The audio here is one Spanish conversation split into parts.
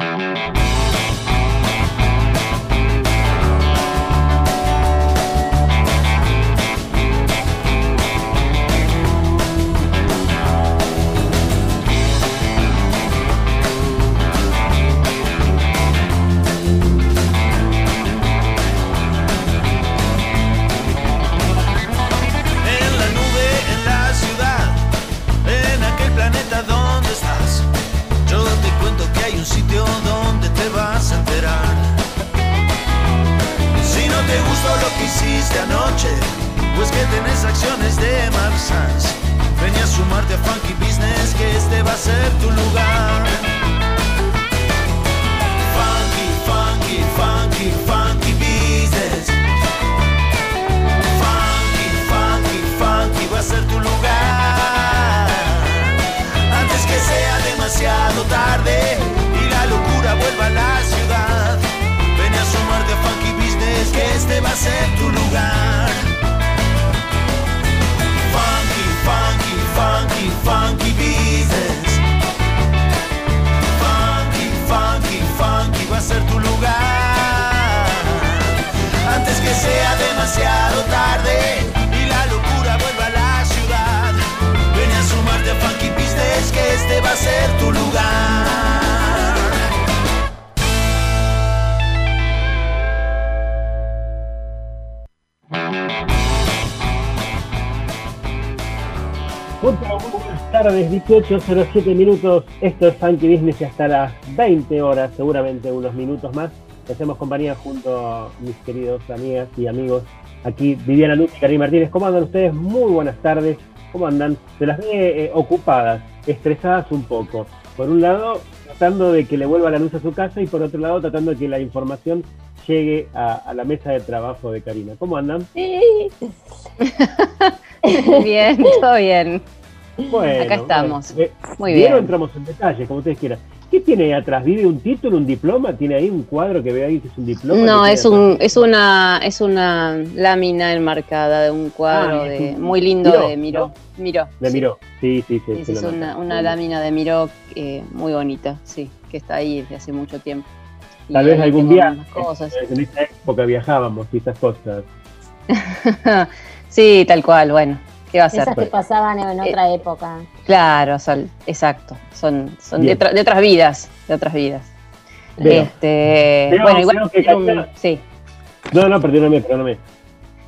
En pues que tenés acciones de Mark Sanz. Ven a sumarte a Funky Business, que este va a ser tu lugar. Funky, funky, funky, funky business. Funky, funky, funky va a ser tu lugar. Antes que sea demasiado tarde este va a ser tu lugar. Funky, funky, funky, funky business. Funky, funky, funky va a ser tu lugar. Antes que sea demasiado tarde y la locura vuelva a la ciudad. Ven a sumarte a Funky Business, que este va a ser tu lugar. Muy buenas tardes, 18.07 minutos. Esto es Funky Business y hasta las 20 horas, seguramente unos minutos más. Hacemos compañía junto a mis queridos amigas y amigos. Aquí Viviana Luz y Karim Martínez. ¿Cómo andan ustedes? Muy buenas tardes. ¿Cómo andan? Se las ve eh, ocupadas, estresadas un poco. Por un lado, tratando de que le vuelva la luz a su casa y por otro lado, tratando de que la información llegue a, a la mesa de trabajo de Karina. ¿Cómo andan? bien, todo bien. Bueno, Acá estamos. eh, Muy bien. entramos en detalle, como ustedes quieran. ¿Qué tiene atrás? ¿Vive un título, un diploma? ¿Tiene ahí un cuadro que ve ahí que es un diploma? No, ¿Qué es un, atrás? es una, es una lámina enmarcada de un cuadro Ah, de, un muy lindo Miró, de Miró. Sí. miró. Sí, sí, sí. Sí, sí, es una, una lámina de Miró eh, muy bonita, sí, que está ahí desde hace mucho tiempo. Y Tal vez algún Cosas. En esa época viajábamos y esas cosas. sí, tal cual, bueno, ¿qué va a ser? Esas que pasaban en Eh, otra época. Claro, son, exacto, son, son de, otras vidas, de otras vidas. Veo. Este, bueno, igual que un- sí. No, no, perdóname, perdóname.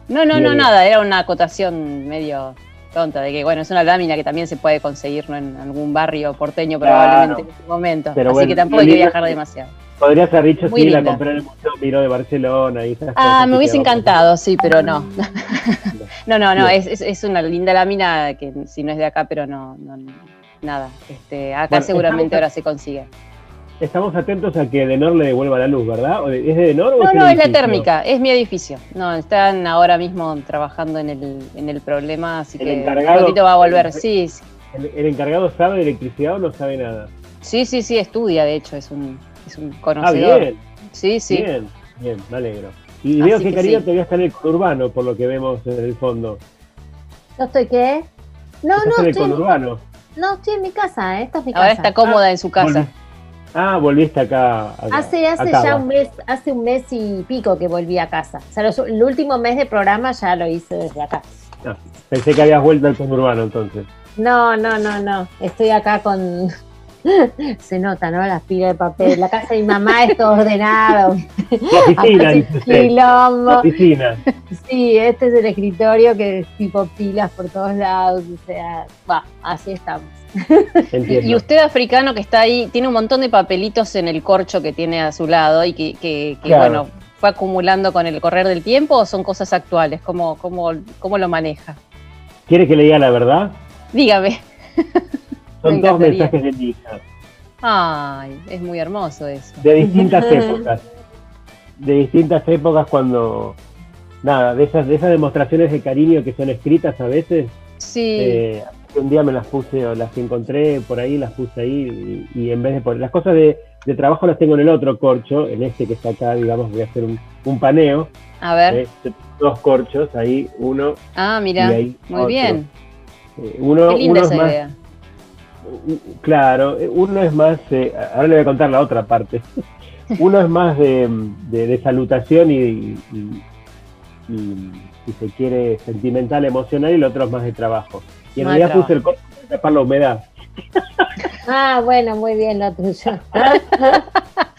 No, no, Bien, no, nada, era una acotación medio tonta de que, bueno, es una lámina que también se puede conseguir ¿no? en algún barrio porteño Claro. probablemente en este momento. Pero Así bueno, que tampoco hay que viajar demasiado. Podrías haber dicho Muy sí, la compré en el Museo Miró de Barcelona y esas Ah, cosas me hubiese encantado, sí, pero no. No, no, no, es, es, es una linda lámina que si no es de acá, pero no, no, no, nada. Este, acá Bueno, seguramente ahora se consigue. Estamos atentos a que Denor le devuelva la luz, ¿verdad? ¿O de- ¿Es de Denor o No, es no, es la térmica, es mi edificio. No, están ahora mismo trabajando en el, en el problema, así El que un encargado- ratito va a volver. Sí, sí, ¿El, el encargado sabe de electricidad o no sabe nada? sí, sí, sí, estudia, de hecho, es un, es un Ah, conocedor. bien. Sí, sí. Bien, bien, me alegro. Y Así veo que que Karina sí. todavía está en el conurbano, por lo que vemos en el fondo. ¿No estoy qué? No, Estás no, en el estoy, conurbano. no, estoy en mi casa, ¿eh? esta es mi Ahora casa. está cómoda en su casa. Volvi- Ah, volviste acá. acá, Hace, hace acá, ya va. un mes, hace un mes y pico que volví a casa. O sea, los- el último mes de programa ya lo hice desde acá. Ah, pensé que habías vuelto al conurbano entonces. No, no, no, no. Estoy acá con. Se nota, ¿no? Las pilas de papel. La casa de mi mamá es todo ordenado. La oficina. La oficina. Sí, este es el escritorio que es tipo pilas por todos lados. O sea, va, así estamos. Entiendo. Y usted africano que está ahí, tiene un montón de papelitos en el corcho que tiene a su lado y que, que- que, Claro. bueno, fue acumulando con el correr del tiempo o son cosas actuales? ¿Cómo, cómo, cómo lo maneja? ¿Quiere que le diga la verdad? Dígame. Son Me dos mensajes de hija. Ay, es muy hermoso eso. de distintas épocas. De distintas épocas cuando, nada, de esas, de esas demostraciones de cariño que son escritas a veces, Sí, eh, un día me las puse, o las encontré por ahí, las puse ahí, y, y en vez de poner, las cosas de, de trabajo las tengo en el otro corcho, en este que está acá, digamos, voy a hacer un, un paneo, a ver. eh, dos corchos, ahí uno, Ah, mira, muy otro. bien. Eh, uno, Qué linda uno esa más, idea. Claro, eh, uno es más, eh, ahora le voy a contar la otra parte. Uno es más de, de- de salutación y, y- y, si se quiere, sentimental, emocional, y el otro es más de trabajo. Y en Más realidad puse el corte para tapar la humedad. Ah, bueno, muy bien lo tuyo.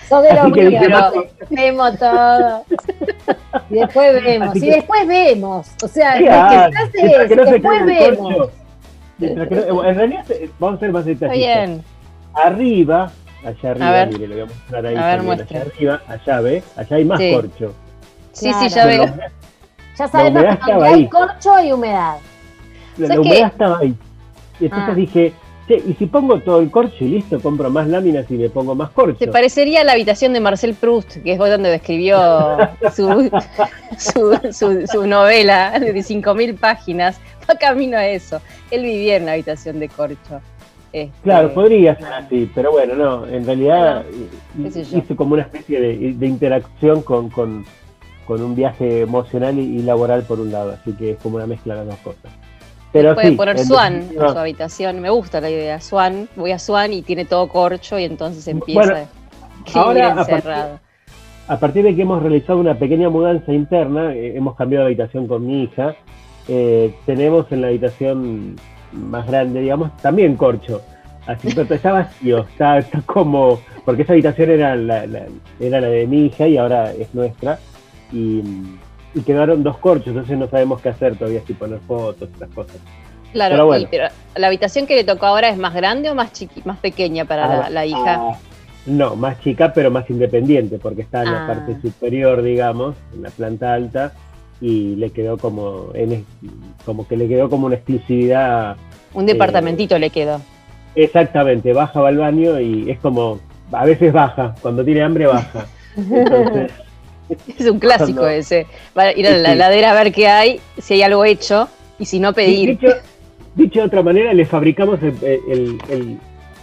Sos de lo mío, vemos todo. Y después vemos, y después vemos. O sea, ¿Qué lo que hace es, que no se después vemos. corcho, mientras que no- en realidad, eh, vamos a ser más Está detallistas. bien. Arriba, allá arriba, ver. mire, le voy a mostrar ahí A ver, también, muestre. allá arriba, allá ve, allá hay más Sí. corcho. Sí, Claro. sí, ya veo. la- Ya que donde estaba hay corcho y humedad. La, ¿Sabes la humedad estaba ahí. Y entonces Ah. dije, che, y si pongo todo el corcho y listo, compro más láminas y me pongo más corcho. Te parecería a la habitación de Marcel Proust, que es donde describió su, su, su- su novela de 5.000 páginas. Va camino a eso. Él vivía en la habitación de corcho. Este, Claro, podría ser así, pero bueno, no, en realidad hice como una especie de, de interacción con, con, con un viaje emocional y, y laboral por un lado, así que es como una mezcla de las dos cosas. Pero puede sí, poner Swan en su habitación. Me gusta la idea. Swan, voy a Swan y tiene todo corcho y entonces empieza Bueno, a ahora, a partir- encerrado. A partir de que hemos realizado una pequeña mudanza interna, eh, hemos cambiado de habitación con mi hija, eh, tenemos en la habitación más grande, digamos, también corcho. Así que está vacío, está, está como, porque esa habitación era la, la- era la de mi hija y ahora es nuestra. Y, y quedaron dos corchos, entonces no sabemos qué hacer todavía, si poner fotos, estas cosas. Claro, pero bueno. y- pero la habitación que le tocó ahora es más grande o más chiqui, más pequeña para la, Ah, la hija. ah, no, más chica, pero más independiente, porque está en la Ah. parte superior, digamos, en la planta alta, y le quedó como, en, como que le quedó como una exclusividad. Un departamentito le quedó. Exactamente, baja va al baño y es como, a veces baja, cuando tiene hambre baja. Entonces, Es un clásico Cuando- ese. Va a ir a la Sí. heladera a ver qué hay, si hay algo hecho, y si no pedir. dicho, dicho de otra manera, le fabricamos el, el, el-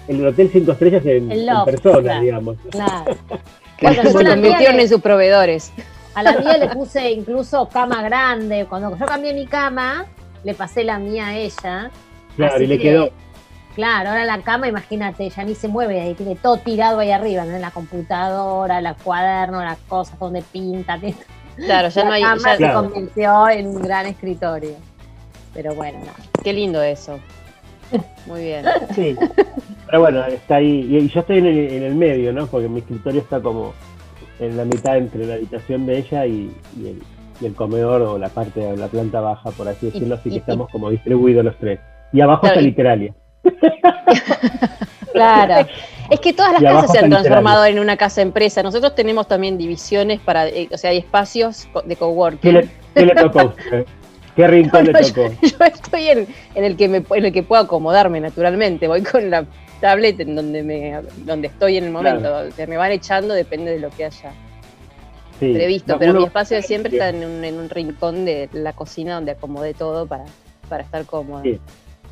el hotel cinco estrellas en, en persona, claro. digamos. Claro. Yo se convirtieron en sus proveedores. A la mía le puse incluso cama grande. Cuando yo cambié mi cama, le pasé la mía a ella. Claro, Así y le que, quedó. Claro, ahora la cama, imagínate, ya ni se mueve, ahí tiene todo tirado ahí arriba, ¿no? La computadora, los cuadernos, las cosas donde pinta. tiene- Claro, ya la no hay. cama ya- se Claro. convirtió en un gran escritorio. Pero bueno, no. Qué lindo eso. Muy bien. Sí. Pero bueno, está ahí. Y y yo estoy en el, en el medio, ¿no? Porque mi escritorio está como en la mitad entre la habitación de ella y, y el, y el comedor o la parte de la planta baja, por así decirlo. Así y- que y- estamos como distribuidos los tres. Y abajo Claro, está literalia. Claro. Es que todas las casas se han transformado en una casa empresa. Nosotros tenemos también divisiones para, eh, o sea, hay espacios de ¿Qué coworking. le, qué le tocó a usted? ¿Qué rincón No, le tocó? Yo estoy en, en el que me en el que puedo acomodarme naturalmente. Voy con la tablet en donde me donde estoy en el momento. Claro. O sea, me van echando depende de lo que haya Sí. previsto. No, pero uno- mi espacio de siempre está en un, en un rincón de la cocina donde acomodé todo para, para estar cómoda. Sí.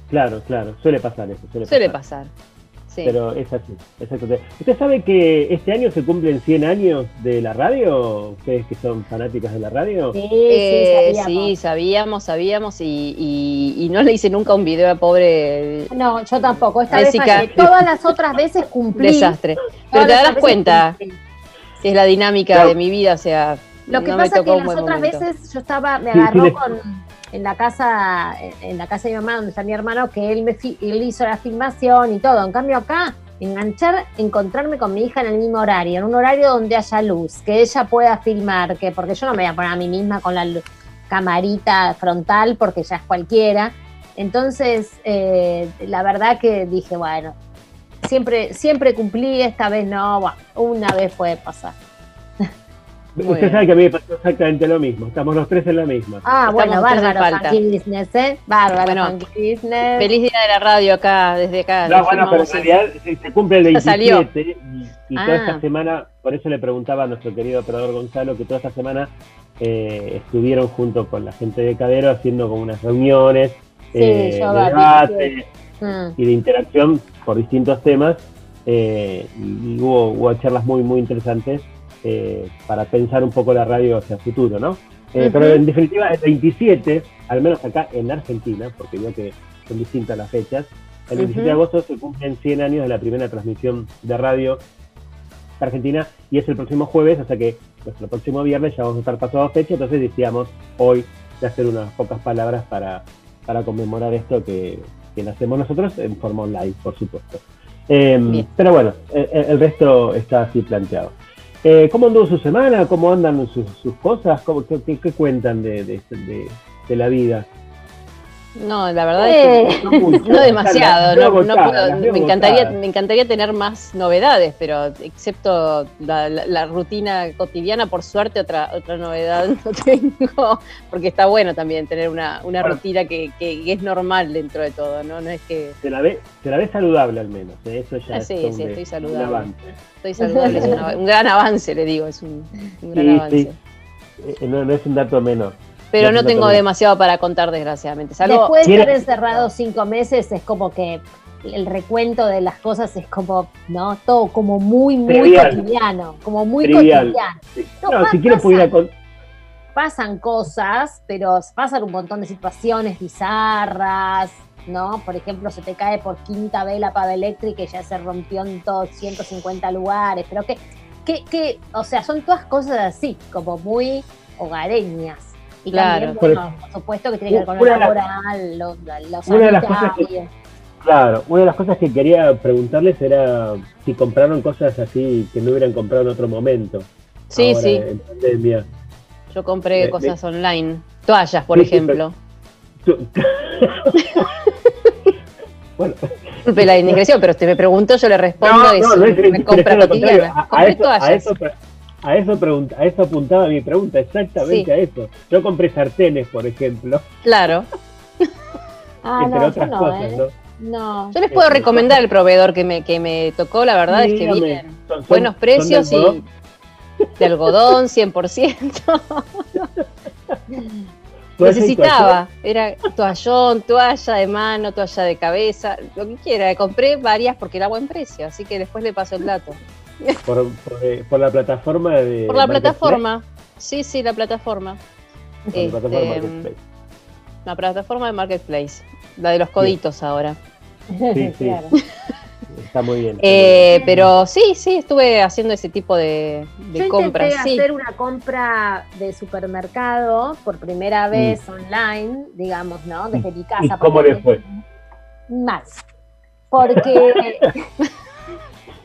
Claro, claro. Suele pasar eso. Suele, Suele pasar. pasar. Sí. Pero es así. exacto. ¿Usted sabe que este año se cumplen 100 años de la radio? ¿Ustedes que son fanáticas de la radio? Sí, Eh, sí, sabíamos. sí, sabíamos, sabíamos y, y- y no le hice nunca un video a pobre No, yo tampoco. Esta Jessica. vez fallé. Todas las otras veces cumplí. desastre. Todas Pero te darás cuenta, cumplí. es la dinámica Claro. de mi vida, o sea, Lo que no pasa es que las otras momento. veces yo estaba, me agarró sí con en la casa, en- la casa de mi mamá donde está mi hermano, que él me fi- él hizo la filmación y todo. En cambio acá, enganchar, encontrarme con mi hija en el mismo horario, en un horario donde haya luz, que ella pueda filmar, que porque yo no me voy a poner a mí misma con la camarita frontal porque ya es cualquiera. Entonces, eh, la verdad que dije, bueno, siempre, siempre cumplí, esta vez no, bueno, una vez puede pasar. Muy Usted bien. sabe que a mí me pasó exactamente lo mismo. Estamos los tres en la misma. Ah, Estamos bueno, bárbaro. Funky Business, ¿eh? Bárbaro, Bueno, Funky Business. Feliz día de la radio acá, desde acá. No, bueno, pero en realidad se, se cumple el Ya salió. 27 y, y toda Ah. esta semana, por eso le preguntaba a nuestro querido operador Gonzalo que toda esta semana eh, estuvieron junto con la gente de Cadero haciendo como unas reuniones Sí, eh, de debate Mm. y de interacción por distintos temas eh, y, y hubo, hubo charlas muy muy interesantes eh, para pensar un poco la radio hacia el futuro, ¿no? Eh, Ujú. Pero en definitiva, el 27, al menos acá en Argentina, porque veo que son distintas las fechas, el 27 de agosto se cumplen 100 años de la primera transmisión de radio de Argentina y es el próximo jueves, o sea que nuestro próximo viernes ya vamos a estar pasado fecha, entonces decíamos hoy de hacer unas pocas palabras para, para conmemorar esto que, que hacemos nosotros en forma online, por supuesto. Eh, pero bueno, el, el resto está así planteado. Eh, ¿Cómo anduvo su semana? ¿Cómo andan sus, sus cosas? ¿Cómo, qué, cuentan de- de la vida? No, la verdad Eh, es que No, mucho. no demasiado. No, no puedo- me, encantaría, me encantaría tener más novedades, pero excepto la, la- la rutina cotidiana, por suerte otra otra novedad no tengo, porque está bueno también tener una, una Bueno. rutina que, que es normal dentro de todo, ¿no? No es que Se la ve, se la ve saludable al menos, ¿eh? eso ya Ah, sí, un sí, estoy un saludable. avance. estoy saludable, es una- un gran avance, le digo, es un, un gran Sí, avance. sí. Eh, no, no es un dato menor. Pero No, tengo demasiado para contar, desgraciadamente. Salvo, Después de ¿Quiere- estar encerrado cinco meses, es como que el recuento de las cosas es como, ¿no? Todo como muy, muy Trivial. cotidiano. Como muy Trivial. cotidiano. Sí. No, No, pa- si quiere pasa. pudiera con... Pasan cosas, pero pasan un montón de situaciones bizarras, ¿no? Por ejemplo, se te cae por quinta vez la pava eléctrica y ya se rompió en todos 150 lugares. Pero que, que, que, o sea, son todas cosas así, como muy hogareñas. Y Claro. también, bueno, por supuesto que tiene que ver con lo Una de las- laboral, lo, lo una de las cosas que-. Claro, una de las cosas que quería preguntarles era si compraron cosas así que no hubieran comprado en otro momento. sí, ahora sí, En pandemia. yo compré Me- cosas online. Toallas, por Sí, sí, ejemplo. Tú- bueno, Disculpe la indiscreción, pero usted me preguntó, yo le respondo no, y no, si no es me compra. A, a Compré eso, a, toallas. eso, a, eso pregunta- a eso apuntaba mi pregunta, exactamente Sí. a eso. Yo compré sartenes, por ejemplo, Claro. Ah, entre no, yo otras no, cosas, ¿eh? ¿no? No. Yo les puedo sí. recomendar el proveedor que me, que me tocó, la verdad es que vienen son- buenos son de precios algodón. y de algodón 100%. Toalla y Necesitaba, era toallón, toalla de mano, toalla de cabeza, lo que quiera. Compré varias porque era buen precio, así que después le paso el dato. Toalla, Por, por, eh, por la plataforma de. Por la plataforma, sí, sí, la plataforma. Por la plataforma de Este, Marketplace. La plataforma de Marketplace, la de los coditos ahora. Sí, sí. Claro. Está muy bien. Eh, bien. pero sí, sí, estuve haciendo ese tipo de, de Yo compras. intenté Sí. hacer una compra de supermercado por primera vez online, digamos, ¿no? Desde mi casa. Mm. ¿Y cómo le fue? Mal. Porque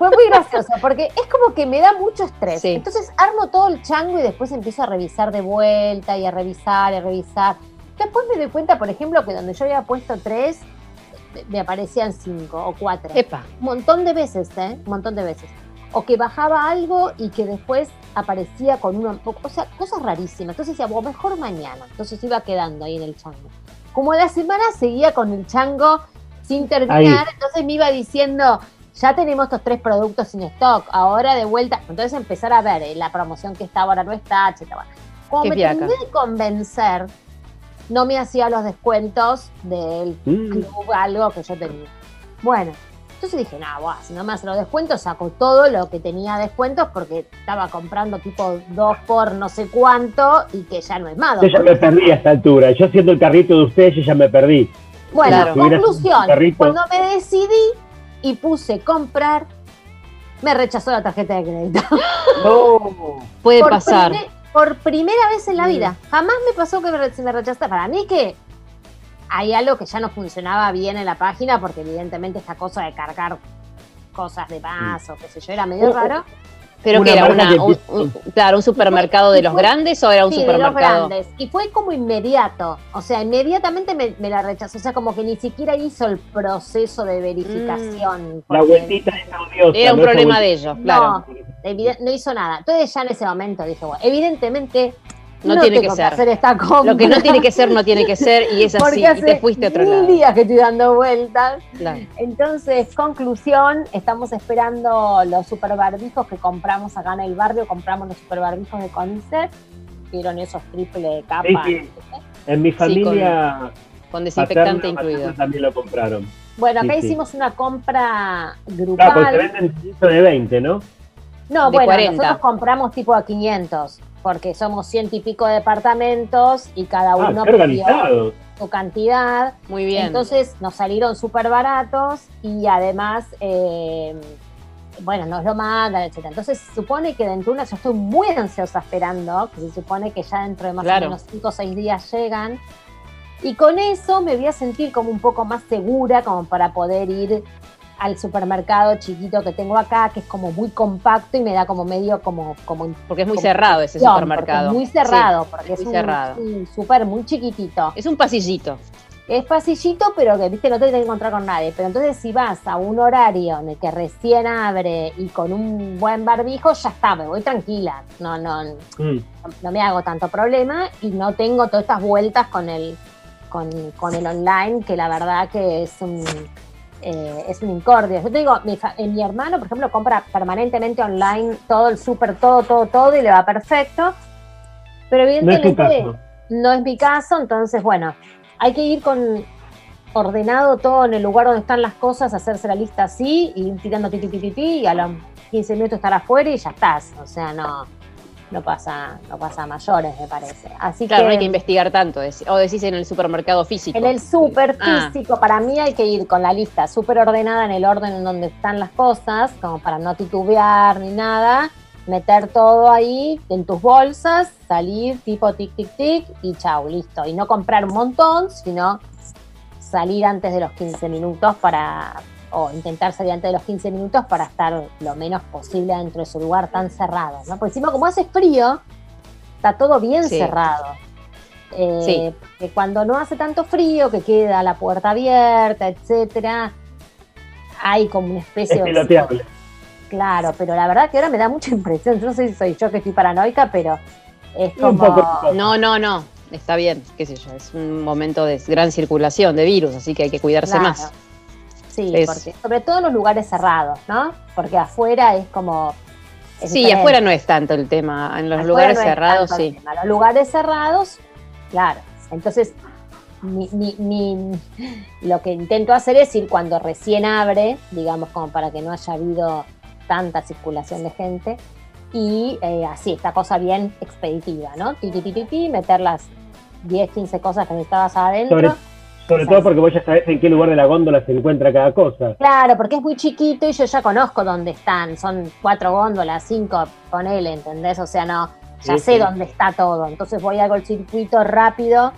fue muy gracioso, porque es como que me da mucho estrés. Sí. Entonces armo todo el chango y después empiezo a revisar de vuelta y a revisar y a revisar. Después me doy cuenta, por ejemplo, que donde yo había puesto tres, me- aparecían cinco o cuatro. Epa, Un montón de veces, ¿eh? Un montón de veces. O que bajaba algo y que después aparecía con uno, o sea, cosas rarísimas. Entonces decía, bueno, mejor mañana. Entonces iba quedando ahí en el chango. Como la semana seguía con el chango sin terminar, Ahí. entonces me iba diciendo, ya tenemos estos tres productos sin stock, ahora de vuelta. Entonces empezar a ver eh, la promoción que está ahora no está, etcétera. Como Qué me terminé de convencer, no me hacía los descuentos del Mm, club, algo que yo tenía. Bueno, entonces dije, no, buah, si no me hace los descuentos, saco todo lo que tenía descuentos porque estaba comprando tipo dos por no sé cuánto y que ya no es más. Yo ya me perdí a esta altura. Yo siendo el carrito de ustedes, yo ya me perdí. Bueno, Claro. Conclusión, cuando me decidí y puse comprar, me rechazó la tarjeta de crédito. No. puede por, pasar. por primera vez en la Mm. vida. Jamás me pasó que me, se me rechazara. Para mí que hay algo que ya no funcionaba bien en la página, porque evidentemente esta cosa de cargar cosas de más o qué sé yo, era medio Oh, oh. raro. ¿Pero Una que era una, que un, claro, un supermercado de los fue- grandes o era un Sí, de los supermercado? grandes. Y fue como inmediato. O sea, inmediatamente me, me la rechazó. O sea, como que ni siquiera hizo el proceso de verificación. La porque- vueltita es odiosa. Era un problema de ellos, claro. No, no hizo nada. Entonces ya en ese momento dije, bueno, evidentemente No no, tiene tengo que ser. hacer esta compra. Lo que no tiene que ser, no tiene que ser, y es así, y te fuiste a otro mil lado. días que estoy dando vueltas. Claro. Entonces, conclusión, estamos esperando los superbarbijos que compramos acá en el barrio, compramos los superbarbijos de CONICET, vieron esos triple capas. Sí, sí. En mi familia Con desinfectante paterna, incluido. también lo compraron. Bueno, acá Sí, sí. hicimos una compra grupal. Claro, porque se venden de 20, ¿no? No, De bueno, 40. nosotros compramos tipo a 500, porque somos ciento y pico de departamentos y cada Ah, uno pidió organizado. su cantidad. Muy bien. Entonces nos salieron súper baratos y además, eh, bueno, nos lo mandan, etc. Entonces se supone que dentro de una, yo estoy muy ansiosa esperando, que se supone que ya dentro de más Claro. o menos 5 o 6 días llegan. Y con eso me voy a sentir como un poco más segura, como para poder ir al supermercado chiquito que tengo acá, que es como muy compacto y me da como medio como... como porque es muy como cerrado ese supermercado. porque es muy cerrado, Sí, porque es es, muy cerrado. un súper muy chiquitito. Es un pasillito. Es pasillito, pero que viste, no te tienes que encontrar con nadie. Pero entonces, si vas a un horario en el que recién abre y con un buen barbijo, ya está, me voy tranquila. No, no, no, Mm. no me hago tanto problema y no tengo todas estas vueltas con el, con, con el online, que la verdad que es un. Eh, es un incordio. Yo te digo, mi, eh, mi hermano, por ejemplo, compra permanentemente online todo el súper, todo, todo, todo y le va perfecto. Pero No es tu evidentemente no es mi caso, entonces, bueno, hay que ir con ordenado todo en el lugar donde están las cosas, hacerse la lista así, y ir tirando ti, ti, ti, ti, ti, y a los 15 minutos estar afuera y ya estás. O sea, no, no pasa, no pasa a mayores, me parece. Así Claro, que, no hay que investigar tanto. O decís en el supermercado físico. en el súper Ah. físico, para mí hay que ir con la lista súper ordenada en el orden en donde están las cosas, como para no titubear ni nada, meter todo ahí en tus bolsas, salir tipo tic, tic, tic y chau, listo. Y no comprar un montón, sino salir antes de los 15 minutos para, o intentar salir antes de los 15 minutos para estar lo menos posible dentro de su lugar tan cerrado, ¿no? Porque encima como hace frío, está todo bien Sí. cerrado. Eh, Sí. Que cuando no hace tanto frío, que queda la puerta abierta, etcétera, hay como una especie Es de. Claro, pero la verdad que ahora me da mucha impresión. Yo no sé si soy yo que estoy paranoica, pero es Un como. poco. No, no, no. Está bien, qué sé yo. Es un momento de gran circulación de virus, así que hay que cuidarse Claro. más. Sí, Es- porque sobre todo en los lugares cerrados, ¿no? Porque afuera es como. es Sí, diferente. afuera no es tanto el tema. En los Afuera lugares no cerrados, sí. Los lugares cerrados, claro. Entonces, mi, mi- mi- lo que intento hacer es ir cuando recién abre, digamos, como para que no haya habido tanta circulación de gente. Y eh, así, esta cosa bien expeditiva, ¿no? Ti, ti, ti, ti, ti, meter las 10, 15 cosas que necesitabas adentro. Sobre, sobre todo porque vos ya sabés en qué lugar de la góndola se encuentra cada cosa. Claro, porque es muy chiquito y yo ya conozco dónde están. Son cuatro góndolas, cinco, ponele, ¿entendés? O sea, no, ya Sí, sé sí. dónde está todo. Entonces voy hago el circuito rápido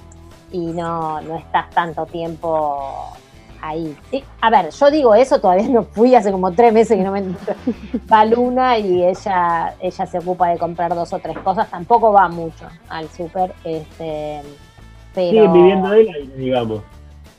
y no, no estás tanto tiempo ahí. Sí, A ver, yo digo eso, todavía no fui, hace como tres meses que no me va Luna y ella, ella se ocupa de comprar dos o tres cosas. Tampoco va mucho al súper, este, pero viviendo del aire, digamos.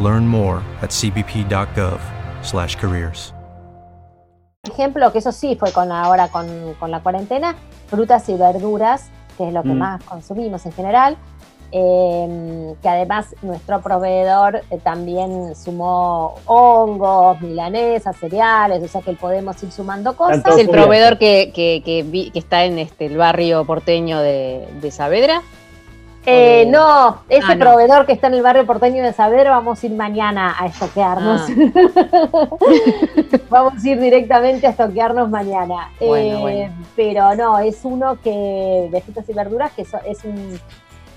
Learn more at cbp.gov/careers. ejemplo, que eso sí fue con ahora con, con la cuarentena, frutas y verduras, que es lo que Mm. más consumimos en general. eh, que además nuestro proveedor eh, también sumó hongos, milanesas, cereales, o sea que podemos ir sumando cosas. ¿Es el proveedor que, que, que vi- que está en este, el barrio porteño de, de Saavedra? Eh, no, ese Ah, no. proveedor que está en el barrio porteño de Saber, vamos a ir mañana a estoquearnos. Ah. vamos a ir directamente a estoquearnos mañana. Bueno, Eh, bueno. Pero no, es uno que de frutas y verduras que es un,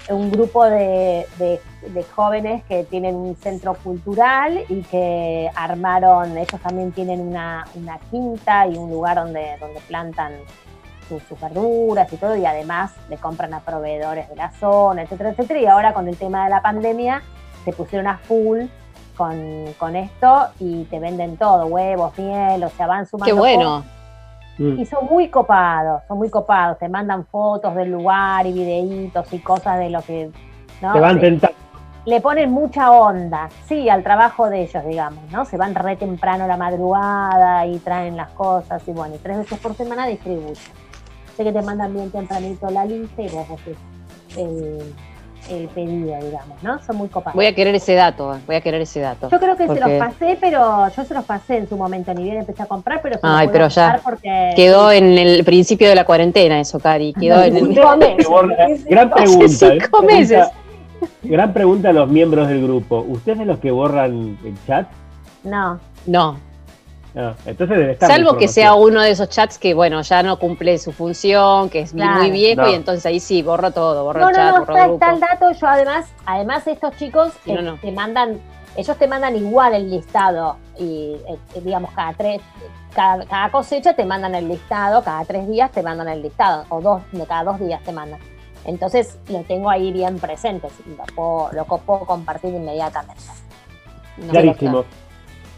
un grupo de, de- de jóvenes que tienen un centro cultural y que armaron, ellos también tienen una, una quinta y un lugar donde, donde plantan sus, sus verduras y todo, y además le compran a proveedores de la zona, etcétera, etcétera. Y ahora con el tema de la pandemia se pusieron a full con, con esto y te venden todo, huevos, miel, o sea, van sumando. Qué bueno. cosas. Y son muy copados, son muy copados, te mandan fotos del lugar y videitos y cosas de lo que... ¿no? Te van tentando. le ponen mucha onda, sí, al trabajo de ellos, digamos, ¿no? Se van re temprano a la madrugada y traen las cosas y bueno, y tres veces por semana distribuyen. Sé que te mandan bien tempranito la lista y vos haces el, el pedido, digamos, ¿no? Son muy copados. Voy a querer ese dato, voy a querer ese dato. Yo creo que se los pasé, pero yo se los pasé en su momento, ni bien empecé a comprar, pero se los Ay, pero ya porque Quedó en el principio de la cuarentena eso, Cari. Quedó en el... Cinco meses. Gran Hace pregunta. cinco gran pregunta- meses. Gran pregunta a los miembros del grupo. ¿Ustedes de los que borran el chat? No, No, No, entonces debe estar. la salvo que sea uno de esos chats que, bueno, ya no cumple su función, que es Claro. muy viejo No. y entonces ahí sí, borro todo, borro no, el chat, no, borro está, el grupo. está el dato. Yo además, además estos chicos eh, no. te mandan, ellos te mandan igual el listado y eh, digamos cada tres, cada, cada cosecha te mandan el listado, cada tres días te mandan el listado o dos, de cada dos días te mandan. Entonces lo tengo ahí bien presente, lo puedo, lo co- puedo compartir inmediatamente. No, Clarísimo.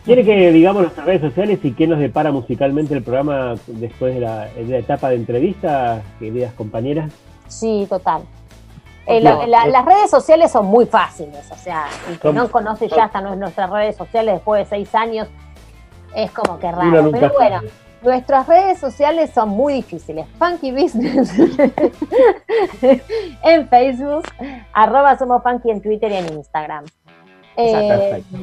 ¿Quiere que digamos nuestras redes sociales y qué nos depara musicalmente el programa después de la, de la etapa de entrevistas, queridas compañeras? Sí, total. No, Eh, la- la- las redes sociales son muy fáciles, o sea, el que no conoce ya hasta nuestras redes sociales después de seis años, es como que raro. Pero bueno, sabe. nuestras redes sociales son muy difíciles. Funky Business en Facebook, arroba somos funky en Twitter y en Instagram. Eh, Perfecto.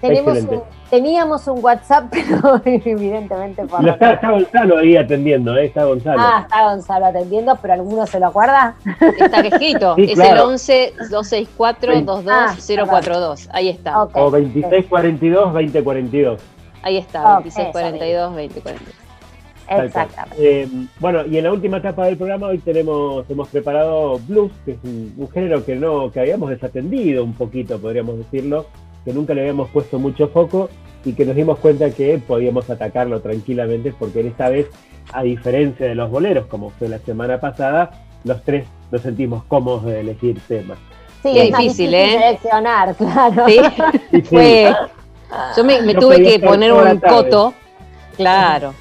Tenemos un- teníamos un WhatsApp, pero evidentemente por lo está, está Gonzalo ahí atendiendo, ¿eh? Está Gonzalo. Ah, está Gonzalo atendiendo, pero alguno se lo acuerda. Está escrito, Sí, es claro. el 11 264 22042. Ahí está, Ok. o 2642 2042. ahí está, Ok, 2642 2042. Tal cual. Exactamente. Eh, bueno, y en la última etapa del programa hoy tenemos, hemos preparado blues, que es un, un género que no, que habíamos desatendido un poquito, podríamos decirlo, que nunca le habíamos puesto mucho foco y que nos dimos cuenta que podíamos atacarlo tranquilamente porque esta vez, a diferencia de los boleros, como fue la semana pasada, los tres nos sentimos cómodos de elegir temas. Sí, es difícil, difícil ¿eh? seleccionar, claro. Sí, fue. Yo me, me No tuve que poner la un tarde. coto, claro.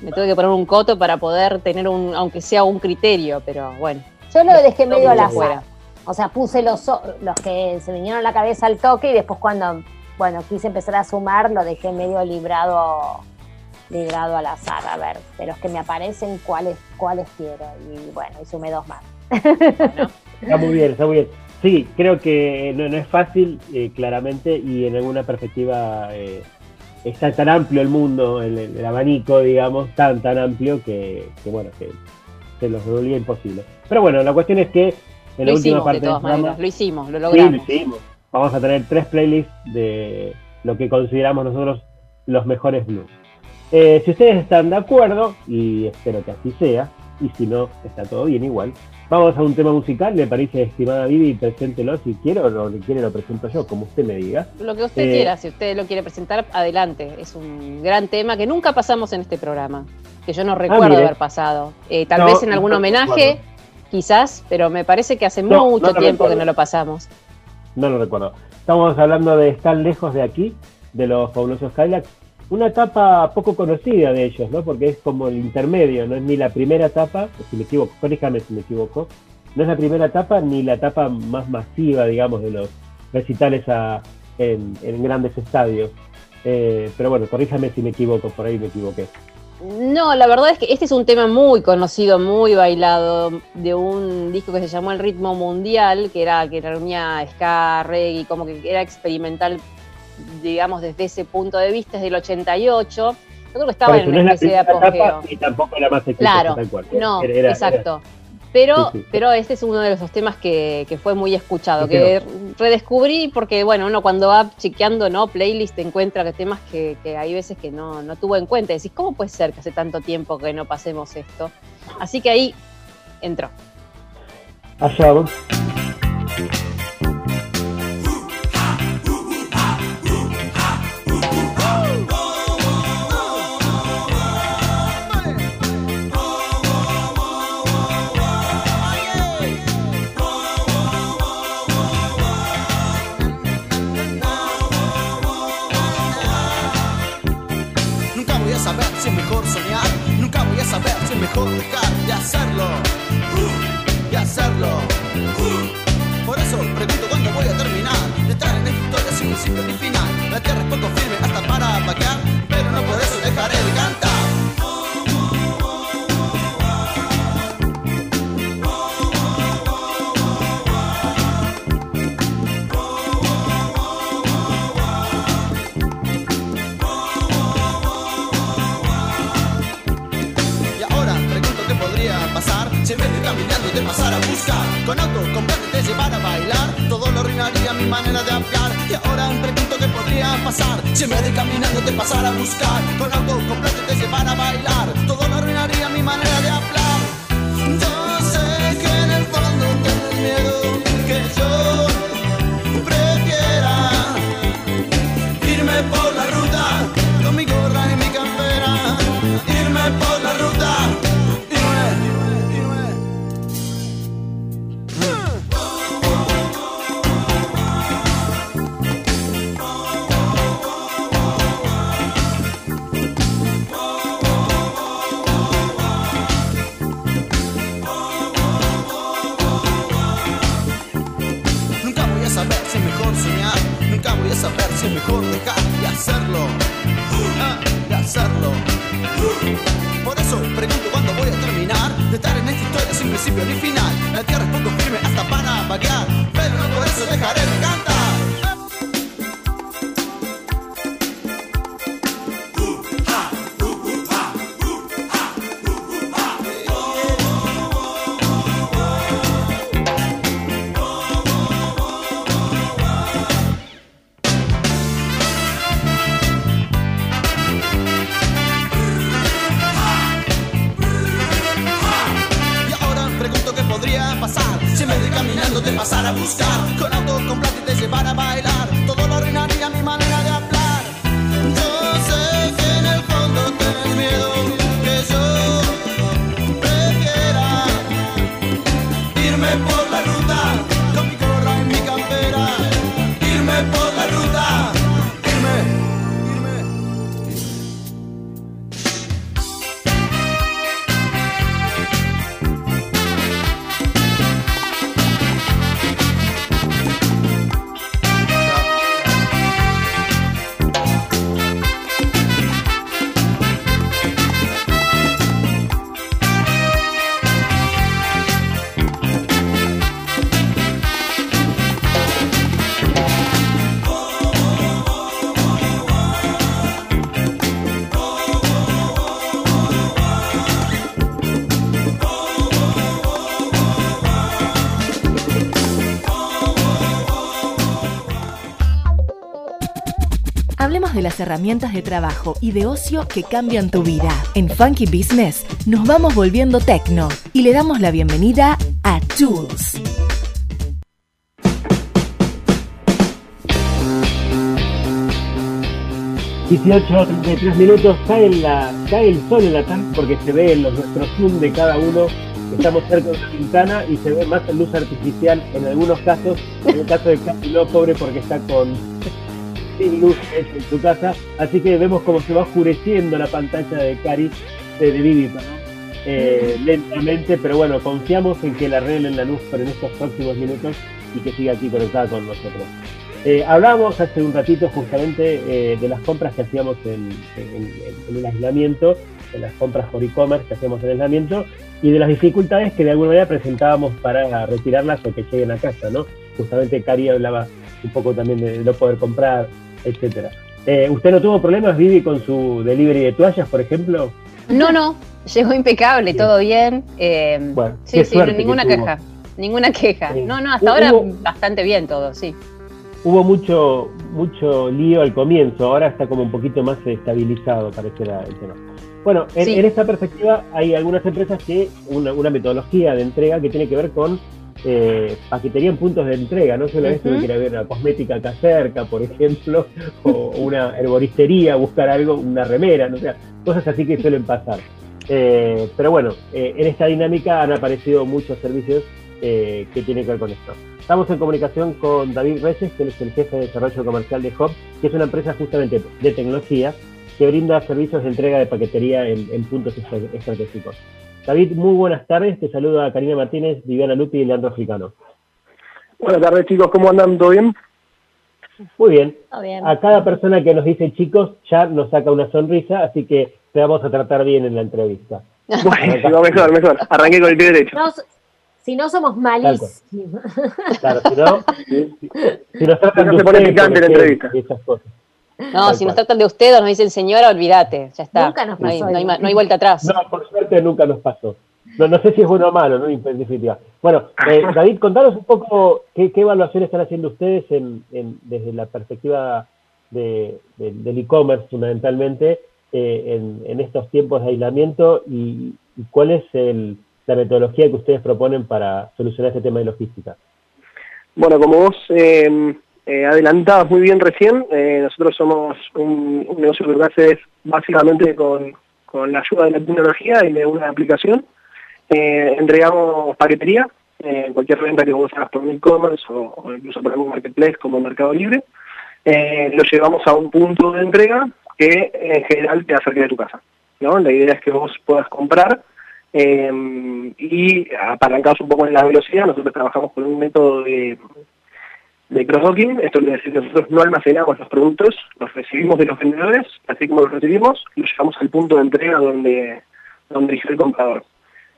Me tuve que poner un coto para poder tener un, aunque sea un criterio, pero bueno. Yo lo dejé medio al Todo azar. fuera. O sea, puse los, o- los que se vinieron a la cabeza al toque y después cuando, bueno, quise empezar a sumar, lo dejé medio librado librado al azar, a ver, de los que me aparecen, cuáles, cuáles quiero. Y bueno, y sumé dos más. Está muy bien, está muy bien. Sí, creo que no, no es fácil, eh, claramente, y en alguna perspectiva eh, está tan amplio el mundo, el, el abanico, digamos, tan, tan amplio que, que, bueno, que se los volvía imposible. Pero bueno, la cuestión es que en la Lo última hicimos de del todas programa, maneras, lo hicimos, lo sí, logramos. lo hicimos. Vamos a tener tres playlists de lo que consideramos nosotros los mejores blues. Eh, si ustedes están de acuerdo, y espero que así sea, y si no, está todo bien igual, vamos a un tema musical, ¿le parece, estimada Vivi? Preséntelo si quiere o lo que quiere lo presento yo, como usted me diga. Lo que usted Eh, quiera, si usted lo quiere presentar, adelante. Es un gran tema que nunca pasamos en este programa, que yo no recuerdo Ah, mire. haber pasado. Eh, tal No, vez en algún no homenaje, recuerdo. Quizás, pero me parece que hace No, mucho no tiempo que no lo pasamos. No lo recuerdo. Estamos hablando de Estar lejos de aquí, de los fabulosos Cadillacs. Una etapa poco conocida de ellos, ¿no? Porque es como el intermedio, no es ni la primera etapa, si me equivoco, corríjame si me equivoco, no es la primera etapa ni la etapa más masiva, digamos, de los recitales a- en, en grandes estadios. Eh, pero bueno, corríjame si me equivoco, por ahí me equivoqué. No, la verdad es que este es un tema muy conocido, muy bailado, de un disco que se llamó El Ritmo Mundial, que era que reunía ska, reggae, como que era experimental, digamos, desde ese punto de vista, desde el 88. Yo creo que estaba en una especie de apogeo. Y tampoco la más Claro, tal cual. no, exacto. Pero, pero este es uno de esos temas que, fue muy escuchado, que redescubrí porque, bueno, uno cuando va chequeando ¿no? playlist encuentra que temas que, hay veces que no, no tuvo en cuenta. Y decís, ¿cómo puede ser que hace tanto tiempo que no pasemos esto? Así que ahí entró. Allá mejor dejar de hacerlo y hacerlo. Por eso pregunto cuándo voy a terminar de estar en esta historia sin principio ni final. La tierra es poco firme hasta para vaquear, pero no por eso dejaré de cantar. Con auto, comprarte, te llevar a bailar. Todo lo arruinaría mi manera de hablar. Y ahora un pregunto que podría pasar. Si en vez de caminando te pasara a buscar. Con auto, comprarte, te llevar a bailar. Todo lo arruinaría mi manera de hablar. Yo sé que en el fondo tengo miedo Que yo mejor dejar de hacerlo, ah, de hacerlo. Por eso pregunto cuándo voy a terminar de estar en esta historia sin principio ni final. La tierra es poco firme hasta para variar, pero no por eso dejaré de cantar. De las herramientas de trabajo y de ocio que cambian tu vida. En Funky Business nos vamos volviendo tecno y le damos la bienvenida a Tools. ...18, minutos, cae, la, cae el sol en la tarde porque se ve en los, nuestros zoom de cada uno estamos cerca de una ventana y se ve más luz artificial en algunos casos, en el caso de Casi no pobre porque está con sin luz en su casa, así que vemos cómo se va oscureciendo la pantalla de Cari, de, de eh, lentamente, pero bueno, confiamos en que la arreglen la luz por en estos próximos minutos y que siga aquí conectada con nosotros. Eh, hablábamos hace un ratito justamente eh, de las compras que hacíamos en, el aislamiento, de las compras por e-commerce que hacíamos en el aislamiento y de las dificultades que de alguna manera presentábamos para retirarlas o que lleguen a casa, ¿no? Justamente Cari hablaba un poco también de no poder comprar, etcétera. Eh, ¿Usted no tuvo problemas, Vivi, con su delivery de toallas, por ejemplo? No, no, llegó impecable, todo bien. Eh, bueno, sí, sí, ninguna queja, ninguna queja. No, no, hasta ahora bastante bien todo, sí. Hubo mucho, mucho lío al comienzo, ahora está como un poquito más estabilizado, parece el tema. Bueno, en, esta perspectiva hay algunas empresas que una, una metodología de entrega que tiene que ver con eh, paquetería en puntos de entrega, no solo esto de que ver una cosmética acá cerca, por ejemplo, o una herboristería, buscar algo, una remera, no sea, cosas así que suelen pasar. Eh, pero bueno, eh, en esta dinámica han aparecido muchos servicios eh, que tienen que ver con esto. Estamos en comunicación con David Reyes, que es el jefe de desarrollo comercial de Hub, que es una empresa justamente de tecnología que brinda servicios de entrega de paquetería en puntos estratégicos. David, muy buenas tardes. Te saluda Karina Martínez, Viviana Lupi y Leandro Africano. Buenas tardes, chicos. ¿Cómo andan? ¿Todo bien? Muy bien. A cada persona que nos dice chicos ya nos saca una sonrisa, así que te vamos a tratar bien en la entrevista. Bueno, mejor, mejor. Arranqué con el pie derecho. si no somos malísimos. Claro, si no, si, nos tratan no se pone picante la entrevista. Esas cosas. No, si nos tratan de usted o nos dicen señora, olvídate, ya está. Nunca nos pasó. No hay, no hay, vuelta atrás. No, por suerte nunca nos pasó. No, no sé si es bueno o malo, ¿no? En definitiva. Bueno, eh, David, contanos un poco qué, qué, evaluación están haciendo ustedes en, en, desde la perspectiva de, del e-commerce, fundamentalmente, eh, en, en, estos tiempos de aislamiento y, y cuál es el, la metodología que ustedes proponen para solucionar este tema de logística. Bueno, como vos eh, eh, muy bien recién, eh, nosotros somos un, negocio que lo hace básicamente con, con, la ayuda de la tecnología y de una aplicación. Eh, entregamos paquetería, eh, cualquier venta que vos hagas por e-commerce o, incluso por algún marketplace como Mercado Libre, lo llevamos a un punto de entrega que en general te acerque de tu casa. ¿no? La idea es que vos puedas comprar y apalancamos un poco en la velocidad, nosotros trabajamos con un método de de cross-docking, esto quiere decir que nosotros no almacenamos los productos, los recibimos de los vendedores, así como los recibimos, los llevamos al punto de entrega donde, donde el comprador.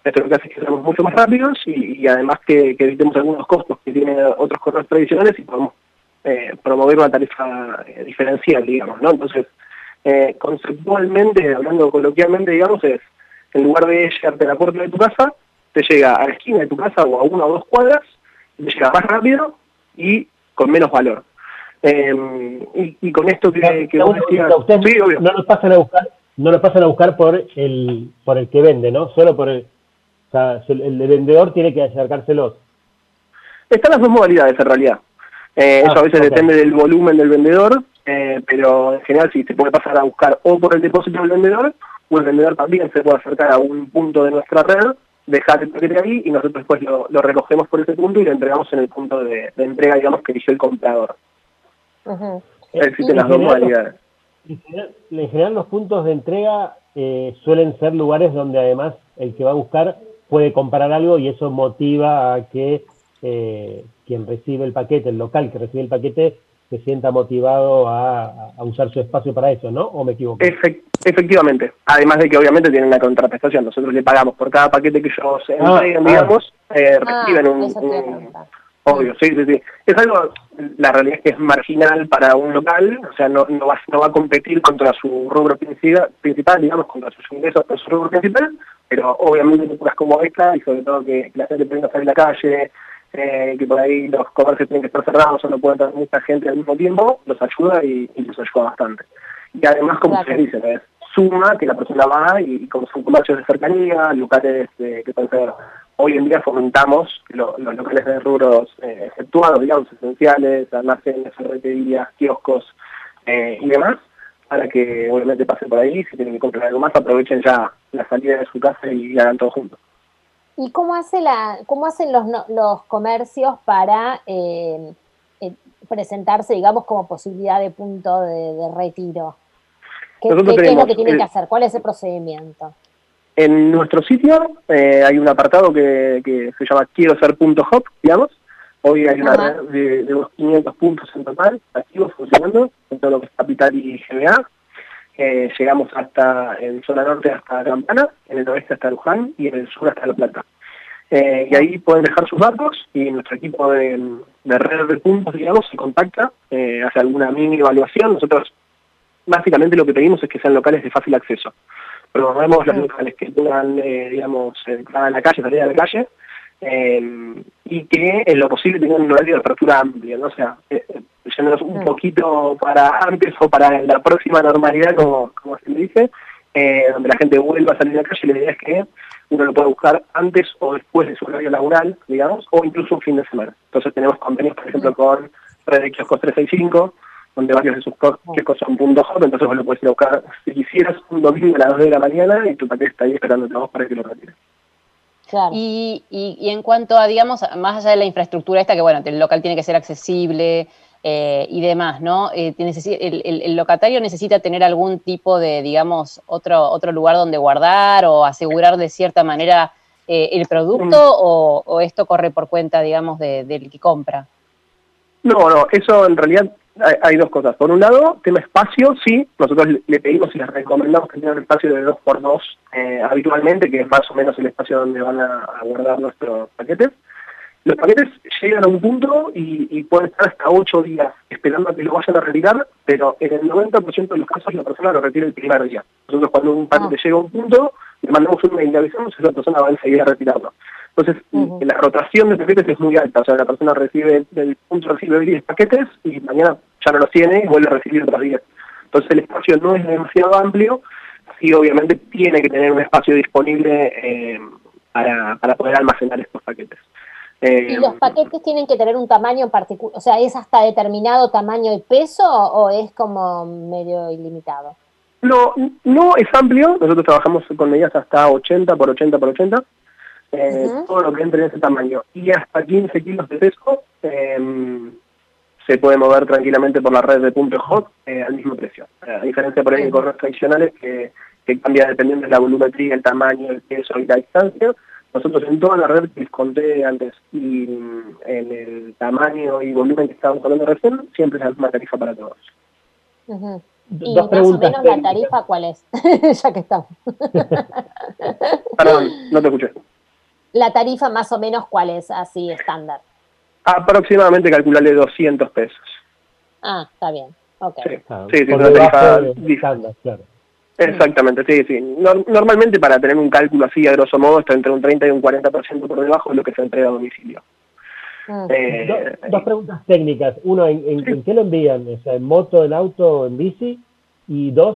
Esto lo que hace es que seamos mucho más rápidos y, además que, evitemos algunos costos que tienen otros correos tradicionales y podemos eh, promover una tarifa eh, diferencial, digamos, ¿no? Entonces, eh, conceptualmente, hablando coloquialmente, digamos, es, en lugar de llegarte a la puerta de tu casa, te llega a la esquina de tu casa o a una o dos cuadras, te llega más rápido y con menos valor. Em, y, con esto que, que vos decías, no nos pasan a buscar, no nos pasan a buscar por el por el que vende, ¿no? Solo por el, o sea, el, vendedor tiene que acercárselos. Están las dos modalidades en realidad. Eh, eso a veces depende del volumen del vendedor, eh, pero en general sí, se puede pasar a buscar o por el depósito del vendedor, o el vendedor también se puede acercar a un punto de nuestra red dejar el paquete ahí y nosotros después lo, recogemos por ese punto y lo entregamos en el punto de, entrega, digamos, que eligió el comprador. Existen las dos modalidades. En general, los puntos de entrega eh, suelen ser lugares donde además el que va a buscar puede comprar algo y eso motiva a que eh, quien recibe el paquete, el local que recibe el paquete, se sienta motivado a, usar su espacio para eso, ¿no? ¿O me equivoco? efectivamente. Además de que obviamente tienen una contraprestación. Nosotros le pagamos por cada paquete que ellos ah, entreguen, ah. digamos, eh, ah, reciben un, Obvio, sí, sí, sí. Es algo, la realidad es que es marginal para un local, o sea, no, no, va, no va a competir contra su rubro principal, principal digamos, contra sus ingresos, contra su rubro principal, pero obviamente cosas como esta, y sobre todo que, la gente tenga que salir a la calle, eh, que por ahí los comercios tienen que estar cerrados o no pueden tener mucha gente al mismo tiempo, los ayuda y, y los ayuda bastante. Y además, como se dice, suma que la persona va y, como son comercios de cercanía, locales que pueden ser, hoy en día fomentamos los locales de rubros eh, efectuados, digamos, esenciales, almacenes, ferreterías, kioscos eh, y demás, para que obviamente pasen por ahí, si tienen que comprar algo más, aprovechen ya la salida de su casa y hagan todo juntos. ¿Y cómo, hace la, cómo hacen los, los comercios para eh, eh, presentarse, digamos, como posibilidad de punto de, retiro? ¿Qué, es lo que tienen que hacer? ¿Cuál es el procedimiento? En nuestro sitio eh, hay un apartado que, se llama quiero ser punto hop, digamos, Hoy hay una red de, unos 500 puntos en total, activos, funcionando, en todo lo que es Capital y GBA. Eh, llegamos hasta, en zona norte hasta Campana, en el oeste hasta Luján y en el sur hasta La Plata. Eh, y ahí pueden dejar sus datos y nuestro equipo de, red de puntos, digamos, se contacta, eh, hace alguna mini evaluación. Nosotros básicamente lo que pedimos es que sean locales de fácil acceso. Promovemos los locales que tengan, digamos, entrada en la calle, salida de la calle, y que en lo posible tengan un horario de apertura amplio, ¿no? O sea, yéndonos un poquito para antes o para la próxima normalidad, como, como se me dice, donde la gente vuelva a salir de la calle, la idea es que uno lo puede buscar antes o después de su horario laboral, digamos, o incluso un fin de semana. Entonces tenemos convenios, por ejemplo, con Red de Kioscos 365, donde varios de sus kioscos son punto hot, entonces vos lo puedes ir a buscar si quisieras un domingo a las 2 de la mañana y tu paquete está ahí esperando a vos para que lo retires. Y, y, y, en cuanto a, digamos, más allá de la infraestructura esta, que bueno, el local tiene que ser accesible, eh, y demás, ¿no? Eh, el, locatario necesita tener algún tipo de, digamos, otro, otro lugar donde guardar o asegurar de cierta manera eh, el producto o, esto corre por cuenta, digamos, del que compra. No, no, eso en realidad hay, dos cosas. Por un lado, tema espacio, sí, nosotros le pedimos y les recomendamos que tengan un espacio de 2x2 habitualmente, que es más o menos el espacio donde van a guardar nuestros paquetes. Los paquetes llegan a un punto y, pueden estar hasta ocho días esperando a que lo vayan a retirar, pero en el 90% de los casos la persona lo retira el primer día. Nosotros cuando un paquete ah. llega a un punto, le mandamos un mail y avisamos y la persona va a enseguida a retirarlo. Entonces, la rotación de paquetes es muy alta, o sea, la persona recibe, el punto recibe 10 paquetes y mañana ya no los tiene y vuelve a recibir otros 10. Entonces el espacio no es demasiado amplio, sí obviamente tiene que tener un espacio disponible eh, para, para poder almacenar estos paquetes. ¿Y los eh, paquetes tienen que tener un tamaño en particular? O sea, ¿es hasta determinado tamaño y peso o es como medio ilimitado? No, no es amplio. Nosotros trabajamos con medidas hasta 80 por 80 por 80. Eh, todo lo que entre en ese tamaño. Y hasta 15 kilos de peso em, se puede mover tranquilamente por la red de punto hot eh, al mismo precio. a diferencia por ahí de correos tradicionales que, que cambia dependiendo de la volumetría, el tamaño, el peso y la distancia. Nosotros en toda la red que les conté antes y en el tamaño y volumen que estábamos hablando recién, siempre es la misma tarifa para todos. Y más o menos la tarifa, ¿cuál es? ya que estamos. Perdón, no te escuché. La tarifa más o menos, ¿cuál es así estándar? Aproximadamente calcularle 200 pesos. Ah, está bien. Okay. Sí, sí, sí una tarifa estándar, claro. Exactamente, sí, sí. normalmente para tener un cálculo así, a grosso modo, está entre un 30 y un 40% por debajo de lo que se entrega a domicilio. Ah. Eh, dos preguntas técnicas. Uno, ¿en, en, qué lo envían? ¿En moto, en auto, en bici? Y dos...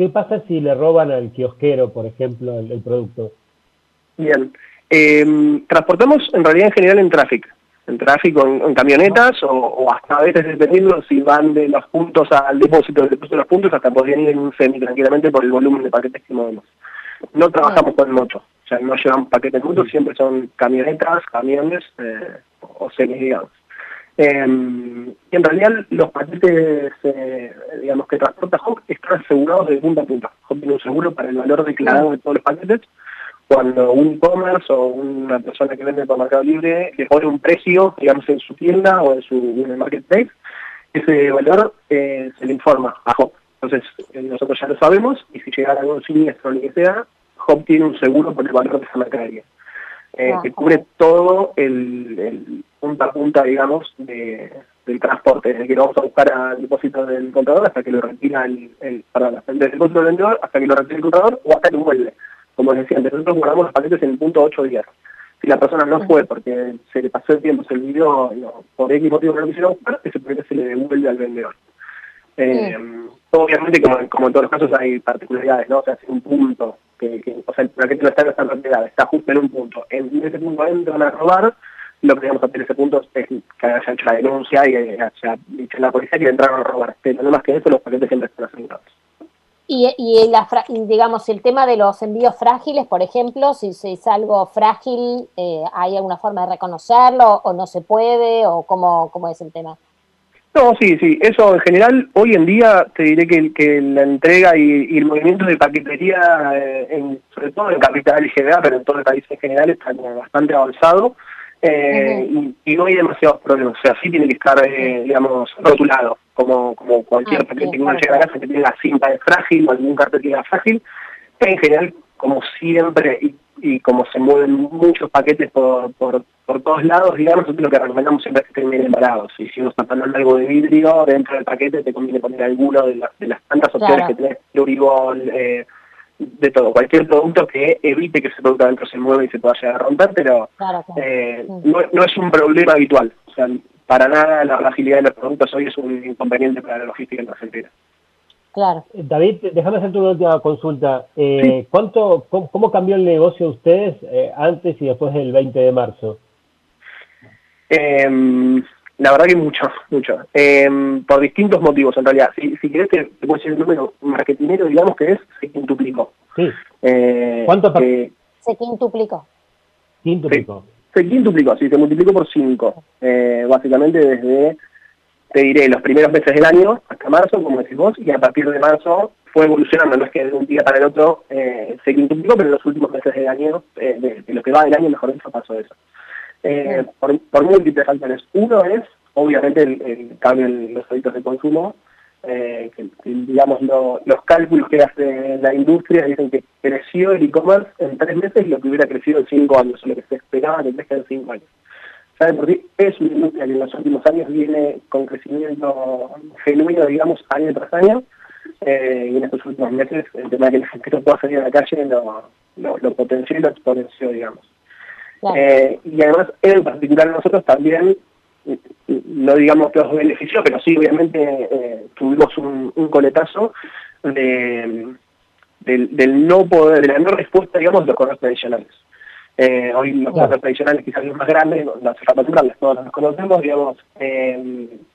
¿Qué pasa si le roban al kiosquero, por ejemplo, el, producto? Bien. Eh, transportamos en realidad en general en tráfico, en tráfico, en, camionetas o, hasta a veces dependiendo si van de los puntos al depósito, del depósito de los puntos hasta podrían ir en un semi tranquilamente por el volumen de paquetes que movemos. No trabajamos con moto, o sea, no llevamos paquetes moto, siempre son camionetas, camiones eh, o semis, digamos. Y en realidad los paquetes eh, digamos que transporta Hop están asegurados de punta a punta. Hop tiene un seguro para el valor declarado de todos los paquetes. Cuando un e-commerce o una persona que vende por Mercado Libre le pone un precio, digamos, en su tienda o en su el marketplace, ese valor eh, se le informa a Hop. Entonces, eh, nosotros ya lo sabemos y si llegara algún siniestro o lo que sea, Hop tiene un seguro por el valor de esa mercadería. Eh, que cubre todo el, punta a punta, digamos, de, del transporte, desde que lo vamos a buscar al depósito del comprador hasta que lo retira el, el perdón, desde el depósito del vendedor hasta que lo retira el comprador o hasta que vuelve. Como les decía antes, nosotros guardamos los paquetes en el punto 8 días. Si la persona no fue porque se le pasó el tiempo, se olvidó, no, por X motivo no lo quisieron buscar, ese paquete se le devuelve al vendedor. Eh, obviamente, como, como, en todos los casos, hay particularidades, ¿no? O sea, si un punto, que, que, o sea, el paquete no está en esta propiedad, está justo en un punto. En ese punto entran a robar, lo que debemos hacer ese punto es que haya hecho la denuncia y haya dicho la policía que entraron a robar. Pero no más que eso, los paquetes siempre están asegurados. Y, y la, digamos, el tema de los envíos frágiles, por ejemplo, si, es algo frágil, eh, ¿hay alguna forma de reconocerlo o no se puede? ¿O cómo, cómo es el tema? No, sí, sí, eso en general, hoy en día te diré que, que la entrega y, el movimiento de paquetería, eh, en, sobre todo en capital y GBA, pero en todo el país en general, está bastante avanzado eh, y, no hay demasiados problemas, o sea, sí tiene que estar, eh, digamos, rotulado, como, como cualquier ah, paquete que uno llega a casa que tenga cinta de frágil o algún cartel que frágil, en general, como siempre, y, y como se mueven muchos paquetes por, por por todos lados, digamos, nosotros lo que recomendamos siempre es que estén bien embalados. Y si uno está poniendo algo de vidrio dentro del paquete, te conviene poner alguno de, de las tantas opciones que tenés, pluribol, eh, de todo, cualquier producto que evite que ese producto adentro se mueva y se pueda llegar a romper, pero eh, no, es un problema habitual. O sea, para nada la fragilidad de los productos hoy es un inconveniente para la logística en Argentina. Claro. Eh, David, déjame hacer una última consulta. Eh, ¿cuánto, cómo, cambió el negocio de ustedes antes y después del 20 de marzo? Eh, la verdad que mucho, mucho. Em, por distintos motivos, en realidad. Si, si querés, te, puedo decir el número marketinero, digamos que es, se quintuplicó. Sí. Eh, ¿Cuánto? Eh, se quintuplicó. Quintuplicó. Se, quintuplicó, sí, se multiplicó por cinco. Eh, básicamente desde, te diré, los primeros meses del año hasta marzo, como decís vos, y a partir de marzo fue evolucionando, no es que de un día para el otro eh, se quintuplicó, pero en los últimos meses del año, eh, de, de, lo que va del año, mejor dicho, pasó eso eh, por, por, múltiples factores. Uno es, obviamente, el, cambio en los hábitos de consumo, eh, que, digamos, los cálculos que hace la industria dicen que creció el e-commerce en tres meses lo que hubiera crecido en cinco años, lo que se esperaba que crezca en cinco años. Es una industria que en los últimos años viene con crecimiento genuino, digamos, año tras año, eh, y en estos últimos meses el tema de que la gente no pueda salir a la calle lo, lo, lo potenció y lo exponenció, digamos. Eh, y además, en particular nosotros también, no digamos que os benefició, pero sí, obviamente, eh, tuvimos un, coletazo de, del, no poder, de la no respuesta, digamos, de los correos tradicionales. Eh, hoy los correos tradicionales, quizás los más grandes, las facturas, todos los conocemos, digamos,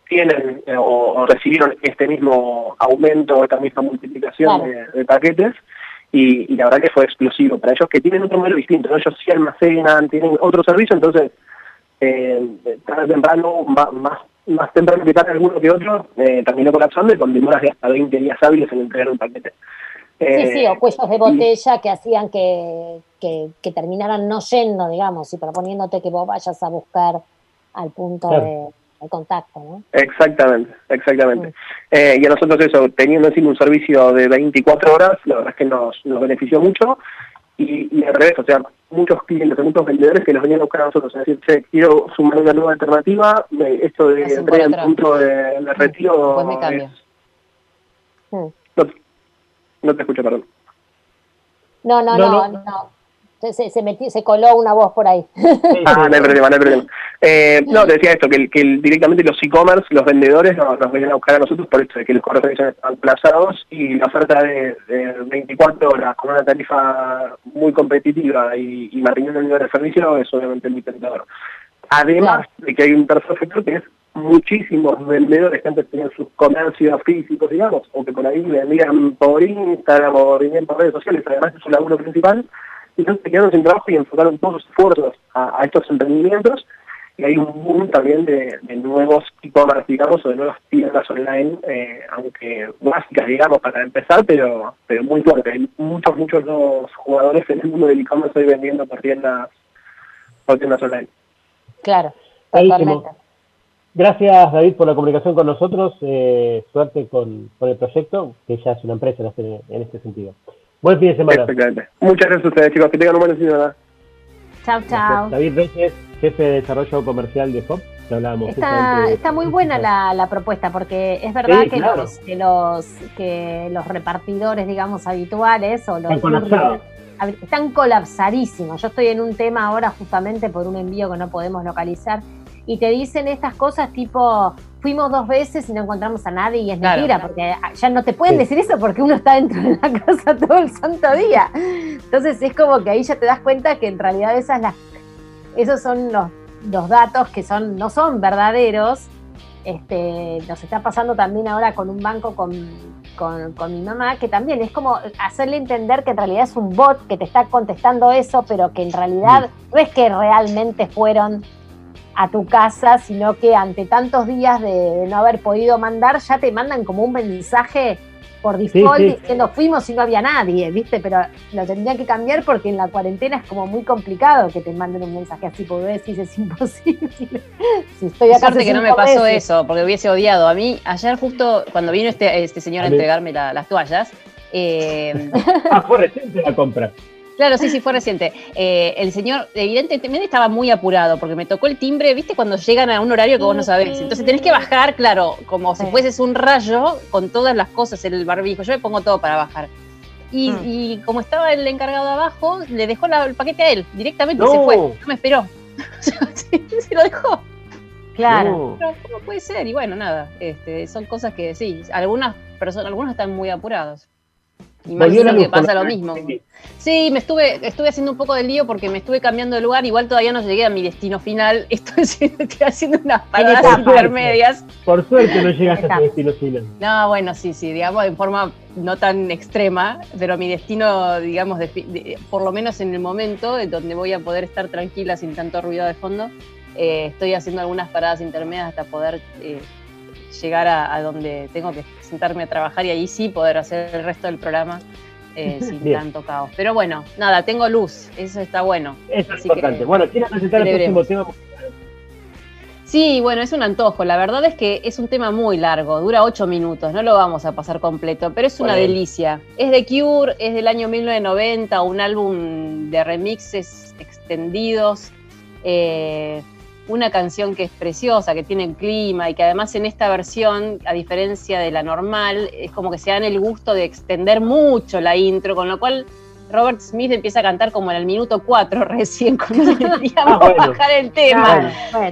tienen o, recibieron este mismo aumento, esta misma multiplicación de paquetes, y, la verdad que fue explosivo para ellos que tienen otro modelo distinto, ellos sí almacenan, tienen otro servicio, entonces eh, tarde temprano, más, más, temprano que tarde alguno que otro, eh, terminó colapsando y con demoras de hasta 20 días hábiles en entregar un paquete. Sí, sí, o eh, cuellos de botella que hacían que, que, terminaran no yendo, digamos, y proponiéndote que vos vayas a buscar al punto de contacto, ¿no? Exactamente, exactamente. Eh, y a nosotros eso, teniendo encima un servicio de 24 horas, la verdad es que nos, nos benefició mucho y, y, al revés, o sea, muchos clientes, muchos vendedores que nos venían a buscar a nosotros, es decir, che, quiero sumar una nueva alternativa, esto de entrar en punto de, retiro es... Hmm. No, no, te escucho, perdón. no, no, no. no se, se, metió, se coló una voz por ahí. ah, no hay problema, no hay problema. Eh, no, te decía esto, que, que directamente los e-commerce, los vendedores nos, nos venían a buscar a nosotros por esto de que los correos están plazados y la oferta de, 24 horas con una tarifa muy competitiva y, y manteniendo el nivel de servicio es obviamente muy tentador. Además de que hay un tercer efecto que es muchísimos vendedores que antes tenían sus comercios físicos, digamos, o que por ahí vendían por Instagram o vendían por redes sociales, además es su laburo principal, y entonces se quedaron sin trabajo y enfocaron todos sus esfuerzos a, estos emprendimientos y hay un boom también de, nuevos e-commerce, digamos, o de nuevas tiendas online, eh, aunque básicas, digamos, para empezar, pero pero muy fuerte. Hay muchos, muchos los jugadores en el mundo del e-commerce hoy vendiendo por tiendas, por tiendas online. Claro, totalmente. Gracias, David, por la comunicación con nosotros. Eh, suerte con, con, el proyecto, que ya es una empresa en este, en este sentido. Buen fin de semana. Muchas gracias a ustedes, chicos. Que tengan un buen fin de semana. Chao, chao. David Reyes, jefe de desarrollo comercial de FOP. Está, está, muy buena la, la, propuesta porque es verdad que, los, que, los, que los repartidores, digamos, habituales o los están colapsadísimos. Yo estoy en un tema ahora justamente por un envío que no podemos localizar y te dicen estas cosas tipo, fuimos dos veces y no encontramos a nadie y es mentira, porque ya no te pueden decir eso porque uno está dentro de la casa todo el santo día. Entonces es como que ahí ya te das cuenta que en realidad esas las, esos son los, los datos que son, no son verdaderos. Este, nos está pasando también ahora con un banco con con, mi mamá, que también es como hacerle entender que en realidad es un bot que te está contestando eso, pero que en realidad no es que realmente fueron a tu casa, sino que ante tantos días de no haber podido mandar, ya te mandan como un mensaje por default diciendo fuimos y no había nadie, ¿viste? Pero lo tendría que cambiar porque en la cuarentena es como muy complicado que te manden un mensaje así, porque decís es imposible. si estoy acá Suerte que no me pasó eso, porque hubiese odiado. A mí, ayer justo cuando vino este, este señor a, entregarme las toallas. Eh, ah, fue reciente la compra. Claro, sí, sí, fue reciente. Eh, el señor, evidentemente, estaba muy apurado porque me tocó el timbre, ¿viste? Cuando llegan a un horario que vos no sabés. Entonces tenés que bajar, claro, como si fueses un rayo con todas las cosas, el barbijo. Yo le pongo todo para bajar. Y, mm. como estaba el encargado abajo, le dejó el paquete a él directamente y se fue. No me esperó. sí, se lo dejó. Claro. Pero, ¿cómo puede ser? Y bueno, nada, este, son cosas que sí, algunas personas, algunos están muy apurados. Imagino que pasa lo mismo. Sí, me estuve, estuve haciendo un poco de lío porque me estuve cambiando de lugar. Igual todavía no llegué a mi destino final. Estoy, estoy haciendo unas paradas intermedias. Por suerte no llegaste a tu destino final. No, bueno, sí, sí, digamos de forma no tan extrema, pero mi destino, digamos, por lo menos en el momento en donde voy a poder estar tranquila sin tanto ruido de fondo, eh, estoy haciendo algunas paradas intermedias hasta poder eh, llegar a, donde tengo que sentarme a trabajar y ahí sí poder hacer el resto del programa eh, sin tanto caos. Pero bueno, nada, tengo luz, eso está bueno. Eso es importante. bueno, ¿quieres presentar el próximo tema? Sí, bueno, es un antojo. La verdad es que es un tema muy largo, dura ocho minutos, no lo vamos a pasar completo, pero es una delicia. Es de Cure, es del año 1990, un álbum de remixes extendidos. Eh, una canción que es preciosa, que tiene clima y que además en esta versión, a diferencia de la normal, es como que se dan el gusto de extender mucho la intro, con lo cual Robert Smith empieza a cantar como en el minuto 4 recién, cuando deberíamos ah, bajar el tema.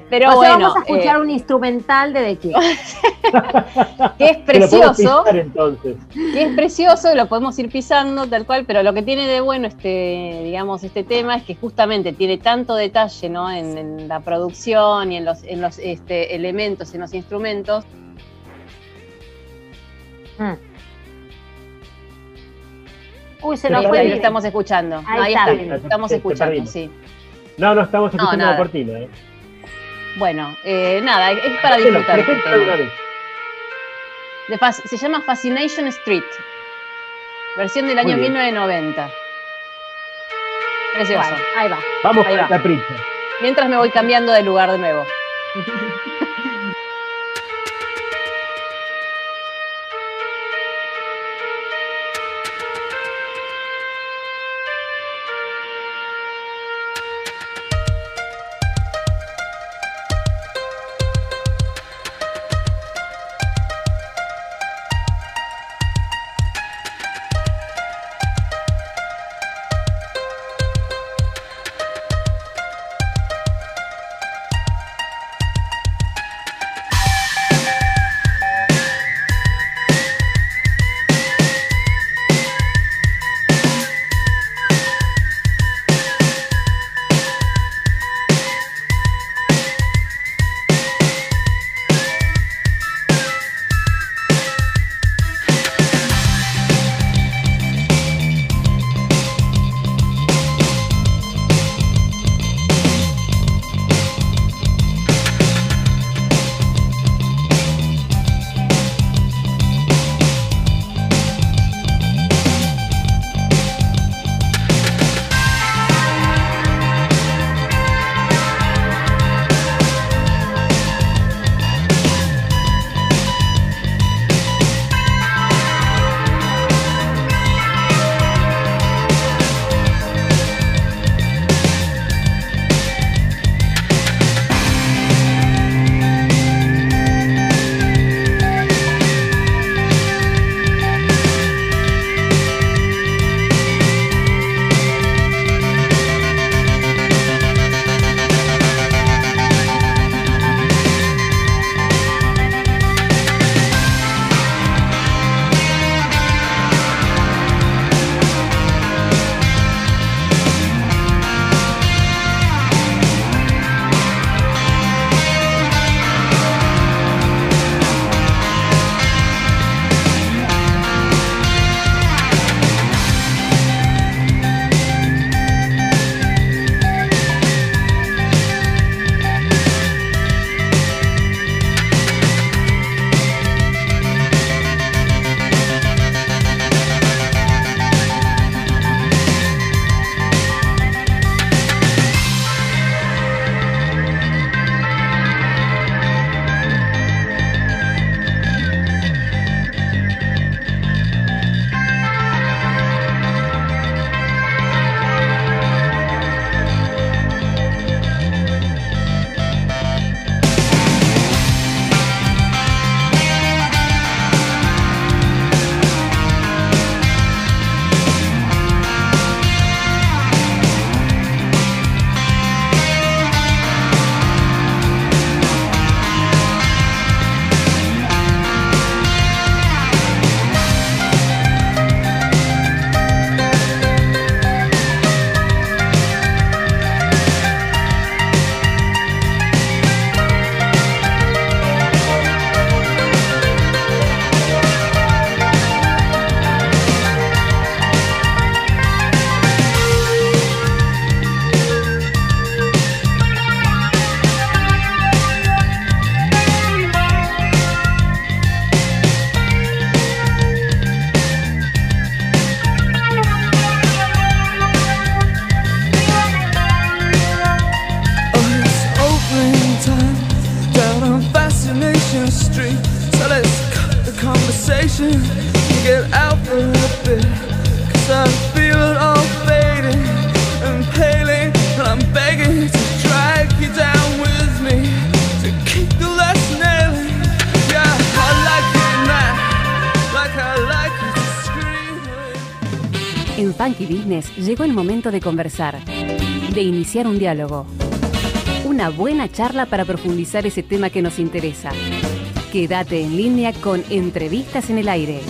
Pero bueno, vamos a escuchar eh, un instrumental de The que es precioso. Que es precioso, lo podemos ir pisando tal cual, pero lo que tiene de bueno este, digamos, este tema es que justamente tiene tanto detalle ¿no? en, la producción y en los, en los este, elementos, en los instrumentos. Mm. Uy, se nos fue. Ahí lo estamos escuchando. Ahí, está. estamos escuchando, sí. No, no estamos escuchando la cortina. ¿eh? Bueno, eh, nada, es para disfrutar. Este se llama Fascination Street, versión del año 1990. Precioso. ahí va. Vamos ahí va. la prisa. Mientras me voy cambiando de lugar de nuevo. llegó el momento de conversar, de iniciar un diálogo. Una buena charla para profundizar ese tema que nos interesa. Quédate en línea con Entrevistas en el Aire.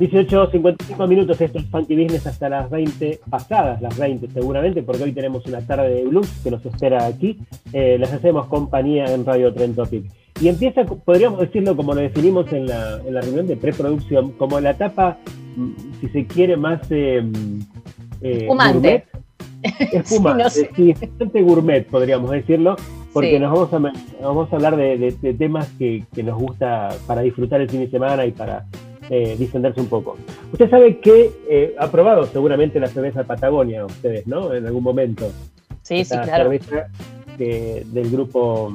...18.55 minutos, esto es Funky Business hasta las 20, pasadas las 20 seguramente, porque hoy tenemos una tarde de blues que nos espera aquí. Eh, les hacemos compañía en Radio Trend Topic. Y empieza, podríamos decirlo como lo definimos en la, en la reunión de preproducción, como la etapa, mm, si se quiere, más... Eh, eh, Fumante. Espuma, sí, sí, bastante gourmet, podríamos decirlo, porque nos vamos a, vamos a hablar de, temas que, nos gusta para disfrutar el fin de semana y para eh, distenderse un poco. Usted sabe que eh, ha probado seguramente la cerveza Patagonia, ustedes, ¿no? En algún momento. Sí, sí, claro. cerveza del grupo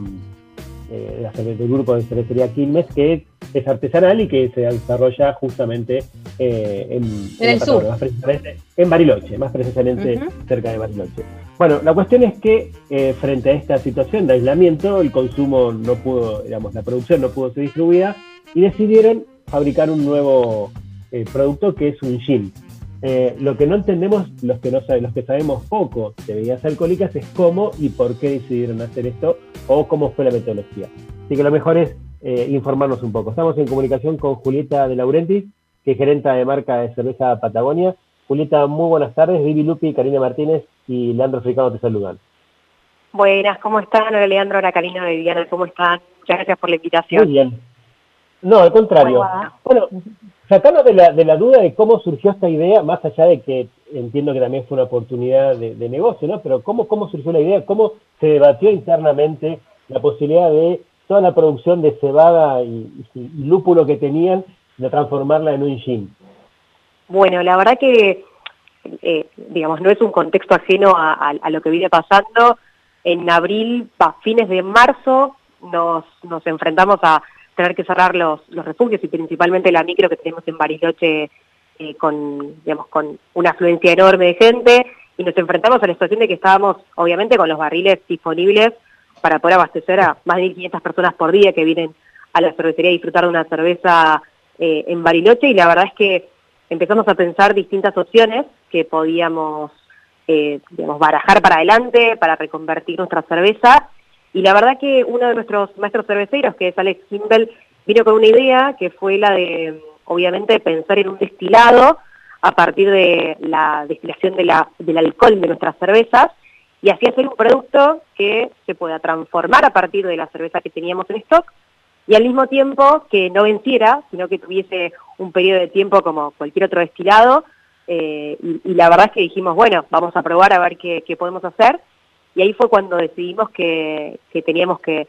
eh, del grupo de cervecería Quilmes, que es artesanal y que se desarrolla justamente eh, en, el sur. Más precisamente en Bariloche, más precisamente cerca de Bariloche. Bueno, la cuestión es que eh, frente a esta situación de aislamiento, el consumo no pudo, digamos, la producción no pudo ser distribuida y decidieron fabricar un nuevo eh, producto que es un gin. Lo que no entendemos, los que, no los que sabemos poco de bebidas alcohólicas, es cómo y por qué decidieron hacer esto o cómo fue la metodología. Así que lo mejor es eh, informarnos un poco. Estamos en comunicación con Julieta de Laurentiis, que es gerenta de marca de cerveza Patagonia. Julieta, muy buenas tardes. Vivi Lupi, Karina Martínez y Leandro Fricado te saludan. Buenas, ¿cómo están? Hola Leandro, hola Karina, Viviana, ¿cómo están? Muchas gracias por la invitación. Muy bien. No, al contrario. Bueno, sacarnos de la, de la duda de cómo surgió esta idea, más allá de que entiendo que también fue una oportunidad de, de negocio, ¿no? Pero ¿cómo, ¿cómo surgió la idea? ¿Cómo se debatió internamente la posibilidad de toda la producción de cebada y, lúpulo que tenían, de transformarla en un gin? Bueno, la verdad que, eh, digamos, no es un contexto ajeno a, lo que viene pasando. En abril, a fines de marzo, nos, nos enfrentamos a tener que cerrar los, los refugios y principalmente la micro que tenemos en Bariloche eh, con, digamos, con una afluencia enorme de gente y nos enfrentamos a la situación de que estábamos, obviamente, con los barriles disponibles para poder abastecer a más de 1.500 personas por día que vienen a la cervecería a disfrutar de una cerveza eh, en Bariloche y la verdad es que empezamos a pensar distintas opciones que podíamos eh, digamos, barajar para adelante, para reconvertir nuestra cerveza y la verdad que uno de nuestros maestros cerveceros, que es Alex Kimball, vino con una idea que fue la de, obviamente, pensar en un destilado a partir de la destilación de la, del alcohol de nuestras cervezas y así hacer un producto que se pueda transformar a partir de la cerveza que teníamos en stock y al mismo tiempo que no venciera, sino que tuviese un periodo de tiempo como cualquier otro destilado. Eh, y, la verdad es que dijimos, bueno, vamos a probar a ver qué, podemos hacer. Y ahí fue cuando decidimos que, teníamos que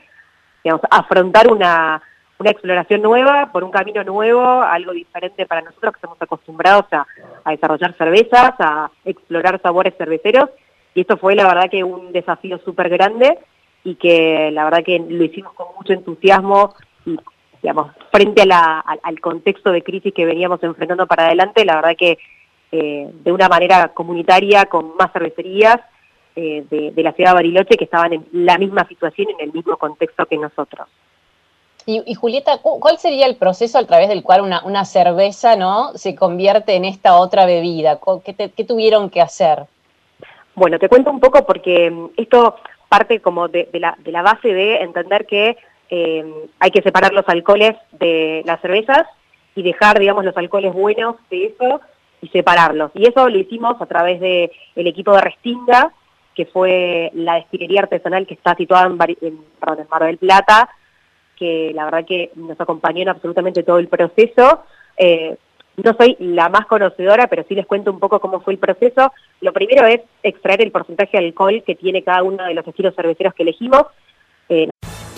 digamos, afrontar una, una exploración nueva, por un camino nuevo, algo diferente para nosotros que estamos acostumbrados a, desarrollar cervezas, a explorar sabores cerveceros y esto fue la verdad que un desafío súper grande y que la verdad que lo hicimos con mucho entusiasmo y digamos, frente al contexto de crisis que veníamos enfrentando para adelante, la verdad que eh, de una manera comunitaria, con más cervecerías eh, de, la ciudad de Bariloche que estaban en la misma situación, en el mismo contexto que nosotros. Y, Julieta, ¿cuál sería el proceso a través del cual una, cerveza no se convierte en esta otra bebida? qué tuvieron que hacer? Bueno, te cuento un poco porque mm, esto parte como de, la, base de entender que eh, hay que separar los alcoholes de las cervezas y dejar, digamos, los alcoholes buenos de eso y separarlos. Y eso lo hicimos a través del el equipo de Restinga, que fue la destilería artesanal que está situada en, en, Mar del Plata, que la verdad que nos acompañó en absolutamente todo el proceso. Eh, no soy la más conocedora, pero sí les cuento un poco cómo fue el proceso. Lo primero es extraer el porcentaje de alcohol que tiene cada uno de los estilos cerveceros que elegimos.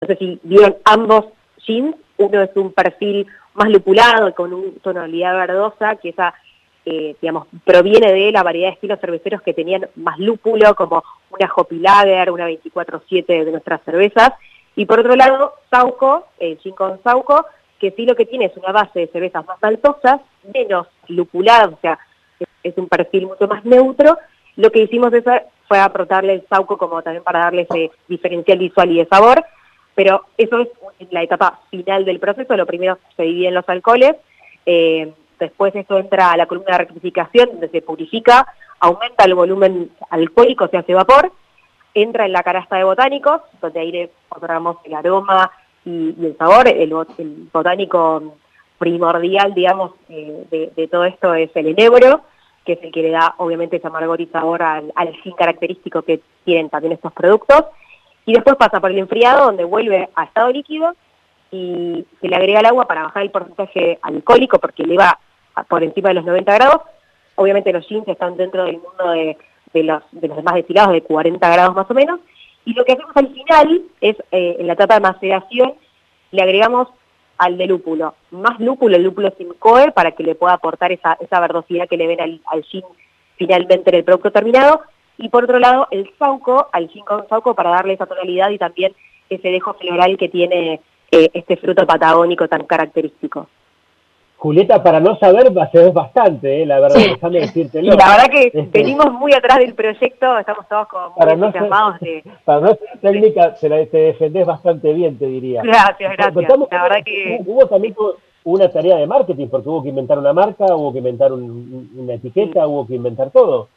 No sé si vieron ambos jeans, uno es un perfil más lupulado, con una tonalidad verdosa, que esa, eh, digamos, proviene de la variedad de estilos cerveceros que tenían más lúpulo, como una Hopi Lager, una 24-7 de nuestras cervezas, y por otro lado, Sauco, el gin con Sauco, que sí lo que tiene es una base de cervezas más altosas, menos lupuladas, o sea, es, un perfil mucho más neutro, lo que hicimos fue aportarle el Sauco como también para darle ese diferencial visual y de sabor, pero eso es la etapa final del proceso, lo primero se dividen los alcoholes, eh, después eso entra a la columna de rectificación, donde se purifica, aumenta el volumen alcohólico, se hace vapor, entra en la canasta de botánicos, donde ahí le otorgamos el aroma y, el sabor, el, botánico primordial, digamos, eh, de, todo esto es el enebro, que es el que le da obviamente ese amargor y sabor al, al gin característico que tienen también estos productos, y después pasa por el enfriado donde vuelve a estado líquido y se le agrega el agua para bajar el porcentaje alcohólico porque le va por encima de los 90 grados. Obviamente los jeans están dentro del mundo de, los, de demás destilados de 40 grados más o menos. Y lo que hacemos al final es, eh, en la etapa de maceración, le agregamos al de lúpulo, más lúpulo, el lúpulo sin coe, para que le pueda aportar esa, esa verdosidad que le ven al, al finalmente en el producto terminado, y por otro lado el sauco, al gin con sauco para darle esa tonalidad y también ese dejo floral que tiene eh, este fruto patagónico tan característico. Julieta, para no saber, ser bastante, ¿eh? la verdad, sí. déjame decírtelo. La verdad que este... venimos muy atrás del proyecto, estamos todos como muy entusiasmados. No de... Para no ser técnica, se la, te defendés bastante bien, te diría. Gracias, gracias. La verdad que... Hubo también una tarea de marketing, porque hubo que inventar una marca, hubo que inventar un, una etiqueta, sí. hubo que inventar todo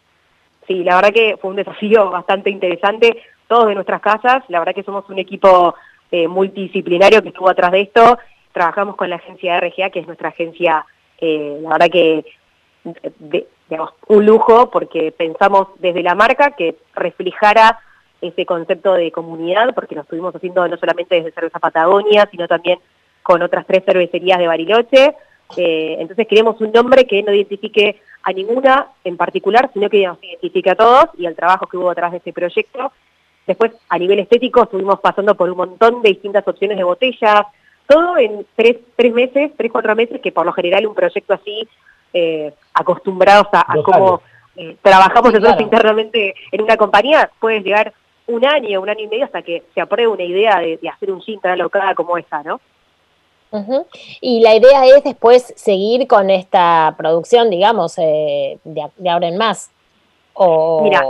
sí, la verdad que fue un desafío bastante interesante, todos de nuestras casas, la verdad que somos un equipo eh, multidisciplinario que estuvo atrás de esto, trabajamos con la agencia RGA, que es nuestra agencia, eh, la verdad que, de, un lujo, porque pensamos desde la marca que reflejara ese concepto de comunidad, porque lo estuvimos haciendo no solamente desde Cerveza Patagonia, sino también con otras tres cervecerías de Bariloche, eh, entonces queremos un nombre que no identifique a ninguna en particular, sino que nos identifique a todos y al trabajo que hubo detrás de este proyecto. Después, a nivel estético, estuvimos pasando por un montón de distintas opciones de botellas, todo en tres, tres meses, tres, cuatro meses, que por lo general un proyecto así, eh, acostumbrados a, a cómo eh, trabajamos sí, claro. internamente en una compañía, puede llegar un año, un año y medio hasta que se apruebe una idea de, de hacer un gin tan alocada como esa, ¿no? Uh -huh. Y la idea es después seguir con esta producción, digamos, eh, de, de, ahora en más. O, Mira,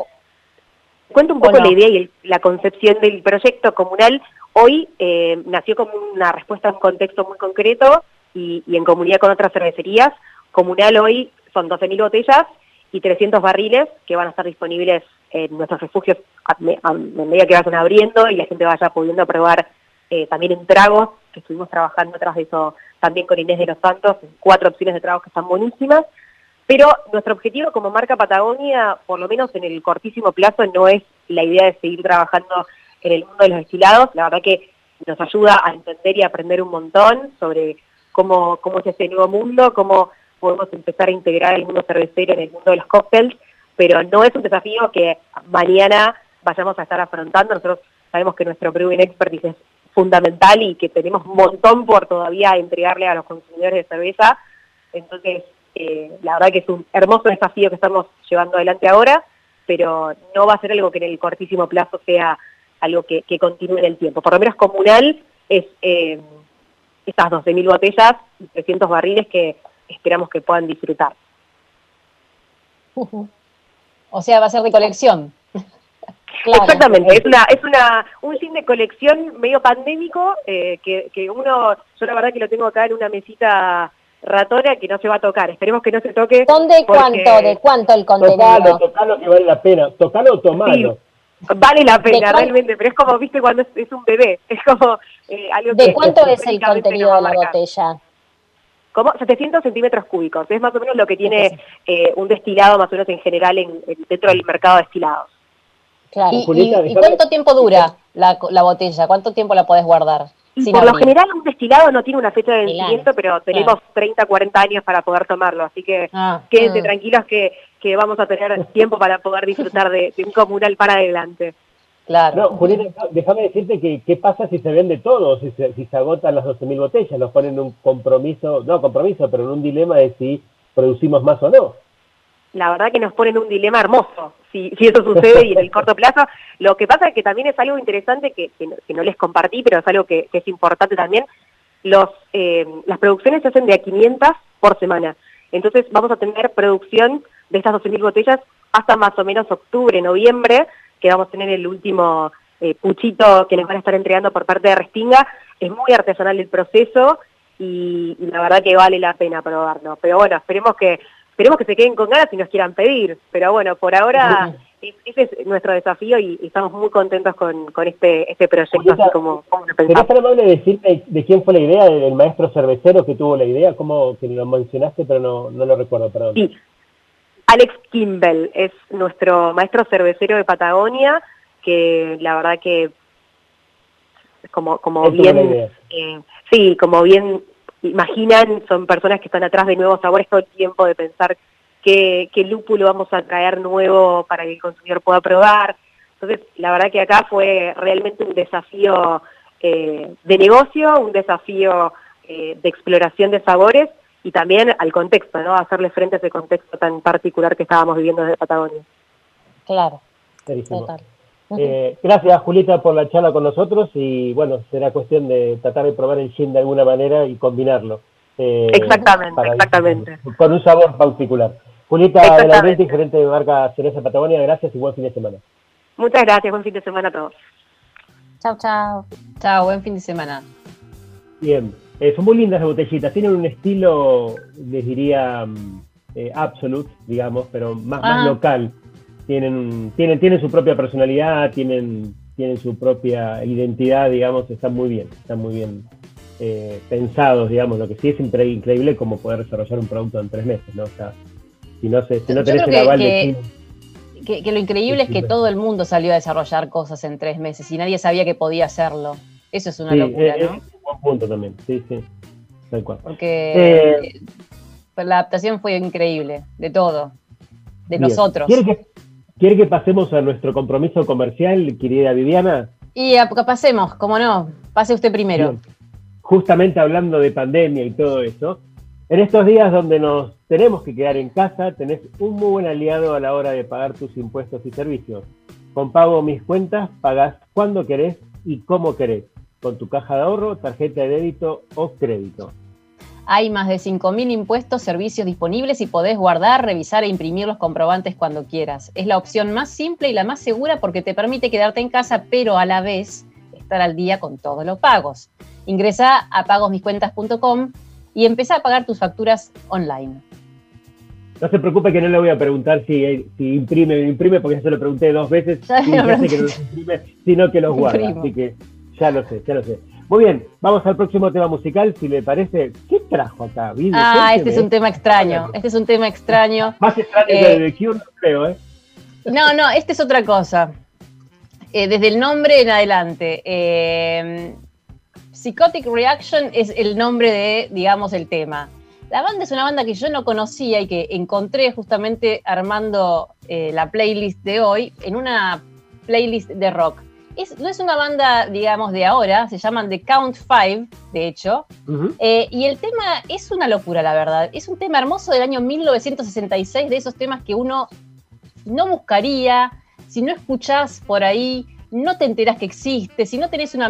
cuento un poco no. la idea y el, la concepción del proyecto comunal. Hoy eh, nació como una respuesta a un contexto muy concreto y, y en comunidad con otras cervecerías. Comunal hoy son 12.000 botellas y 300 barriles que van a estar disponibles en nuestros refugios a, a, a medida que vayan abriendo y la gente vaya pudiendo probar eh, también en tragos, que estuvimos trabajando atrás de eso también con Inés de los Santos, cuatro opciones de tragos que están buenísimas, pero nuestro objetivo como marca Patagonia, por lo menos en el cortísimo plazo, no es la idea de seguir trabajando en el mundo de los destilados, la verdad que nos ayuda a entender y aprender un montón sobre cómo, cómo es este nuevo mundo, cómo podemos empezar a integrar el mundo cervecero en el mundo de los cócteles, pero no es un desafío que mañana vayamos a estar afrontando. Nosotros sabemos que nuestro Brewing Expertise es fundamental y que tenemos un montón por todavía entregarle a los consumidores de cerveza. Entonces, eh, la verdad que es un hermoso desafío que estamos llevando adelante ahora, pero no va a ser algo que en el cortísimo plazo sea algo que, que continúe en el tiempo. Por lo menos comunal es eh, estas 12.000 botellas, 300 barriles que esperamos que puedan disfrutar. O sea, va a ser de colección. Exactamente, es una es una un fin de colección medio pandémico eh, que, que uno, yo la verdad que lo tengo acá en una mesita ratona que no se va a tocar, esperemos que no se toque. ¿Dónde cuánto? ¿De cuánto el contenido? Tocalo, tocalo que vale la pena, tocalo o tomalo. Vale la pena, realmente, pero es como, viste, cuando es, un bebé, es como eh, algo ¿De cuánto es el contenido de la botella? Como 700 centímetros cúbicos, es más o menos lo que tiene eh, un destilado más o menos en general en, dentro del mercado de destilados. Claro. ¿Y, cuánto tiempo dura la, la, botella? ¿Cuánto tiempo la podés guardar? por lo general un destilado no tiene una fecha de vencimiento, pero tenemos 30, 40 años para poder tomarlo, así que ah, quédense ah. tranquilos que, que vamos a tener tiempo para poder disfrutar de, un comunal para adelante. Claro. No, Julieta, déjame decirte que qué pasa si se vende todo, si se, si se agotan las 12.000 botellas, nos ponen un compromiso, no compromiso, pero en un dilema de si producimos más o no la verdad que nos ponen un dilema hermoso si, si eso sucede y en el corto plazo. Lo que pasa es que también es algo interesante que, que, no, les compartí, pero es algo que, es importante también. Los, eh, las producciones se hacen de a 500 por semana. Entonces vamos a tener producción de estas 12.000 botellas hasta más o menos octubre, noviembre, que vamos a tener el último eh, puchito que nos van a estar entregando por parte de Restinga. Es muy artesanal el proceso y la verdad que vale la pena probarlo. Pero bueno, esperemos que esperemos que se queden con ganas y nos quieran pedir, pero bueno, por ahora ese es nuestro desafío y, estamos muy contentos con, este, este proyecto, así como, como lo ¿Sería amable decirme de quién fue la idea, del maestro cervecero que tuvo la idea? como que lo mencionaste, pero no, no lo recuerdo, perdón. Sí, Alex Kimball es nuestro maestro cervecero de Patagonia, que la verdad que como, como bien, eh, sí, como bien imaginan, son personas que están atrás de nuevos sabores todo el tiempo, de pensar qué, qué lúpulo vamos a traer nuevo para que el consumidor pueda probar. Entonces, la verdad que acá fue realmente un desafío eh, de negocio, un desafío eh, de exploración de sabores y también al contexto, ¿no? Hacerle frente a ese contexto tan particular que estábamos viviendo desde Patagonia. Claro. Eh, gracias, Julita, por la charla con nosotros y bueno, será cuestión de tratar de probar el gin de alguna manera y combinarlo. Eh, exactamente, exactamente. Con un sabor particular. Julita de la Renta gerente de marca Cereza Patagonia, gracias y buen fin de semana. Muchas gracias, buen fin de semana a todos. Chao, chao. Chao, buen fin de semana. Bien, eh, son muy lindas las botellitas, tienen un estilo, les diría, mm, absolute, digamos, pero más, más ah. local tienen, tienen, tienen su propia personalidad, tienen, tienen su propia identidad, digamos, están muy bien, están muy bien eh, pensados, digamos, lo que sí es increíble como poder desarrollar un producto en tres meses, ¿no? O sea, si no, se, si no tenés el aval que, que, que, lo increíble es que todo el mundo salió a desarrollar cosas en tres meses y nadie sabía que podía hacerlo. Eso es una locura, ¿no? Es un buen punto también, sí, sí, tal cual. Porque eh, la adaptación fue increíble, de todo, de nosotros. ¿Quiere que pasemos a nuestro compromiso comercial, querida Viviana? Y a, pasemos, como no, pase usted primero. Justamente hablando de pandemia y todo eso, en estos días donde nos tenemos que quedar en casa, tenés un muy buen aliado a la hora de pagar tus impuestos y servicios. Con Pago Mis Cuentas, pagás cuando querés y cómo querés, con tu caja de ahorro, tarjeta de débito o crédito. Hay más de 5.000 impuestos, servicios disponibles y podés guardar, revisar e imprimir los comprobantes cuando quieras. Es la opción más simple y la más segura porque te permite quedarte en casa, pero a la vez estar al día con todos los pagos. Ingresa a pagosmiscuentas.com y empezá a pagar tus facturas online. No se preocupe que no le voy a preguntar si, imprime o no imprime, porque ya se lo pregunté dos veces y ya sé que no los imprime, sino que los guarda. Así que ya lo sé, ya lo sé. Muy bien, vamos al próximo tema musical, si le parece. ¿Qué trajo acá? Ah, este es un tema extraño. Este es un tema extraño. Más extraño que el de Cure, no creo, ¿eh? No, no, este es otra cosa. Eh, desde el nombre en adelante. Eh, Psychotic Reaction es el nombre de, digamos, el tema. La banda es una banda que yo no conocía y que encontré justamente armando eh, la playlist de hoy en una playlist de rock no es una banda, digamos, de ahora, se llaman The Count Five, de hecho, eh, y el tema es una locura, la verdad. Es un tema hermoso del año 1966, de esos temas que uno no buscaría, si no escuchás por ahí no te enteras que existe, si no tenés una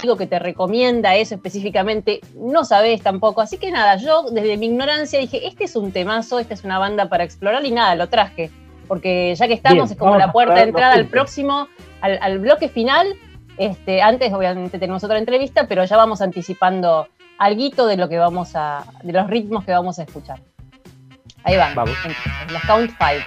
algo que te recomienda eso específicamente, no sabes tampoco. Así que nada, yo desde mi ignorancia dije, este es un temazo, esta es una banda para explorar y nada, lo traje. Porque ya que estamos, Bien, es como la puerta de entrada al próximo, al, al bloque final. Este, antes, obviamente, tenemos otra entrevista, pero ya vamos anticipando algo de lo que vamos a, de los ritmos que vamos a escuchar. Ahí van. Vamos. Entonces, las Count Five.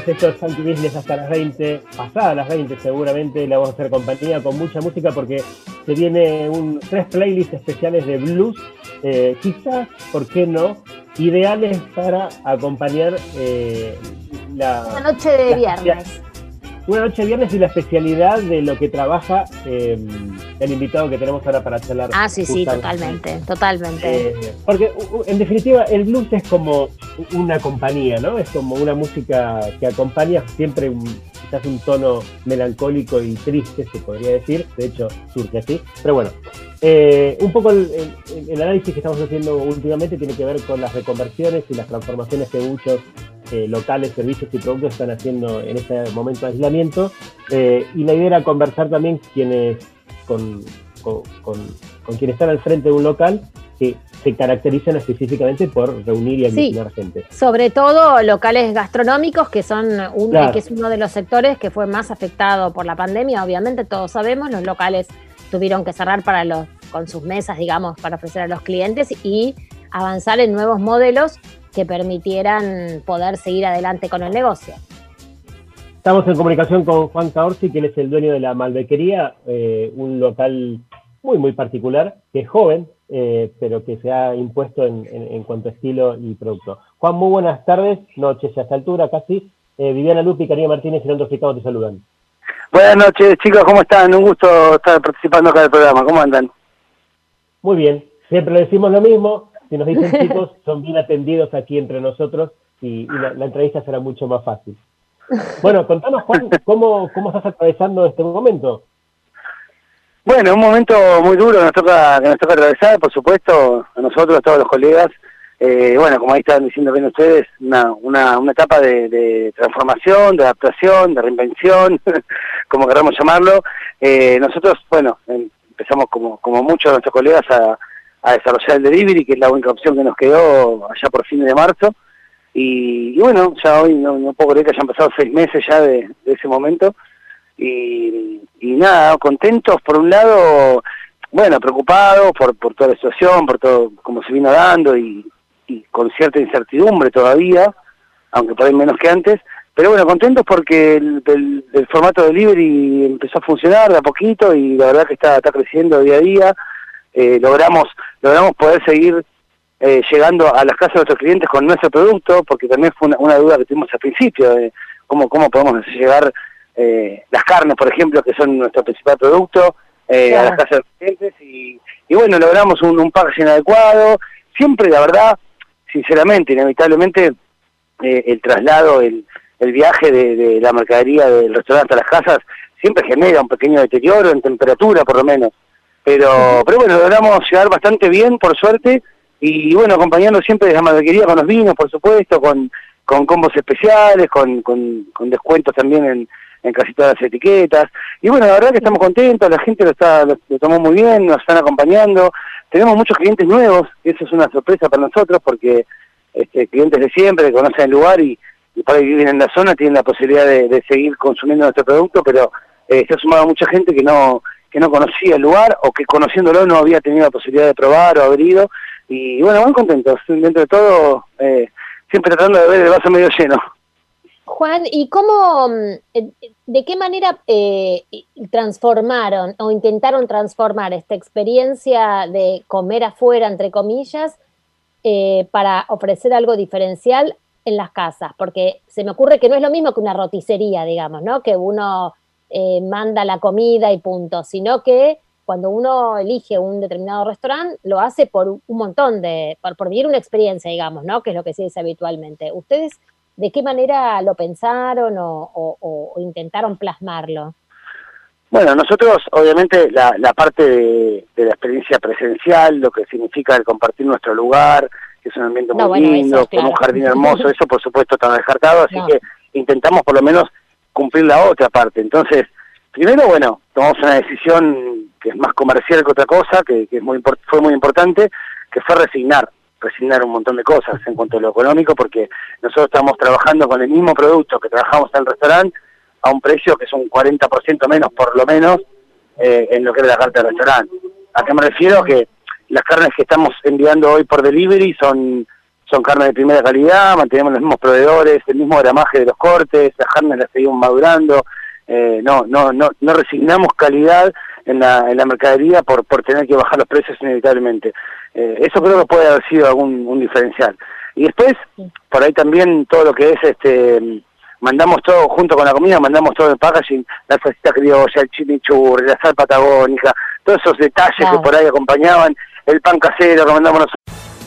El sector Funky Business hasta las 20, pasadas las 20 seguramente, le vamos a hacer compañía con mucha música porque se viene un tres playlists especiales de blues, eh, quizás, ¿por qué no? Ideales para acompañar eh, la, Una noche de la viernes. una noche de viernes y la especialidad de lo que trabaja eh, el invitado que tenemos ahora para charlar. Ah, sí, sí, totalmente, totalmente. Eh, porque en definitiva el blues es como una compañía, ¿no? Es como una música que acompaña siempre un, quizás un tono melancólico y triste, se podría decir. De hecho, surge así. Pero bueno, eh, un poco el, el- el análisis que estamos haciendo últimamente tiene que ver con las reconversiones y las transformaciones que muchos eh, locales, servicios y productos están haciendo en este momento de aislamiento. Eh, y la idea era conversar también quienes con con, con, quienes están al frente de un local que se caracterizan específicamente por reunir y aglutinar gente. Sobre todo locales gastronómicos, que son que es uno de los sectores que fue más afectado por la pandemia, obviamente todos sabemos, los locales tuvieron que cerrar para los, con sus mesas, digamos, para ofrecer a los clientes y avanzar en nuevos modelos que permitieran poder seguir adelante con el negocio. Estamos en comunicación con Juan Caorsi, quien es el dueño de la Malbequería, eh, un local muy, muy particular, que es joven, eh, pero que se ha impuesto en, cuanto a estilo y producto. Juan, muy buenas tardes, noches a esta altura casi. Eh, Viviana Lupi, Karina Martínez y Leandro Fricado te saludan. Buenas noches, chicos, ¿cómo están? Un gusto estar participando acá del programa. ¿Cómo andan? Muy bien, siempre le decimos lo mismo. Si nos dicen chicos, son bien atendidos aquí entre nosotros y, la, entrevista será mucho más fácil. Bueno, contanos, Juan, ¿cómo, cómo estás atravesando este momento? Bueno, un momento muy duro que nos toca, que nos toca atravesar, por supuesto, a nosotros, a todos los colegas. Eh, bueno, como ahí están diciendo bien ustedes, una, una, una etapa de, transformación, de adaptación, de reinvención, como queramos llamarlo. Eh, nosotros, bueno, empezamos como, como muchos de nuestros colegas a, desarrollar el delivery, que es la única opción que nos quedó allá por fines de marzo. Y, bueno, ya hoy no, puedo creer que hayan pasado seis meses ya de, ese momento. Y, y, nada, contentos por un lado, bueno, preocupados por, por toda la situación, por todo como se vino dando y, y con cierta incertidumbre todavía, aunque por ahí menos que antes, pero bueno, contentos porque el, el, formato de delivery empezó a funcionar de a poquito y la verdad que está, está creciendo día a día. Eh, logramos, logramos poder seguir eh, llegando a las casas de nuestros clientes con nuestro producto, porque también fue una, duda que tuvimos al principio, de cómo, cómo podemos llegar eh, las carnes, por ejemplo, que son nuestro principal producto, a las casas de los clientes. Y, y bueno, logramos un, un packaging adecuado. Siempre, la verdad, sinceramente, inevitablemente, eh, el traslado, el, el viaje de, la mercadería del restaurante a las casas siempre genera un pequeño deterioro en temperatura, por lo menos. Pero, pero bueno, logramos llegar bastante bien, por suerte, y bueno, acompañando siempre de la mercadería con los vinos, por supuesto, con, con combos especiales, con, con, descuentos también en, en casi todas las etiquetas. Y bueno, la verdad que estamos contentos, la gente lo, está, lo, tomó muy bien, nos están acompañando, tenemos muchos clientes nuevos, y eso es una sorpresa para nosotros porque este, clientes de siempre que conocen el lugar y, para vivir en la zona tienen la posibilidad de, seguir consumiendo nuestro producto, pero eh, se ha sumado mucha gente que no que no conocía el lugar o que conociéndolo no había tenido la posibilidad de probar o haber ido. Y bueno, muy contentos, dentro de todo, eh, siempre tratando de ver el vaso medio lleno. Juan, ¿y cómo, mm, eh, de qué manera eh, transformaron o intentaron transformar esta experiencia de comer afuera, entre comillas, para ofrecer algo diferencial en las casas? Porque se me ocurre que no es lo mismo que una roticería, digamos, ¿no? Que uno manda la comida y punto, sino que cuando uno elige un determinado restaurante, lo hace por un montón de, por, por vivir una experiencia, digamos, ¿no? Que es lo que se dice habitualmente. ¿Ustedes ¿De qué manera lo pensaron o, intentaron plasmarlo? Bueno, nosotros obviamente la, parte de, la experiencia presencial, lo que significa el compartir nuestro lugar, que es un ambiente muy lindo, con un jardín hermoso, eso por supuesto está descartado, así que intentamos por lo menos cumplir la otra parte. Entonces, primero, bueno, tomamos una decisión que es más comercial que otra cosa, que, que es muy fue muy importante, que fue resignar resignar un montón de cosas en cuanto a lo económico, porque nosotros estamos trabajando con el mismo producto que trabajamos en el restaurante a un precio que es un 40% menos, por lo menos, eh, en lo que es la carta del restaurante. ¿A qué me refiero? Que las carnes que estamos enviando hoy por delivery son son carnes de primera calidad, mantenemos los mismos proveedores, el mismo gramaje de los cortes, las carnes las seguimos madurando, eh, no, no, no, no resignamos calidad en la, en la mercadería por, por tener que bajar los precios inevitablemente. Eh, eso creo que puede haber sido algún un diferencial. Y después, por ahí también todo lo que es, este mandamos todo junto con la comida, mandamos todo el packaging, la salsita criolla, el chimichurri, la sal patagónica, todos esos detalles que por ahí acompañaban, el pan casero que mandamos nosotros.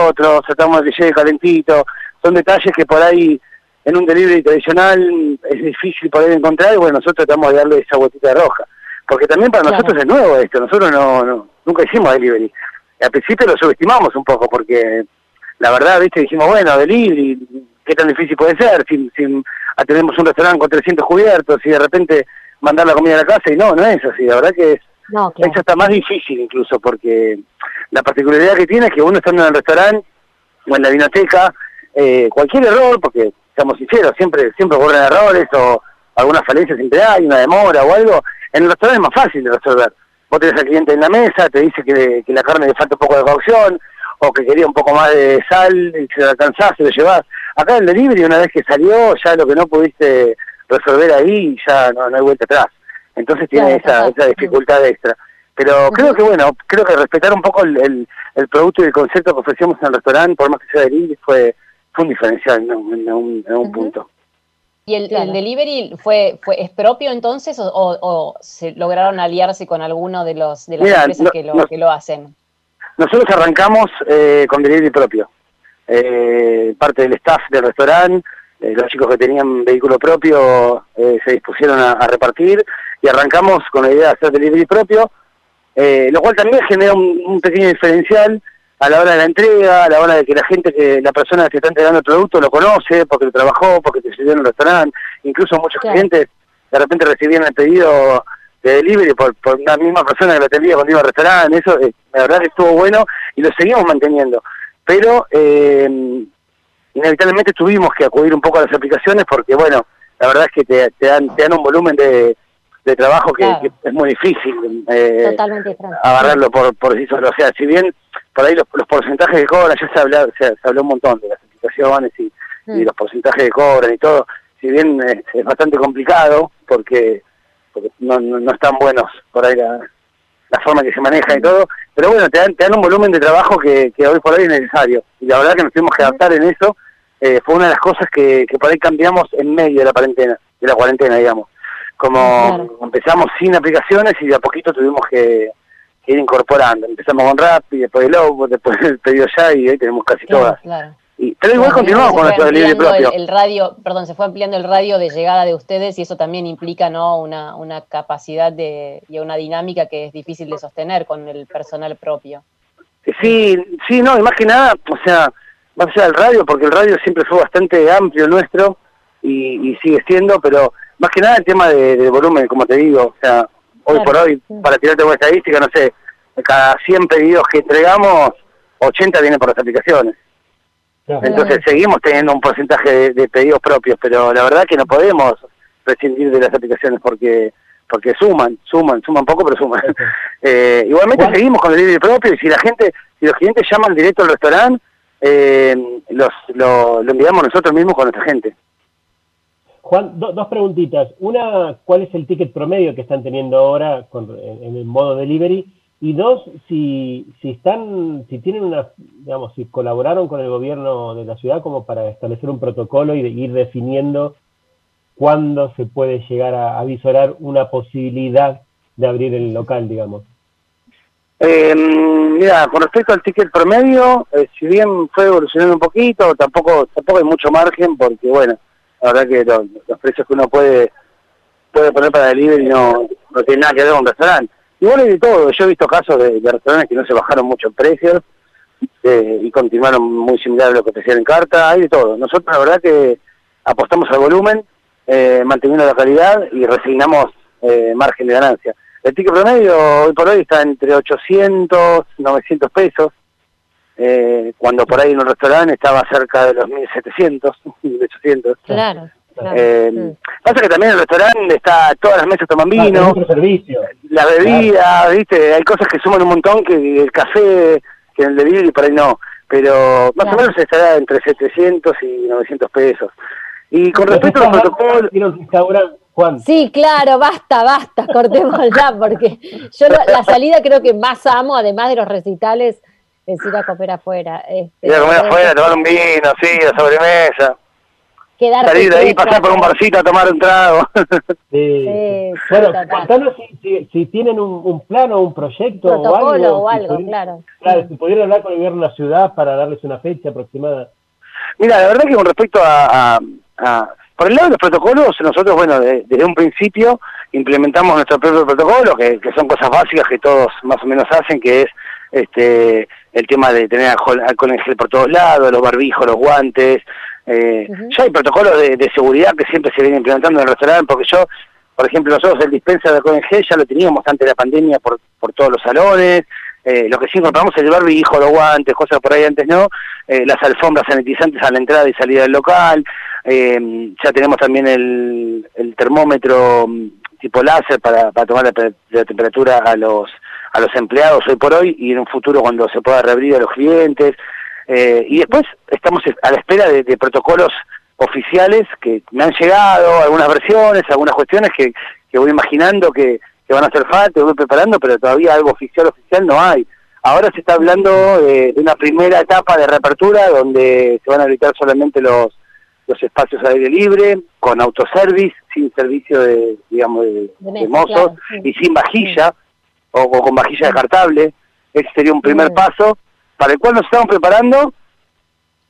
Nosotros tratamos de que llegue calentito, son detalles que por ahí en un delivery tradicional es difícil poder encontrar y bueno, nosotros tratamos de darle esa botita roja. Porque también para Claro. nosotros es nuevo esto, nosotros no, no nunca hicimos delivery. Al principio lo subestimamos un poco porque la verdad, viste, dijimos, bueno, delivery, ¿qué tan difícil puede ser? Si, si tenemos un restaurante con 300 cubiertos y de repente mandar la comida a la casa y no, no es así, la verdad que es, No, claro. eso está más difícil incluso porque la particularidad que tiene es que uno estando en el restaurante o en la vinoteca, eh, cualquier error, porque seamos sinceros, siempre siempre ocurren errores o alguna falencia siempre hay, una demora o algo, en el restaurante es más fácil de resolver. Vos tenés al cliente en la mesa, te dice que, que la carne le falta un poco de cocción, o que quería un poco más de sal, y se lo alcanzás, se lo llevás. Acá en el delivery, una vez que salió, ya lo que no pudiste resolver ahí, ya no, no hay vuelta atrás. Entonces tiene Claro, esa, esa dificultad extra. Pero creo que, bueno, creo que respetar un poco el, el, el producto y el concepto que ofrecíamos en el restaurante, por más que sea delivery, fue, fue un diferencial en un, en un, en un punto. ¿Y el, el delivery fue, fue es propio entonces o, o- o se lograron aliarse con alguno de los de las Mira, empresas no- que, lo, no- que lo hacen? Nosotros arrancamos eh, con delivery propio. Eh, parte del staff del restaurante, eh, los chicos que tenían vehículo propio eh, se dispusieron a, a repartir y arrancamos con la idea de hacer delivery propio, eh, lo cual también genera un, un pequeño diferencial a la hora de la entrega, a la hora de que la gente, que la persona que está entregando el producto lo conoce, porque lo trabajó, porque te sirvió en el restaurante, incluso muchos Claro. clientes de repente recibían el pedido de delivery por, por una misma persona que lo atendía cuando iba al restaurante, eso eh, la verdad que estuvo bueno y lo seguimos manteniendo. Pero eh, inevitablemente tuvimos que acudir un poco a las aplicaciones porque, bueno, la verdad es que te, te dan, te dan un volumen de, de trabajo que, Claro. que es muy difícil eh, agarrarlo por, por sí solo. O sea, si bien por ahí los, los porcentajes que cobran, ya se, habla, se, se habló un montón de las aplicaciones y, y Mm. los porcentajes que cobran y todo, si bien eh, es bastante complicado porque, porque no, no, no están buenos por ahí la, la forma que se maneja y todo, pero bueno, te dan, te dan un volumen de trabajo que, que hoy por hoy es necesario. Y la verdad que nos tuvimos que adaptar en eso, eh, fue una de las cosas que, que por ahí cambiamos en medio de la cuarentena, de la cuarentena, digamos. Como Claro. empezamos sin aplicaciones y de a poquito tuvimos que, que ir incorporando. Empezamos con Rappi, después el Lobo, después el pedido ya y hoy tenemos casi todas. Claro. Y, pero igual Claro, continuamos con nuestro delivery propio. El, el radio, perdón, se fue ampliando el radio de llegada de ustedes y eso también implica ¿no? una, una capacidad de, y una dinámica que es difícil de sostener con el personal propio. Sí, sí, no, y más que nada, o sea, más allá del radio, porque el radio siempre fue bastante amplio nuestro y, y sigue siendo, pero más que nada el tema de, de volumen, como te digo, o sea, hoy Claro, por hoy, sí. para tirarte una estadística, no sé, cada 100 pedidos que entregamos, 80 vienen por las aplicaciones. Claro. Entonces seguimos teniendo un porcentaje de, de pedidos propios, pero la verdad que no podemos prescindir de las aplicaciones porque porque suman, suman, suman poco, pero suman. Eh, igualmente seguimos con el delivery propio y si la gente, si los clientes llaman directo al restaurante, eh, los, lo, lo enviamos nosotros mismos con nuestra gente. Juan, do- dos preguntitas. Una, ¿cuál es el ticket promedio que están teniendo ahora con- en, en el modo delivery? Y dos, si, si están, si tienen una, digamos, si colaboraron con el gobierno de la ciudad como para establecer un protocolo y ir definiendo cuándo se puede llegar a avisorar una posibilidad de abrir el local, digamos. Eh, mira, con respecto al ticket promedio, eh, si bien fue evolucionando un poquito, tampoco tampoco hay mucho margen porque, bueno, la verdad que lo- los precios que uno puede puede poner para delivery no, no tiene nada que ver con un restaurante. Igual hay de todo, yo he visto casos de, de restaurantes que no se bajaron mucho en precios eh, y continuaron muy similar a lo que ofrecían en carta, hay de todo. Nosotros la verdad que apostamos al volumen, eh, manteniendo la calidad y resignamos eh, margen de ganancia. El ticket promedio hoy por hoy está entre 800, 900 pesos, eh, cuando por ahí en un restaurante estaba cerca de los 1700, 1800. Claro. Eh, pasa que también en el restaurante está todas las mesas toman vino, servicio. la bebida, viste, hay cosas que suman un montón que el café, que en el delivery por ahí no, pero más o menos estará entre 700 y 900 pesos. Y con respecto a los protocolos... Sí, claro, basta, basta, cortemos ya, porque yo la, la salida creo que más amo, además de los recitales, es ir a comer afuera. Este, Ir a comer afuera, tomar un vino, sí, la sobremesa. Quedarte Salir de ahí, pasar por un barcito a tomar un trago. Sí. Sí, Bueno, total. contanos si, si, si tienen un, un plano, un proyecto o Protocolo algo. o si algo, pudieran- claro. Claro, si pudieran hablar con el gobierno de la ciudad para darles una fecha aproximada. Mira, la verdad que con respecto a, a- a- por el lado de los protocolos, nosotros, bueno, de- desde un principio implementamos nuestro propio protocolo, que, que son cosas básicas que todos más o menos hacen, que es este el tema de tener alcohol, alcohol en gel por todos lados, los barbijos, los guantes. eh, Ya hay protocolos de, de seguridad que siempre se vienen implementando en el restaurante, porque yo, por ejemplo, nosotros el dispensa de alcohol en gel ya lo teníamos antes de la pandemia por, por todos los salones, eh, lo que sí incorporamos es el barbijo, los guantes, cosas por ahí antes no, eh, las alfombras sanitizantes a la entrada y salida del local, eh, ya tenemos también el, el termómetro mm, tipo láser para, para tomar la, la temperatura a los a los empleados hoy por hoy y en un futuro cuando se pueda reabrir a los clientes. Eh, y después estamos a la espera de, de protocolos oficiales que me han llegado, algunas versiones, algunas cuestiones que, que voy imaginando que, que van a hacer falta, voy preparando, pero todavía algo oficial oficial no hay. Ahora se está hablando de, de una primera etapa de reapertura donde se van a habilitar solamente los los espacios al aire libre, con autoservice, sin servicio de, digamos, de, De mozos sí. y sin vajilla, o, o con vajilla descartable. Ese sería un primer paso para el cual nos estamos preparando.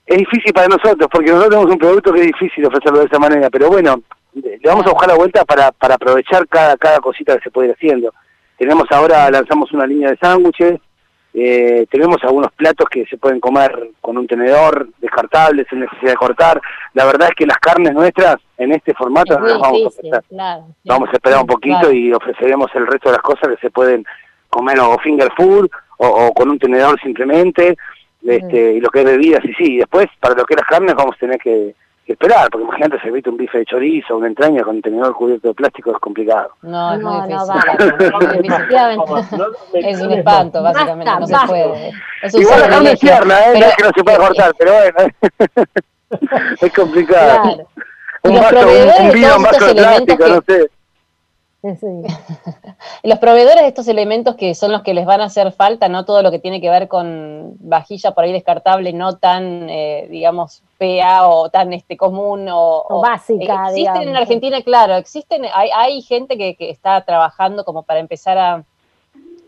Es difícil para nosotros, porque nosotros tenemos un producto que es difícil ofrecerlo de esa manera, pero bueno, le le vamos a buscar la vuelta para, para aprovechar cada, cada cosita que se puede ir haciendo. Tenemos ahora, lanzamos una línea de sándwiches, eh, tenemos algunos platos que se pueden comer con un tenedor descartable, sin necesidad de cortar. La verdad es que las carnes nuestras en este formato Es las vamos a difícil, claro. Vamos a esperar un poquito Claro. y ofreceremos el resto de las cosas que se pueden comer o finger food o, o con un tenedor simplemente, este, y lo que es bebidas y sí. Y después, para lo que es las carnes, vamos a tener que esperar, porque imagínate servirte un bife de chorizo o una entraña con un tenedor cubierto de plástico es complicado. No, es muy No, no difícil. Es un espanto, básicamente, Basta, no se basta. puede. Es un Igual la carne es sacrilegio. tierna, ¿eh? no es que no se puede cortar, pero bueno, es complicado. Claro. Un vaso, un, un vino en vaso de plástico, no sé. Los proveedores de estos elementos que son los que les van a hacer falta, no todo lo que tiene que ver con vajilla por ahí descartable, no tan, eh, digamos, fea o tan este común o, O básica, Existen digamos. en Argentina, claro, existen, hay, hay gente que, que está trabajando como para empezar a,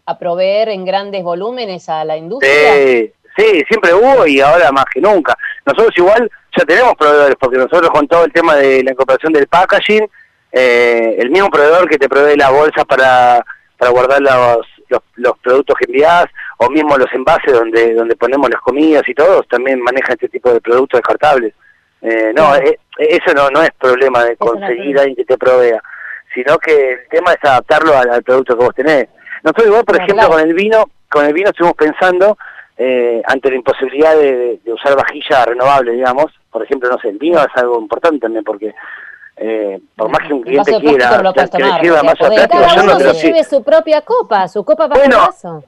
a proveer en grandes volúmenes a la industria. Sí, sí, siempre hubo y ahora más que nunca. Nosotros igual ya tenemos proveedores, porque nosotros con todo el tema de la incorporación del packaging, eh, el mismo proveedor que te provee la bolsa para, para guardar los, los, los productos que envías, o mismo los envases donde, donde ponemos las comidas y todo, también maneja este tipo de productos descartables. Eh, no, eh, eso no, no es problema de conseguir a alguien que te provea, sino que el tema es adaptarlo al, al producto que vos tenés. Nosotros igual, por ejemplo, claro. con el vino, con el vino estuvimos pensando eh, ante la imposibilidad de- de usar vajilla renovable, digamos. Por ejemplo, no sé, el vino es algo importante también porque eh, por más que un cliente quiera no que le sirva más a podés- plástico, Cada no se sí. lleve su propia copa, su copa para Bueno, el vaso.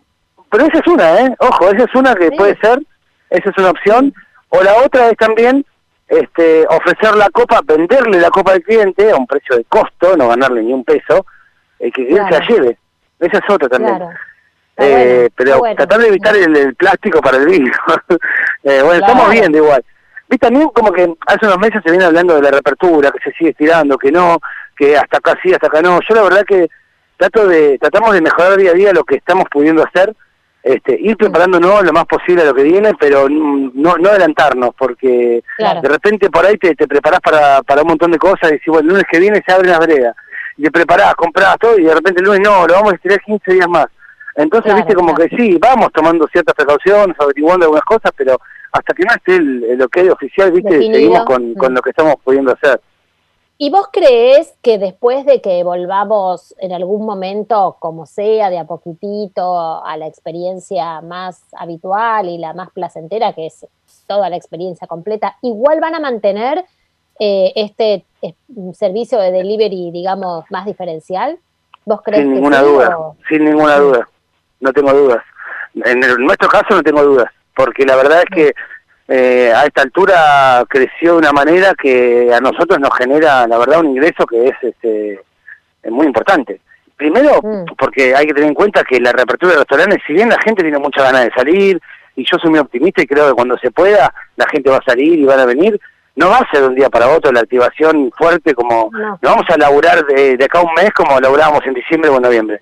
Pero esa es una, ¿eh? Ojo, esa es una que Sí. puede ser, esa es una opción. O la otra es también este, ofrecer la copa, venderle la copa al cliente a un precio de costo, no ganarle ni un peso, eh, que el cliente Claro. se la lleve. Esa es otra también. Claro. Eh, bueno, pero bueno. tratar de evitar el, el plástico para el vino. Eh, bueno, estamos viendo igual. Vi también como que hace unos meses se viene hablando de la reapertura, que se sigue estirando, que no, que hasta acá sí, hasta acá no. Yo la verdad que trato de tratamos de mejorar día a día lo que estamos pudiendo hacer, este, ir preparándonos lo más posible a lo que viene, pero no, no adelantarnos, porque Claro. de repente por ahí te, te preparás para, para un montón de cosas y decís, bueno, el lunes que viene se abren las veredas. Y te preparás, comprás todo y de repente el lunes no, lo vamos a estirar 15 días más. Entonces, Claro, viste, como claro. que sí, vamos tomando ciertas precauciones, averiguando algunas cosas, pero hasta que no esté el, el ok oficial, viste, Definido. seguimos con, con Mm. lo que estamos pudiendo hacer. ¿Y vos crees que después de que volvamos en algún momento, como sea, de a poquitito, a la experiencia más habitual y la más placentera, que es toda la experiencia completa, igual van a mantener eh, este eh, servicio de delivery, digamos, más diferencial? ¿Vos crees sin que ninguna sí, duda, o- sin ninguna duda, no tengo dudas. En, el- en nuestro caso no tengo dudas, porque la verdad es que eh, a esta altura creció de una manera que a nosotros nos genera, la verdad, un ingreso que es, este, es muy importante. Primero, porque hay que tener en cuenta que la reapertura de restaurantes, si bien la gente tiene muchas ganas de salir, y yo soy muy optimista y creo que cuando se pueda, la gente va a salir y van a venir, no va a ser de un día para otro la activación fuerte como no, vamos a laburar de, de acá a un mes como laburábamos en diciembre o en noviembre.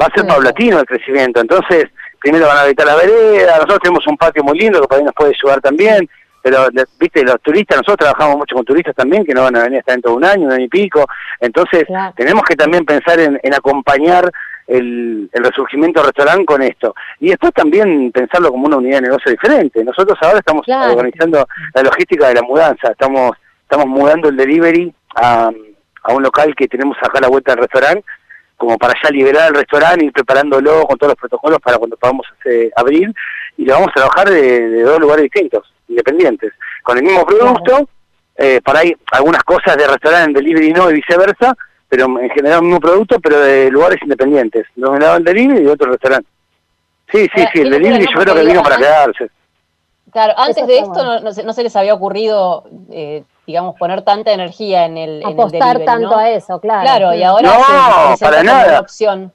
Va a ser paulatino el crecimiento, entonces primero van a habitar la vereda, nosotros tenemos un patio muy lindo que por ahí nos puede ayudar también, pero viste, los turistas, nosotros trabajamos mucho con turistas también que no van a venir hasta dentro de un año, un año y pico, entonces tenemos que también pensar en, en acompañar el, el resurgimiento del restaurante con esto. Y después también pensarlo como una unidad de negocio diferente. Nosotros ahora estamos Claro. organizando la logística de la mudanza, estamos estamos mudando el delivery a, a un local que tenemos acá a la vuelta del restaurante, como para ya liberar el restaurante y ir preparándolo con todos los protocolos para cuando podamos este, abrir, y lo vamos a trabajar de, de dos lugares distintos, independientes, con el mismo producto, eh, para ahí algunas cosas de restaurante en delivery no y viceversa, pero en general el mismo producto, pero de lugares independientes. De un lado el delivery y de otro restaurante. Sí, sí, Eh, sí, el delivery yo creo que vino para quedarse. Claro, antes de esto no, no se, no se les había ocurrido, eh, digamos, poner tanta energía en el, en el Apostar delivery, tanto ¿no? a eso, claro. Claro, y ahora No, se para nada. una opción.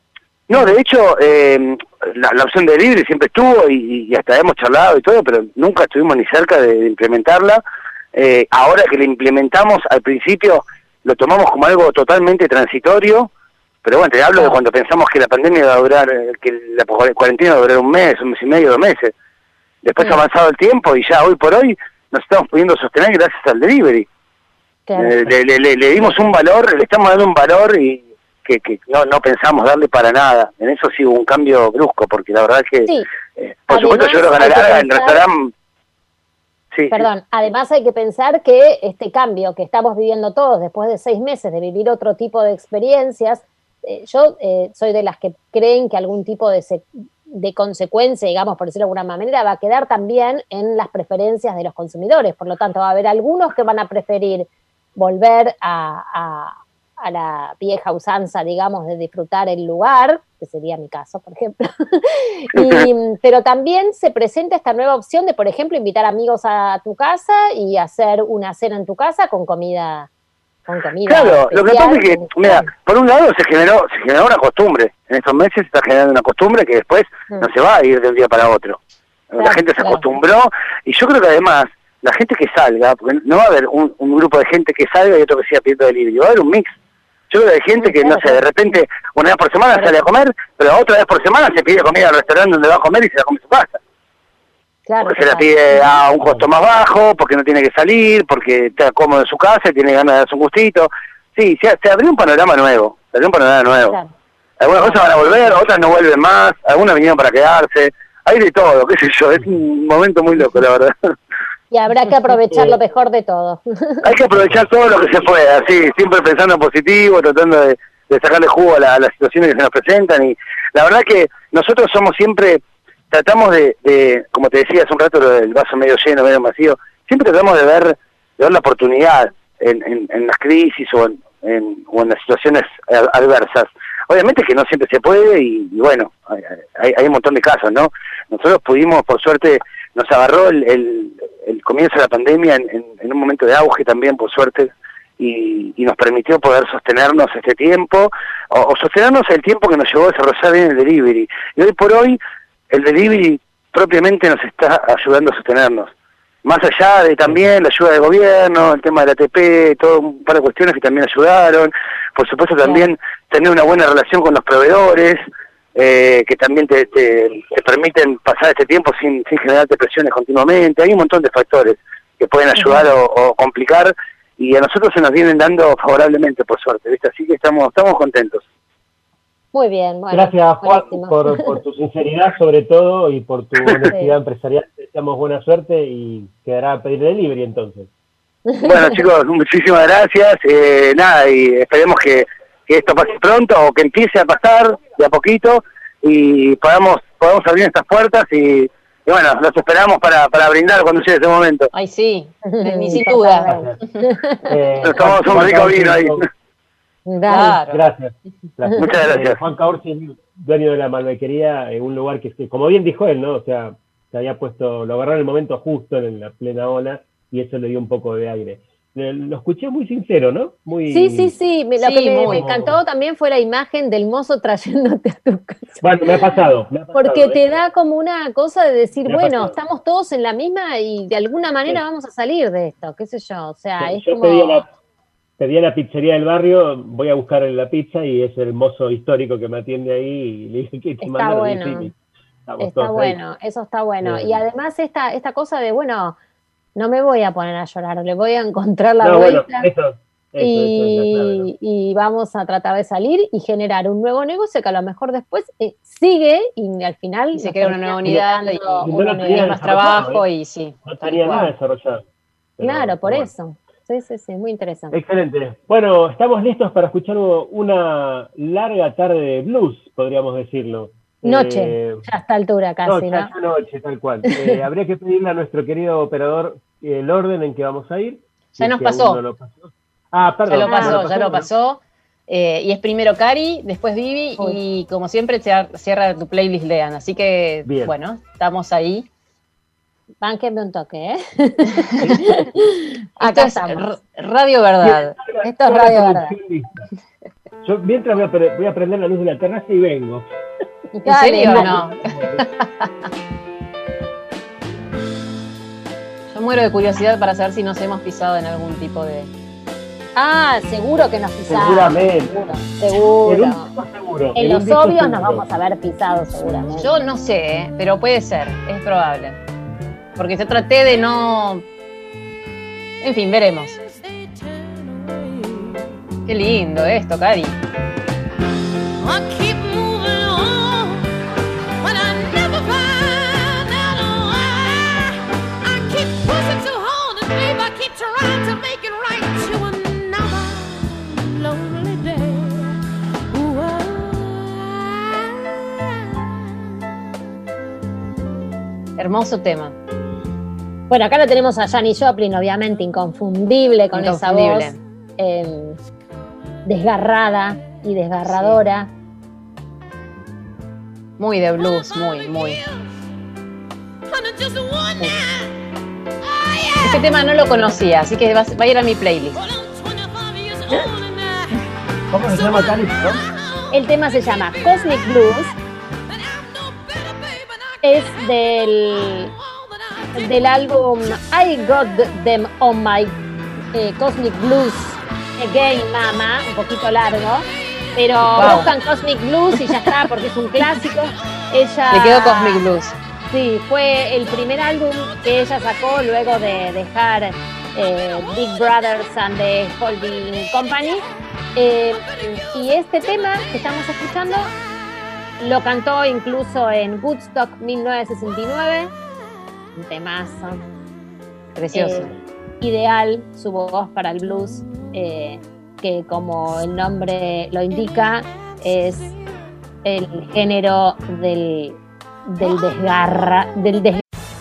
No, de hecho, eh, la, la opción de delivery siempre estuvo y, y hasta hemos charlado y todo, pero nunca estuvimos ni cerca de, de implementarla. Eh, ahora que la implementamos, al principio lo tomamos como algo totalmente transitorio, pero bueno, te hablo de cuando pensamos que la pandemia iba a durar, eh, que la cuarentena iba a durar un mes, un mes y medio, dos meses. Después ha avanzado el tiempo y ya hoy por hoy nos estamos pudiendo sostener gracias al delivery. Eh, le, le- le- le dimos un valor, le estamos dando un valor y que, que no, no pensamos darle para nada. En eso sí hubo un cambio brusco, porque la verdad es que, Sí. eh, por supuesto, yo que larga el restaurante... Sí, sí. Perdón, además hay que pensar que este cambio que estamos viviendo todos después de seis meses de vivir otro tipo de experiencias, eh, yo eh, soy de las que creen que algún tipo de, de consecuencia, digamos, por decirlo de alguna manera, va a quedar también en las preferencias de los consumidores. Por lo tanto, va a haber algunos que van a preferir volver a, a- a la vieja usanza, digamos, de disfrutar el lugar, que sería mi caso, por ejemplo. Y, pero también se presenta esta nueva opción de, por ejemplo, invitar amigos a tu casa y hacer una cena en tu casa con comida. Con comida Claro, lo que pasa es que, mira, por un lado se generó, se generó una costumbre. En estos meses se está generando una costumbre que después no se va a ir de un día para otro. la gente se claro. acostumbró y yo creo que además la gente que salga, porque no va a haber un, un grupo de gente que salga y otro que siga pidiendo delivery, va a haber un mix. Yo creo que hay gente que, no sé, de repente una vez por semana sale a comer, pero otra vez por semana se pide comida al restaurante donde va a comer y se la come en su casa. Claro, Porque se la pide a un costo más bajo, porque no tiene que salir, porque está cómodo en su casa y tiene ganas de darse un gustito. Sí, se, se abrió un panorama nuevo, se abrió un panorama nuevo. Claro. Algunas cosas van a volver, otras no vuelven más, algunas vinieron para quedarse. Hay de todo, qué sé yo, es un momento muy loco, la verdad. Y habrá que aprovechar lo mejor de todo. Hay que aprovechar todo lo que se pueda, sí, siempre pensando en positivo, tratando de, de sacarle jugo a, la- a las situaciones que se nos presentan. Y la verdad que nosotros somos siempre, tratamos de, de, como te decía hace un rato, del vaso medio lleno, medio vacío, siempre tratamos de ver, de ver la oportunidad en, en, las crisis o en, o en las situaciones adversas. Obviamente que no siempre se puede y, bueno, hay, un montón de casos, ¿no? Nosotros pudimos, por suerte, nos agarró el, el, el comienzo de la pandemia en un momento de auge también, por suerte, y, y nos permitió poder sostenernos este tiempo, o, o sostenernos el tiempo que nos llevó a desarrollar bien el delivery. Y hoy por hoy, el delivery propiamente nos está ayudando a sostenernos. Más allá de también la ayuda del gobierno, el tema del ATP, todo un par de cuestiones que también ayudaron. Por supuesto también tener una buena relación con los proveedores, eh, que también te, te- te permiten pasar este tiempo sin, sin generarte presiones continuamente. Hay un montón de factores que pueden ayudar o, o complicar y a nosotros se nos vienen dando favorablemente, por suerte. ¿viste? Así que estamos, estamos contentos. Muy bien, bueno. Gracias, Juan, por, por tu sinceridad sobre todo y por tu honestidad empresarial. Te deseamos buena suerte y quedará a pedir delivery entonces. Bueno, chicos, muchísimas gracias. Eh, nada, y esperemos que, que esto pase pronto o que empiece a pasar de a poquito y podamos, podamos abrir estas puertas y, y bueno, los esperamos para, para brindar cuando llegue ese momento. Ay, sí, ni sin duda. Eh, Nos tomamos un rico vino ahí. Claro. Gracias. Gracias. Muchas gracias. Juan Caorsi, dueño de la Malbequería, en un lugar que, que, como bien dijo él, ¿no? O sea, se había puesto, lo agarró en el momento justo, en la plena ola, y eso le dio un poco de aire. Eh, Lo escuché muy sincero, ¿no? Muy, Sí, sí, sí. Me- Lo Sí, que me, muy. me encantó también fue la imagen del mozo trayéndote a tu casa. Bueno, me ha pasado. me ha pasado, Porque ¿eh? te da como una cosa de decir, bueno, pasado. estamos todos en la misma y de alguna manera Sí. vamos a salir de esto, qué sé yo. O sea, es Yo como... la, pedí a la pizzería del barrio, voy a buscar la pizza y es el mozo histórico que me atiende ahí y le dije que te Está mandaron bueno. y Está ahí. bueno, eso está bueno. Y además esta, esta cosa de, bueno, no me voy a poner a llorar, le voy a encontrar la No, bueno, vuelta eso, eso, eso es la clave, ¿no? y, y vamos a tratar de salir y generar un nuevo negocio que a lo mejor después eh, sigue y al final Y se crea una nueva unidad y, Y no una unidad. y más trabajo ¿eh? y sí. No tenía nada desarrollado. Claro, por bueno. eso. Sí, sí, sí, muy interesante. Excelente. Bueno, estamos listos para escuchar una larga tarde de blues, podríamos decirlo. Noche, Eh, ya a esta altura casi, noche, ¿no? ya noche, tal cual. Eh, habría que pedirle a nuestro querido operador eh, el orden en que vamos a ir. Ya nos pasó. no lo pasó. Ah, perdón. Ya lo pasó, ya lo ¿no? pasó. Eh, y es primero Cari, después Vivi Uy. y como siempre cier- cierra tu playlist Lean. Así que, Bien. bueno, estamos ahí. Bánquenme un toque, ¿eh? Acá es estamos. Radio Verdad. Esto es Radio Verdad. Yo mientras voy a, pre- voy a prender la luz de la terraza y vengo. ¿En serio o no? Yo muero de curiosidad para saber si nos hemos pisado en algún tipo de... Ah, seguro que nos pisamos. Seguramente. Seguro. En seguro. En los obvios nos vamos a ver pisados seguramente. Yo no sé, ¿eh? pero puede ser, es probable. Porque yo traté de no... En fin, veremos. Qué lindo esto, Cari. Lonely day. Ooh, Hermoso tema. Bueno, acá lo tenemos a Janis Joplin, obviamente, inconfundible con esa voz eh, desgarrada y desgarradora. Muy de blues, muy, muy. Este tema no lo conocía, así que va, a ir a mi playlist. Well, I'm 25 years old now. ¿Cómo se llama Cali? El tema se llama Cosmic Blues. Es del, del álbum I Got Them on My eh, Cosmic Blues Again, Mama, un poquito largo. Pero Wow. buscan Cosmic Blues y ya está, porque es un clásico. Ella, Le quedó Cosmic Blues. Sí, fue el primer álbum que ella sacó luego de dejar eh, Big Brothers and the Holding Company. Eh, y este tema que estamos escuchando lo cantó incluso en Woodstock 1969. Un temazo. Precioso. Eh, ideal su voz para el blues, eh, que como el nombre lo indica, es el género del, del desgarra, del des-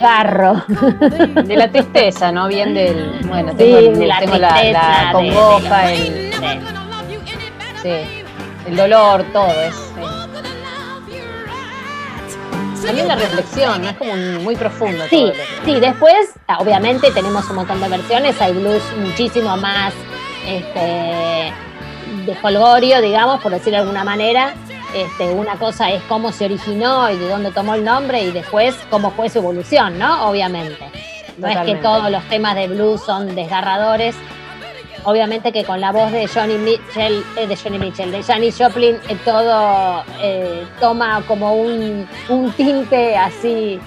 garro. De la tristeza, ¿no? Bien del. Bueno, Sí, tengo, el- de la tengo la, congoja, de el, Sí. sí, el dolor, todo es. sí. También la reflexión, ¿no? Es como un- muy profundo. Sí, todo lo que- sí, después, obviamente, tenemos un montón de versiones. Hay blues muchísimo más este, de folgorio, digamos, por decirlo de alguna manera. Este, una cosa es cómo se originó y de dónde tomó el nombre, y después cómo fue su evolución, ¿no? Obviamente. No es que todos los temas de blues son desgarradores. Obviamente que con la voz de Johnny Mitchell, eh, de Johnny Mitchell, de Janis Joplin, eh, todo eh, toma como un, un tinte así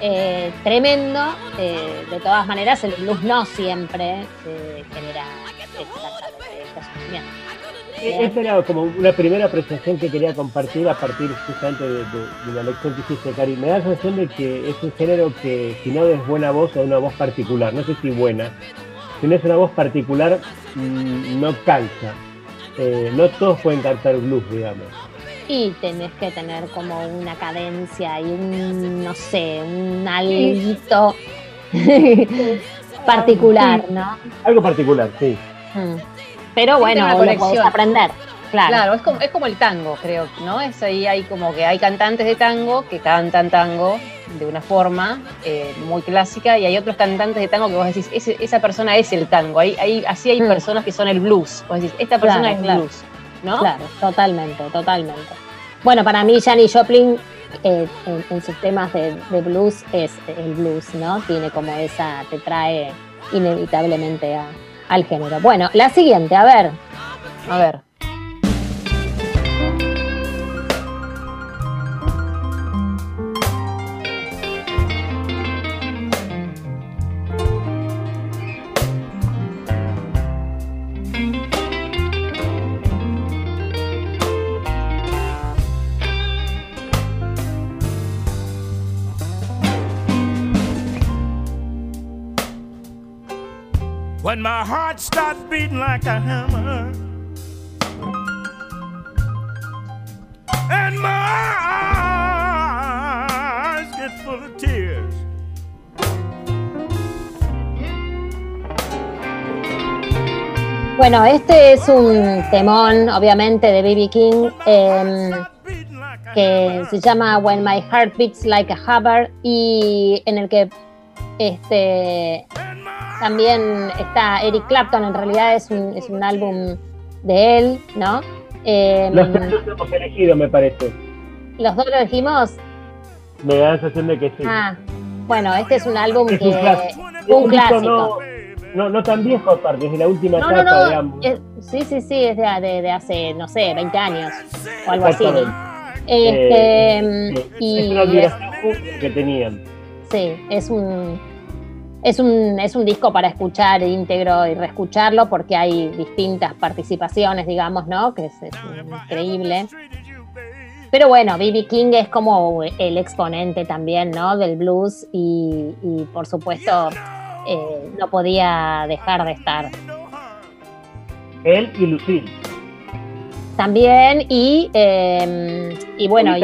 eh, tremendo. Eh, de todas maneras, el blues no siempre eh, genera. Eh, Esta era como una primera apreciación que quería compartir a partir justamente de, de- de la lección que hiciste, Cari. Me da la sensación de que es un género que si no es buena voz o una voz particular, no sé si buena, si no es una voz particular, mm, no calza. Eh, no todos pueden cantar blues, digamos. Y tenés que tener como una cadencia y un, no sé, un alguito particular, ¿no? Algo particular, sí. Mm. Pero bueno, lo podés aprender. Claro. Claro, es como, es como el tango, creo, ¿no? Es ahí hay como que hay cantantes de tango que cantan tango de una forma eh, muy clásica y hay otros cantantes de tango que vos decís, "Ese- esa persona es el tango. Ahí, ahí, así hay Mm. personas que son el blues. Vos decís, esta persona Claro, es claro. blues, ¿no? Claro, totalmente, totalmente. Bueno, para mí Janis Joplin eh, en, en sus temas de, de blues es el blues, ¿no? Tiene como esa, te trae inevitablemente a- al género. Bueno, la siguiente, a ver. A ver. My heart starts beating like a hammer And my eyes get full of tears Bueno, este es un temón, obviamente, de B.B. King, em, que se llama When My Heart Beats Like a Hammer y en el que este, también está Eric Clapton, en realidad es un, es un álbum de él, ¿no? Em, Los tres los hemos elegido, me parece. los dos lo dijimos. Me da la sensación de que sí. Ah, bueno, este es un álbum Es que... un clásico. Un clásico. No, no, no tan viejo aparte, desde la última No, etapa, no, digamos. es- sí, sí, sí, es de, de- de hace, no sé, 20 años o algo así. Este, Eh, sí, y es una es- que tenían. sí, es un, es un es un disco para escuchar íntegro y reescucharlo porque hay distintas participaciones, digamos, ¿no? Que es, es increíble. Pero bueno, B.B. King es como el exponente también, ¿no? Del blues y, y, por supuesto eh, no podía dejar de estar. Él y Lucille. También y, eh, y bueno, y,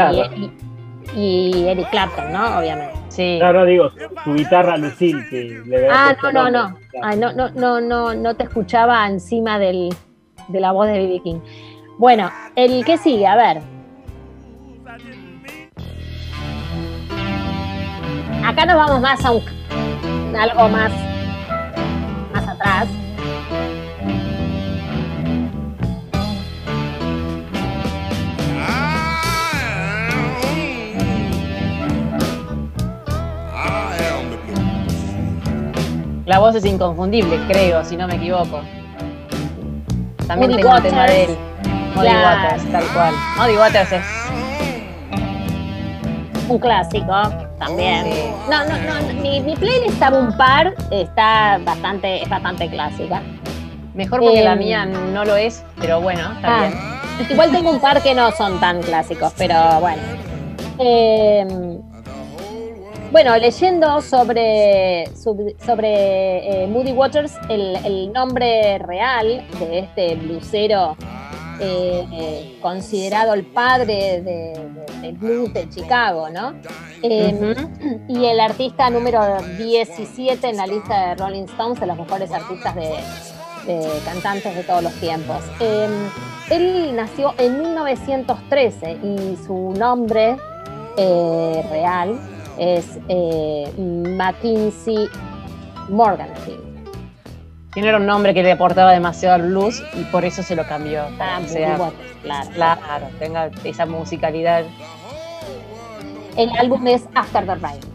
y- y Eric Clapton, ¿no? Obviamente. Sí. No, no digo, su guitarra Lucille, que le Ah, no, no, no. Ay, no, no, no, no, no te escuchaba encima del, de la voz de B.B. King. Bueno, el que sigue, a ver. Acá nos vamos más a un, algo más La voz es inconfundible, creo, si no me equivoco. También Muddy tengo un tema de él. Muddy Claro. Waters, tal cual. Muddy Waters es. Un clásico también. No, no, no. Mi, mi playlist está un par, está bastante, es bastante clásica. Mejor porque Eh, la mía no lo es, pero bueno, está Ah, bien. Igual tengo un par que no son tan clásicos, pero bueno. Eh, bueno, leyendo sobre, sobre eh, Moody Waters, el, el nombre real de este blusero eh, eh, considerado el padre de- de- del blues de Chicago, ¿no? Eh, Y el artista número 17 en la lista de Rolling Stones de los mejores artistas de, de cantantes de todos los tiempos. Eh, él nació en 1913 y su nombre real es eh, Mackenzie Morganfield. Tiene un nombre que le aportaba demasiado al blues y por eso se lo cambió. Ah, o sea, bueno, claro. claro, tenga esa musicalidad. El álbum es After the Rain.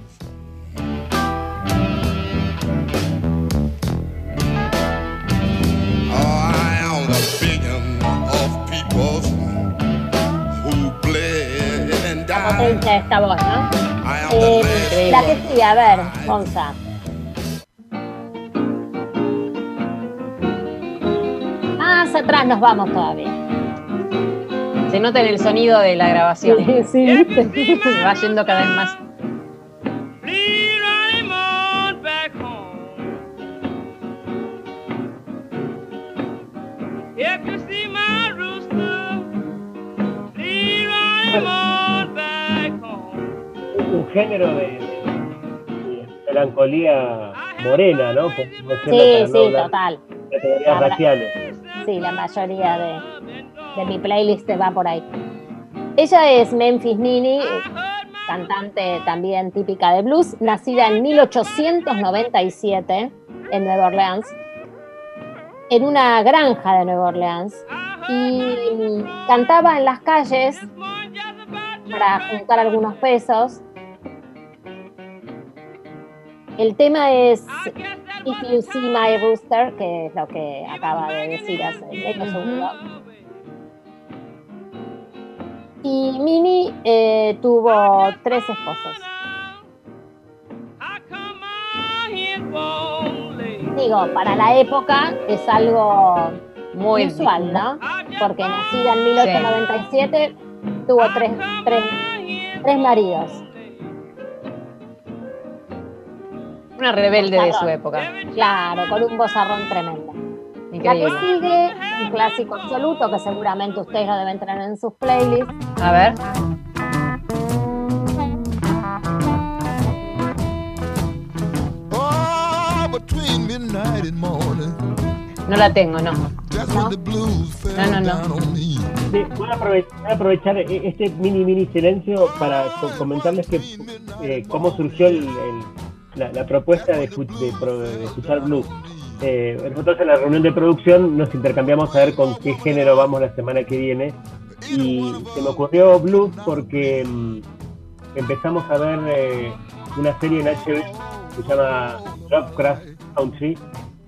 Died. te dice esta voz, ¿no? Eh, la que sigue, a ver, Gonza. Más atrás nos vamos todavía. Se nota en el sonido de la grabación. Sí, Se va yendo cada vez más. Género de, de- de melancolía morena, ¿no? Sí, no sí, total. categorías Habrá- raciales. Sí, la mayoría de, de mi playlist va por ahí. Ella es Memphis Nini, cantante también típica de blues, nacida en 1897 en Nueva Orleans, en una granja de Nueva Orleans, y cantaba en las calles para juntar algunos pesos. El tema es If You See My Rooster, que es lo que acaba de decir hace medio segundo. Y Mini eh, tuvo tres esposos. Digo, para la época es algo muy usual, ¿no? Porque nacida en 1897 tuvo tres, tres, tres maridos. Una rebelde de su época. Claro, con un bozarrón tremendo. La que Increíble. sigue, un clásico absoluto que seguramente ustedes lo deben tener en sus playlists. A ver. Morning. No la tengo, no. No, no, no. me. Sí, voy, a aprovechar, voy a aprovechar e- este mini mini silencio para co- comentarles que eh, cómo surgió el- el- la, la propuesta de, de pro- de escuchar blues. Eh, nosotros en la reunión de producción nos intercambiamos a ver con qué género vamos la semana que viene y se me ocurrió blues porque mm, empezamos a ver eh, una serie en HBO que se llama Lovecraft Country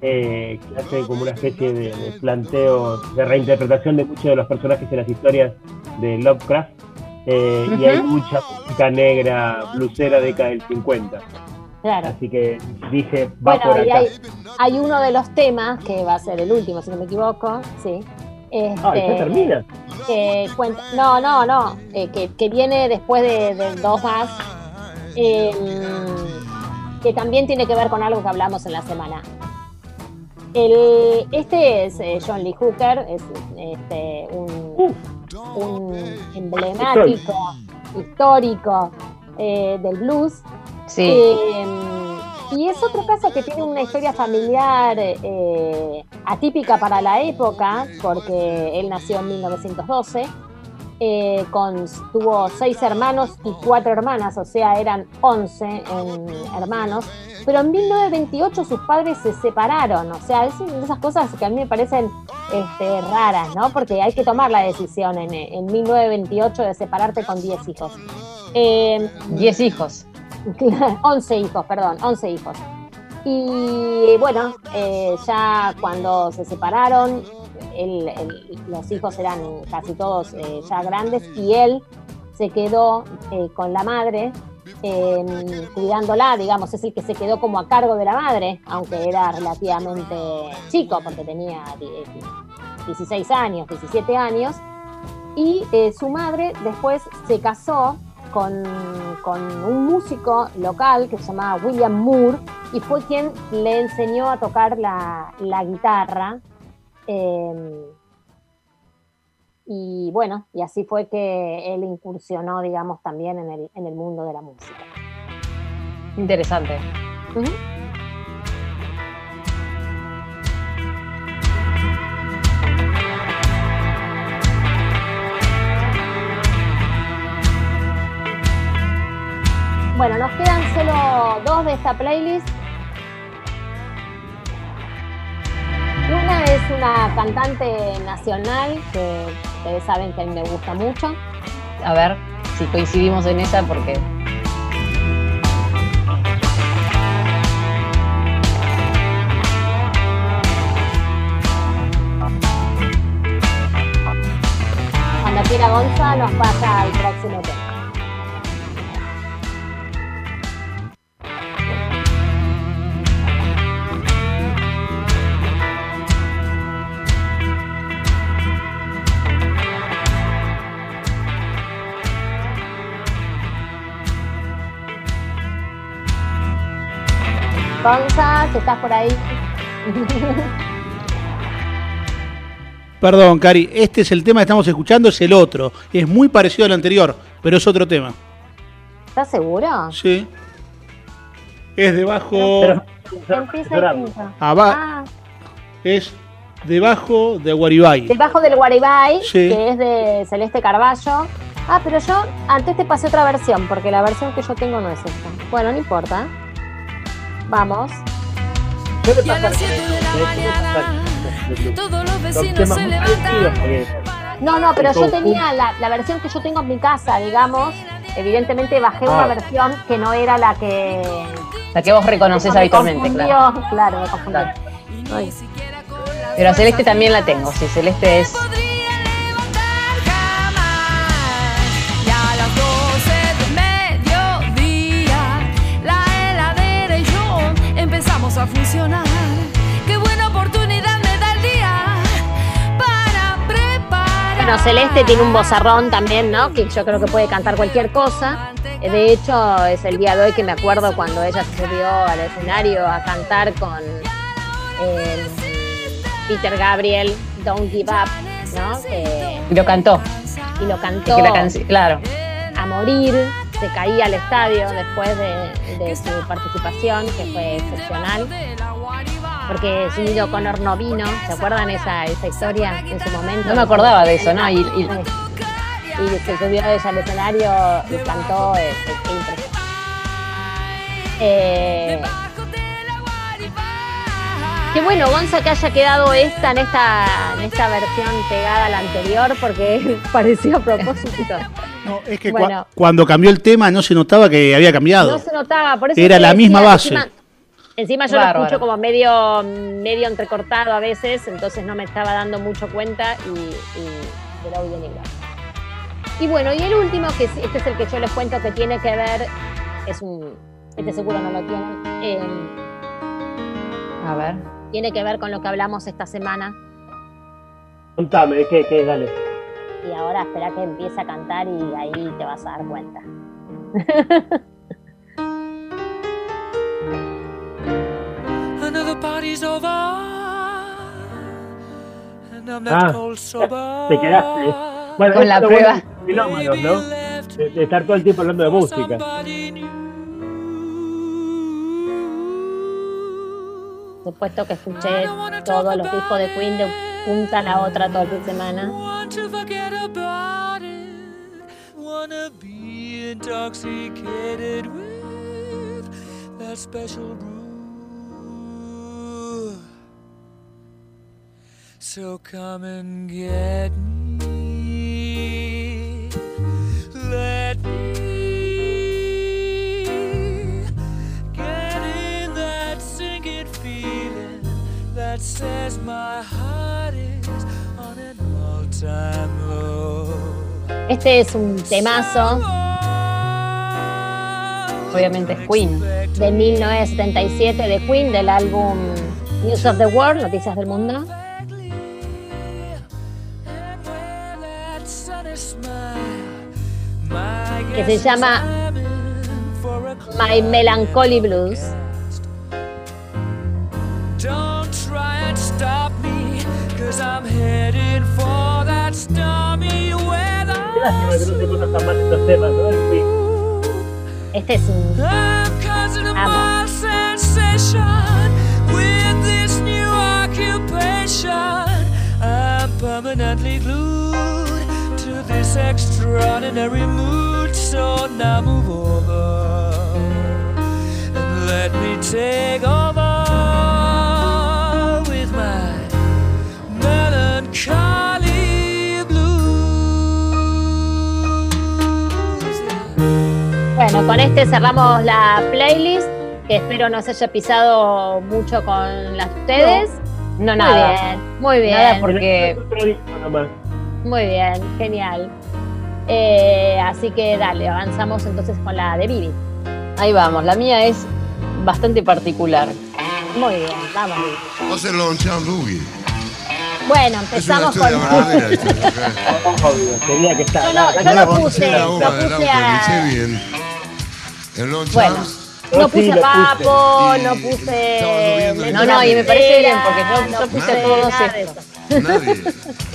eh, que hace como una especie de, de planteo, de reinterpretación de muchos de los personajes en las historias de Lovecraft. eh, Y hay mucha música negra, blusera década del 50. Claro. Así que dije, va por Bueno, y acá. hay, hay uno de los temas, que va a ser el último, si no me equivoco, sí. Este, Ah, ya termina. que cuenta, no, no, no, eh, que, que viene después de, de dos más, eh, que también tiene que ver con algo que hablamos en la semana. El, este es eh, John Lee Hooker, es este, un, un emblemático, histórico eh, del blues. Sí. Eh, y es otro caso que tiene una historia familiar eh, atípica para la época, porque él nació en 1912, eh, con, tuvo seis hermanos y cuatro hermanas, o sea, eran 11 en hermanos, pero en 1928 sus padres se separaron, o sea, es una de esas cosas que a mí me parecen este, raras, ¿no? Porque hay que tomar la decisión en, en 1928 de separarte con 10 hijos. Eh, 10 hijos. 11 hijos, perdón, 11 hijos. Y bueno, eh, ya cuando se separaron, los hijos eran casi todos eh, ya grandes y él se quedó eh, con la madre eh, cuidándola, digamos, es el que se quedó como a cargo de la madre, aunque era relativamente chico, porque tenía die- 16 años, 17 años, y su madre después se casó con, con un músico local que se llamaba William Moore y fue quien le enseñó a tocar la, la guitarra. eh, y bueno, y así fue que él incursionó, digamos, también en el, en el mundo de la música. Interesante. Ujú. Bueno, nos quedan solo dos de esta playlist. Una es una cantante nacional que ustedes saben que me gusta mucho. A ver si coincidimos en esa porque Cuando quiera Gonza nos pasa al próximo tema. Gonza, si estás por ahí. Perdón, Cari, este es el tema que estamos escuchando, es el otro. Es muy parecido al anterior, pero es otro tema. ¿Estás seguro? Sí. Es debajo. Empieza y pinta. Aba- Ah, Es debajo de Guaribay. debajo del Guaribay, Sí. que es de Celeste Carballo. Ah, pero yo antes te pasé otra versión, porque la versión que yo tengo no es esta. Bueno, no importa. Vamos. Y a las 7 de la mañana, todos los vecinos se levantan. No, no, pero yo tenía la, la versión que yo tengo en mi casa, digamos. Evidentemente bajé Ah. una versión que no era la que. la que vos reconoces me habitualmente, confundió. claro. Claro, me confundió. Ay. Pero a Celeste también la tengo, sí, Celeste es a funcionar. Qué buena oportunidad me da el día para preparar. Bueno, Celeste tiene un bozarrón también, ¿no? Que yo creo que puede cantar cualquier cosa. Eh, De hecho, es el día de hoy que me acuerdo cuando ella se subió al escenario a cantar con eh, Peter Gabriel, Don't Give Up, ¿no? Que- y lo cantó. y lo Es cantó que la canción, claro. a morir, se caía al estadio después de, de su participación, que fue excepcional. Porque Sinead O'Connor no vino, ¿se acuerdan esa, esa historia en su momento? No me acordaba de eso, ¿no? Y- y- y se subió ella al escenario y cantó, es, es impresionante. Eh, qué bueno, Gonza, que haya quedado esta en esta, en esta versión pegada a la anterior, porque parecía a propósito. No, es que cuando cambió el tema no se notaba que había cambiado. No se notaba, por eso Era la misma base. Encima, encima yo lo Bárbaro. escucho como medio, medio entrecortado a veces, entonces no me estaba dando mucho cuenta y, y lo en inglés. Y bueno, y el último, que es- este es el que yo les cuento que tiene que ver, es un, este seguro no lo tienen, eh, A ver. tiene que ver con lo que hablamos esta semana. Contame, ¿qué, qué? Dale. Y ahora espera que empiece a cantar y ahí te vas a dar cuenta. Another party's over. And I'm not Ah, te quedaste. Bueno, Con la prueba. ¿no? De, de estar todo el tiempo hablando de música. Por supuesto que escuché todos los discos de Queen de punta a la otra todo el fin de semana. To forget about it. Wanna be intoxicated with that special brew. So come and get me. Let me get in that sinking feeling that says my heart Este es un temazo Obviamente es Queen. de 1977 de Queen del álbum News of the World, Noticias del Mundo. Que se llama My Melancholy Blues. Don't try and stop me, cause I'm for. Qué lástima que no te conozcan más estos temas, ¿no? En fin. Este es un Amo. sensation with this new occupation. Permanently glued to this extraordinary mood, so now move over. And let me take over Bueno, con este cerramos la playlist, que espero no se haya pisado mucho con las de ustedes. No, Muy nada. bien, muy bien. Nada porque Muy bien, genial. Eh, así que dale, avanzamos entonces con la de Vivi. ahí vamos. La mía es bastante particular. Muy bien, vamos. Boogie? Bueno, empezamos con. Obvio, tenía que estar. Yo no, no banda puse, no del puse a. El Bueno, no puse Papo, no puse. No, no, y me parece bien, porque yo- no yo puse puse todos estos. Nadie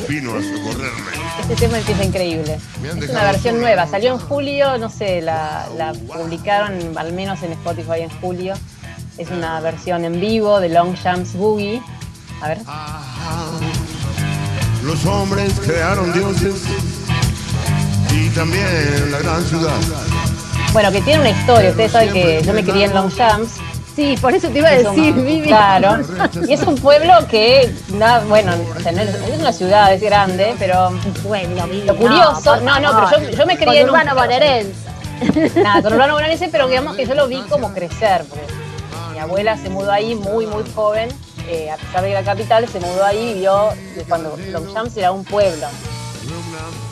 vino a socorrerme. Este tema empieza increíble. Es una versión nueva. Salió en julio, no sé, la, la publicaron al menos en Spotify en julio. Es una versión en vivo de Long Jams Boogie. A ver. Los hombres crearon dioses y también la gran ciudad. Bueno, que tiene una historia. Ustedes saben que yo me crié en Long Jams. Sí, por eso te iba a un- decir, Vivi. Claro. Y es un pueblo que, na- bueno, o sea, no es, es una ciudad, es grande, pero Pueblo, Vivi. lo curioso, no, no, pero yo, yo me crié en un Conurbano bonaerense. Nada, conurbano bonaerense, pero digamos que yo lo vi como crecer, porque mi abuela se mudó ahí muy, muy joven, eh, a pesar de que era capital, se mudó ahí y vio cuando Longchamps era un pueblo.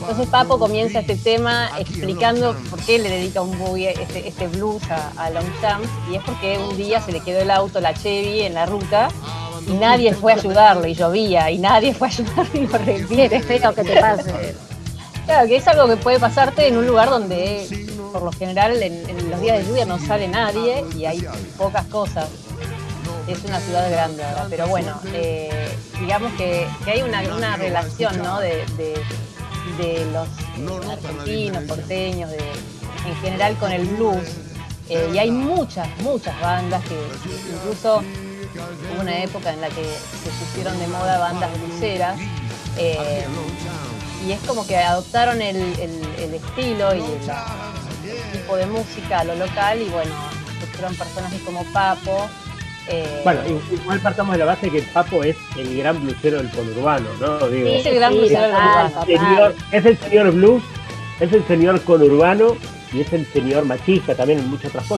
Entonces Papo comienza este tema explicando por qué le dedica un boogie, este, este blues a, a Longchamps, y es porque un día se le quedó el auto, la Chevy, en la ruta, y nadie fue a ayudarlo, y llovía, y nadie fue a ayudarlo, y lo. Qué feo que te pase. Claro, que es algo que puede pasarte en un lugar donde, por lo general, en, en los días de lluvia no sale nadie y hay pocas cosas. Es una ciudad grande ahora, pero bueno, eh, digamos que, que hay una, una relación, ¿no? De, de- de los argentinos, porteños, de, en general con el blues. Eh, y hay muchas, muchas bandas que incluso hubo una época en la que se pusieron de moda bandas bluseras. eh, y es como que adoptaron el, el- el estilo y el, el tipo de música a lo local y bueno, fueron personajes como Papo. Eh, Bueno, igual partamos de la base que Papo es el gran blusero del conurbano, ¿no? Digo, es el gran Sí, blusero del total, urbano. total. señor- es el señor blues, es el señor conurbano y es el señor machista también en muchas otras cosas.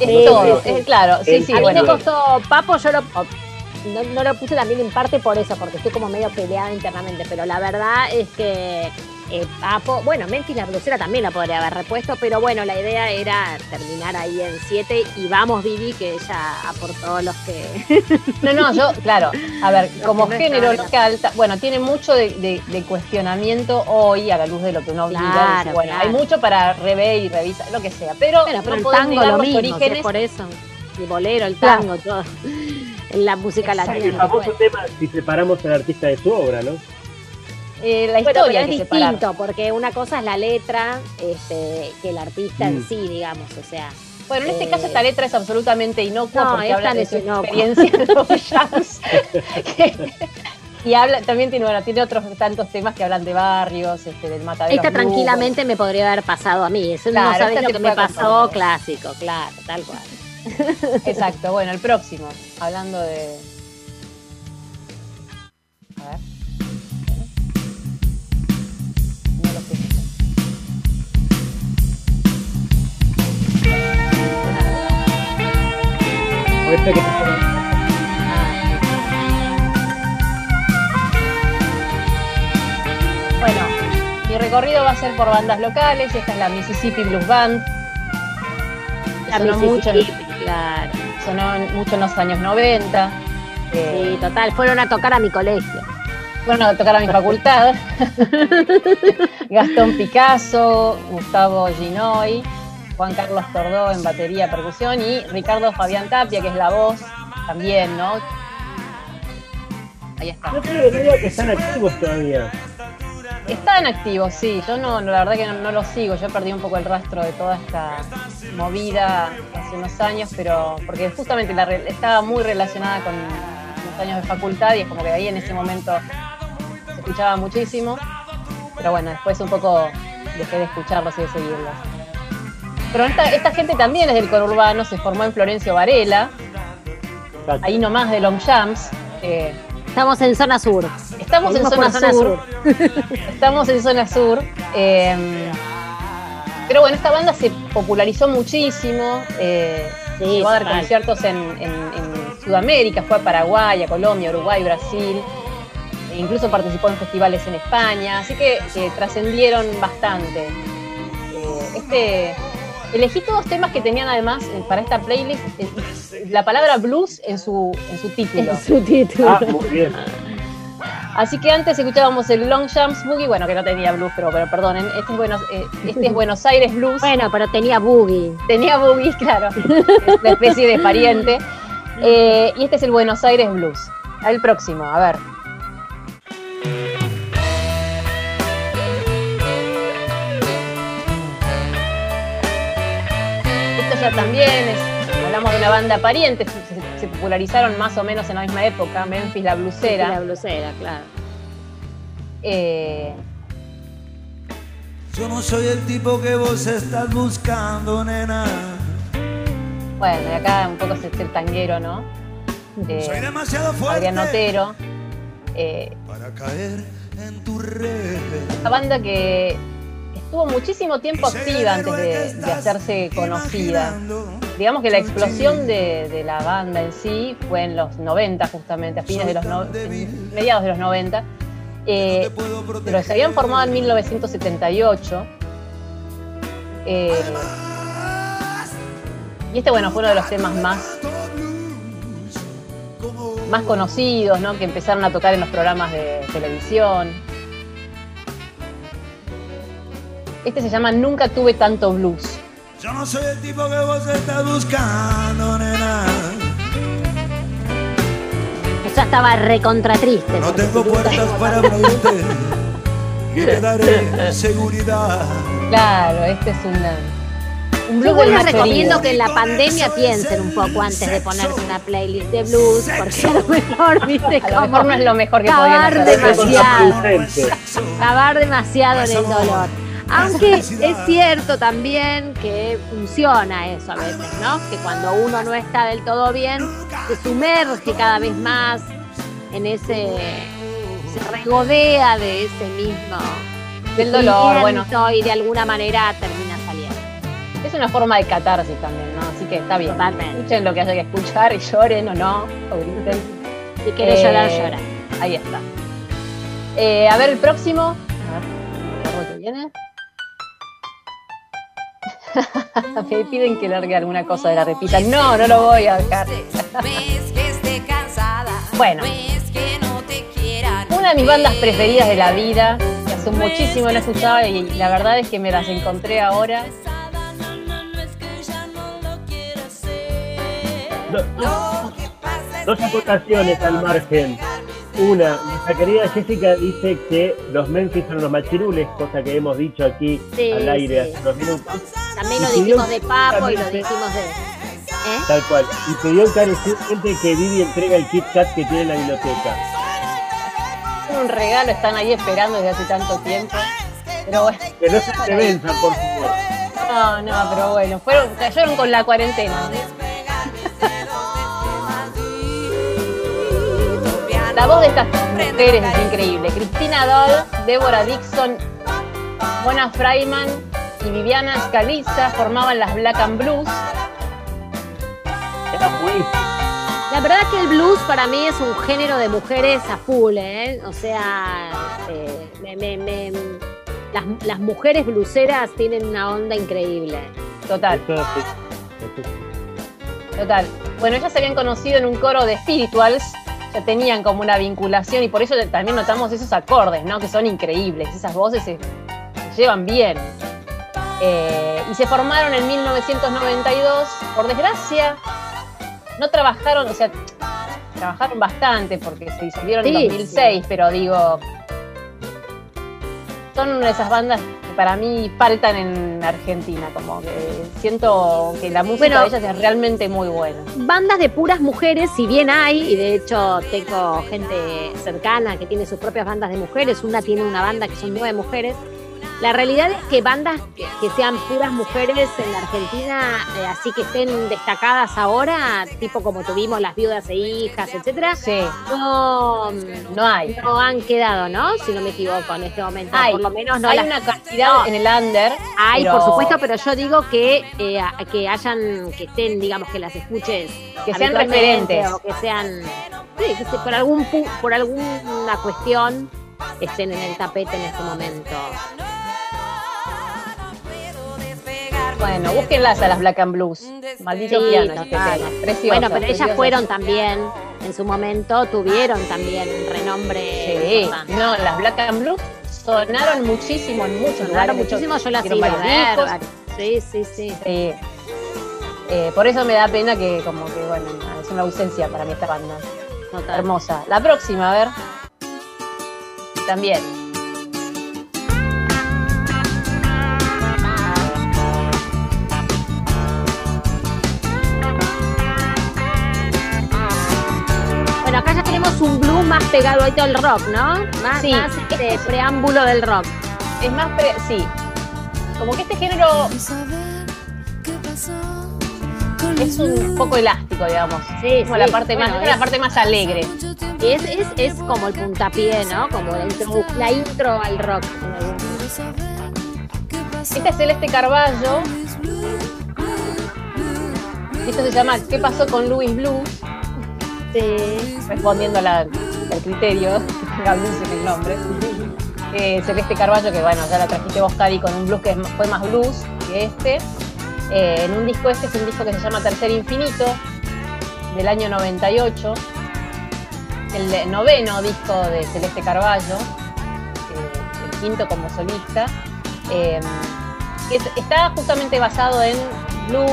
Es todo, es claro, sí, sí, a mí bueno. me costó Papo, yo lo, no, no lo puse también en parte por eso, porque estoy como medio peleada internamente, pero la verdad es que eh, Papo, bueno, Memphis la blusera también la podría haber repuesto, pero bueno, la idea era terminar ahí en 7 y vamos Vivi, que ella aportó los que... No, no, yo, claro, a ver, como que no género local, bueno, tiene mucho de, de- de cuestionamiento hoy a la luz de lo que uno. Claro, dice, bueno, claro. hay mucho para rever y revisar, lo que sea, pero, Bueno, pero no el tango lo los mismo, si es orígenes. por eso. El bolero, el Claro. tango, todo. La música El latina. famoso tema si separamos al artista de su obra, ¿no? Eh, la Bueno, historia pero hay es que separar. distinto, porque una cosa es la letra este, que el artista en Mm. sí, digamos, o sea. Bueno, en este Eh, caso esta letra es absolutamente inocua No, porque esta habla de es su inocua. experiencia en los jazz. y habla, también tiene, bueno, tiene otros tantos temas que hablan de barrios, este, del matadero. Esta tranquilamente me podría haber pasado a mí. Eso Claro, no sabes lo que me pasó, clásico, claro, tal cual. Exacto, bueno, el próximo, hablando de... Porque esta que te Bueno, mi recorrido va a ser por bandas locales. Esta es la Mississippi Blues Band. La sonó mucho, claro. sonó en- mucho en los años 90. Sí, total, fueron a tocar a mi colegio. Fueron a tocar a mi facultad. Gastón Picasso, Gustavo Ginoy, Juan Carlos Tordó en batería, percusión y Ricardo Fabián Tapia, que es la voz también, ¿no? Ahí está. No creo que están activos todavía. Están activos, sí. Yo no, la verdad que no, no los sigo. Yo perdí un poco el rastro de toda esta movida hace unos años, pero porque justamente la estaba muy relacionada con los años de facultad y es como que ahí en ese momento se escuchaba muchísimo. Pero bueno, después un poco dejé de escucharlos y de seguirlos. Pero esta, esta gente también es del conurbano, se formó en Florencio Varela, ahí nomás de Long Jams. eh, Estamos en zona sur. Estamos en zona, sur. Estamos en zona sur. eh, pero bueno, esta banda se popularizó muchísimo. eh, llegó a dar conciertos en, en- en Sudamérica, fue a Paraguay, a Colombia, Uruguay, Brasil. e incluso participó en festivales en España. Así que, que trascendieron bastante. Eh, este, elegí todos temas que tenían además eh, para esta playlist eh, la palabra blues en su, en su título. En su título. Ah, muy bien. Así que antes escuchábamos el Long Jumps Boogie, bueno, que no tenía blues, pero, pero perdonen, este es, Buenos, eh, este es Buenos Aires Blues. Bueno, pero tenía boogie. Tenía boogie, claro, una especie de pariente. Eh, y este es el Buenos Aires Blues. El próximo, a ver. También es, hablamos de una banda pariente, se, popularizaron más o menos en la misma época, Memphis la blusera. La blusera, claro. Eh, Yo no soy el tipo que vos estás buscando, nena. Bueno, y acá un poco es el tanguero, ¿no? Eh, Soy demasiado fuerte. Adrián Otero. Eh, Para caer en tu red. una banda que estuvo muchísimo tiempo activa antes de, de hacerse conocida. Digamos que la explosión de, de la banda en sí fue en los 90 justamente, a fines de los no- mediados de los 90. Eh, pero se habían formado en 1978. Eh, y este, bueno, fue uno de los temas más, más conocidos, ¿no? Que empezaron a tocar en los programas de televisión. Este se llama Nunca tuve tanto blues. Yo no soy el tipo que vos estás buscando, nena. Ella estaba recontra triste. No tengo puertas para abrirte. Y te daré seguridad. Claro, este es una, un Yo blues igual del les recomiendo que en la pandemia piensen un poco antes de ponerse una playlist de blues, porque a lo mejor, viste, A lo mejor no es lo mejor que podían cavar hacer. demasiado, cavar demasiado en el dolor. Aunque es cierto también que funciona eso a veces, ¿no? Que cuando uno no está del todo bien, se sumerge cada vez más en ese, se regodea de ese mismo Del dolor, bueno. y de alguna manera termina saliendo. Es una forma de catarsis también, ¿no? Así que está bien. Totalmente. Escuchen lo que haya que escuchar y lloren o no, o griten. Si querés Eh, llorar, llora. Ahí está. Eh, a ver el próximo. A ver, ¿qué viene? Me piden que largue alguna cosa de la repisa. No, no lo voy a dejar. Bueno. Una de mis bandas preferidas de la vida, que hace muchísimo no escuchaba y la verdad es que me las encontré ahora. Do- Dos acotaciones al margen. Una, nuestra querida Jessica dice que los Memphis son los machirules, cosa que hemos dicho aquí Sí, al aire sí. hace unos minutos. También lo Y dijimos de Papo y lo dijimos de. ¿eh? Tal cual. Y pidió encarecidamente que Vivi entrega el Kit Kat que tiene en la biblioteca. Un regalo, están ahí esperando desde hace tanto tiempo. Pero bueno. Que no se te venzan, por favor. No, no, pero bueno, fueron, cayeron con la cuarentena. La voz de estas mujeres es increíble. Cristina Doll, Débora Dixon, Mona Freiman y Viviana Scaliza formaban las Black and Blues. La verdad que el blues para mí es un género de mujeres a full, ¿eh? O sea, eh, me- me- me- las, las mujeres bluseras tienen una onda increíble. Total. Total. Bueno, ellas se habían conocido en un coro de spirituals, ya tenían como una vinculación y por eso también notamos esos acordes, ¿no? Que son increíbles, esas voces se, llevan bien. Eh, y se formaron en 1992. Por desgracia, no trabajaron, o sea, trabajaron bastante porque se disolvieron Sí, en 2006, pero digo, son una de esas bandas que para mí faltan en Argentina, como que siento que la música Bueno. de ellas es realmente muy buena. Bandas de puras mujeres, si bien hay, y de hecho tengo gente cercana que tiene sus propias bandas de mujeres, una tiene una banda que son nueve mujeres. La realidad es que bandas que, que sean puras mujeres en la Argentina, eh, así que estén destacadas ahora, tipo como tuvimos las viudas e hijas, etcétera, no, no hay. No han quedado, ¿no? Si no me equivoco en este momento. Hay, por lo menos no hay las- una cantidad no. en el under. Hay, pero- por supuesto, pero yo digo que, eh, que hayan, que estén, digamos, que las escuches. Que sean referentes. O que sean, sí, que se- por, algún, por alguna cuestión estén en el tapete en este momento. Bueno, búsquenlas a las Black and Blues. Maldito Sí, piano, total. Precioso. Bueno, pero ellas precioso. fueron también, en su momento, tuvieron también renombre. Sí, no, las Black and Blues sonaron muchísimo en muchos Sonaron lugares. muchísimo, yo las iba a ver. Sí, sí, sí. Sí. Eh, por eso me da pena que, como que, bueno, es una ausencia para mí esta banda. Total. Hermosa. La próxima, a ver. También. Más pegado ahí todo el rock, ¿no? Más, Sí, más este preámbulo del rock. Es más, pre- sí. Como que este género es un poco elástico, digamos. Sí, como sí. la parte Bueno, más, es- la parte más alegre. Es, es, es como el puntapié, ¿no? Como la intro, la intro al rock. Este es Celeste Carballo. Esto se llama ¿Qué pasó con Louis Blues? Respondiendo a la- al criterio que tenga blues en el nombre. Eh, Celeste Carballo, que bueno, ya la trajiste vos, Cari, con un blues que fue más blues que este. Eh, en un disco, este es un disco que se llama Tercer Infinito, del año 98. El noveno disco de Celeste Carballo, eh, el quinto como solista. Que es- está justamente basado en blues,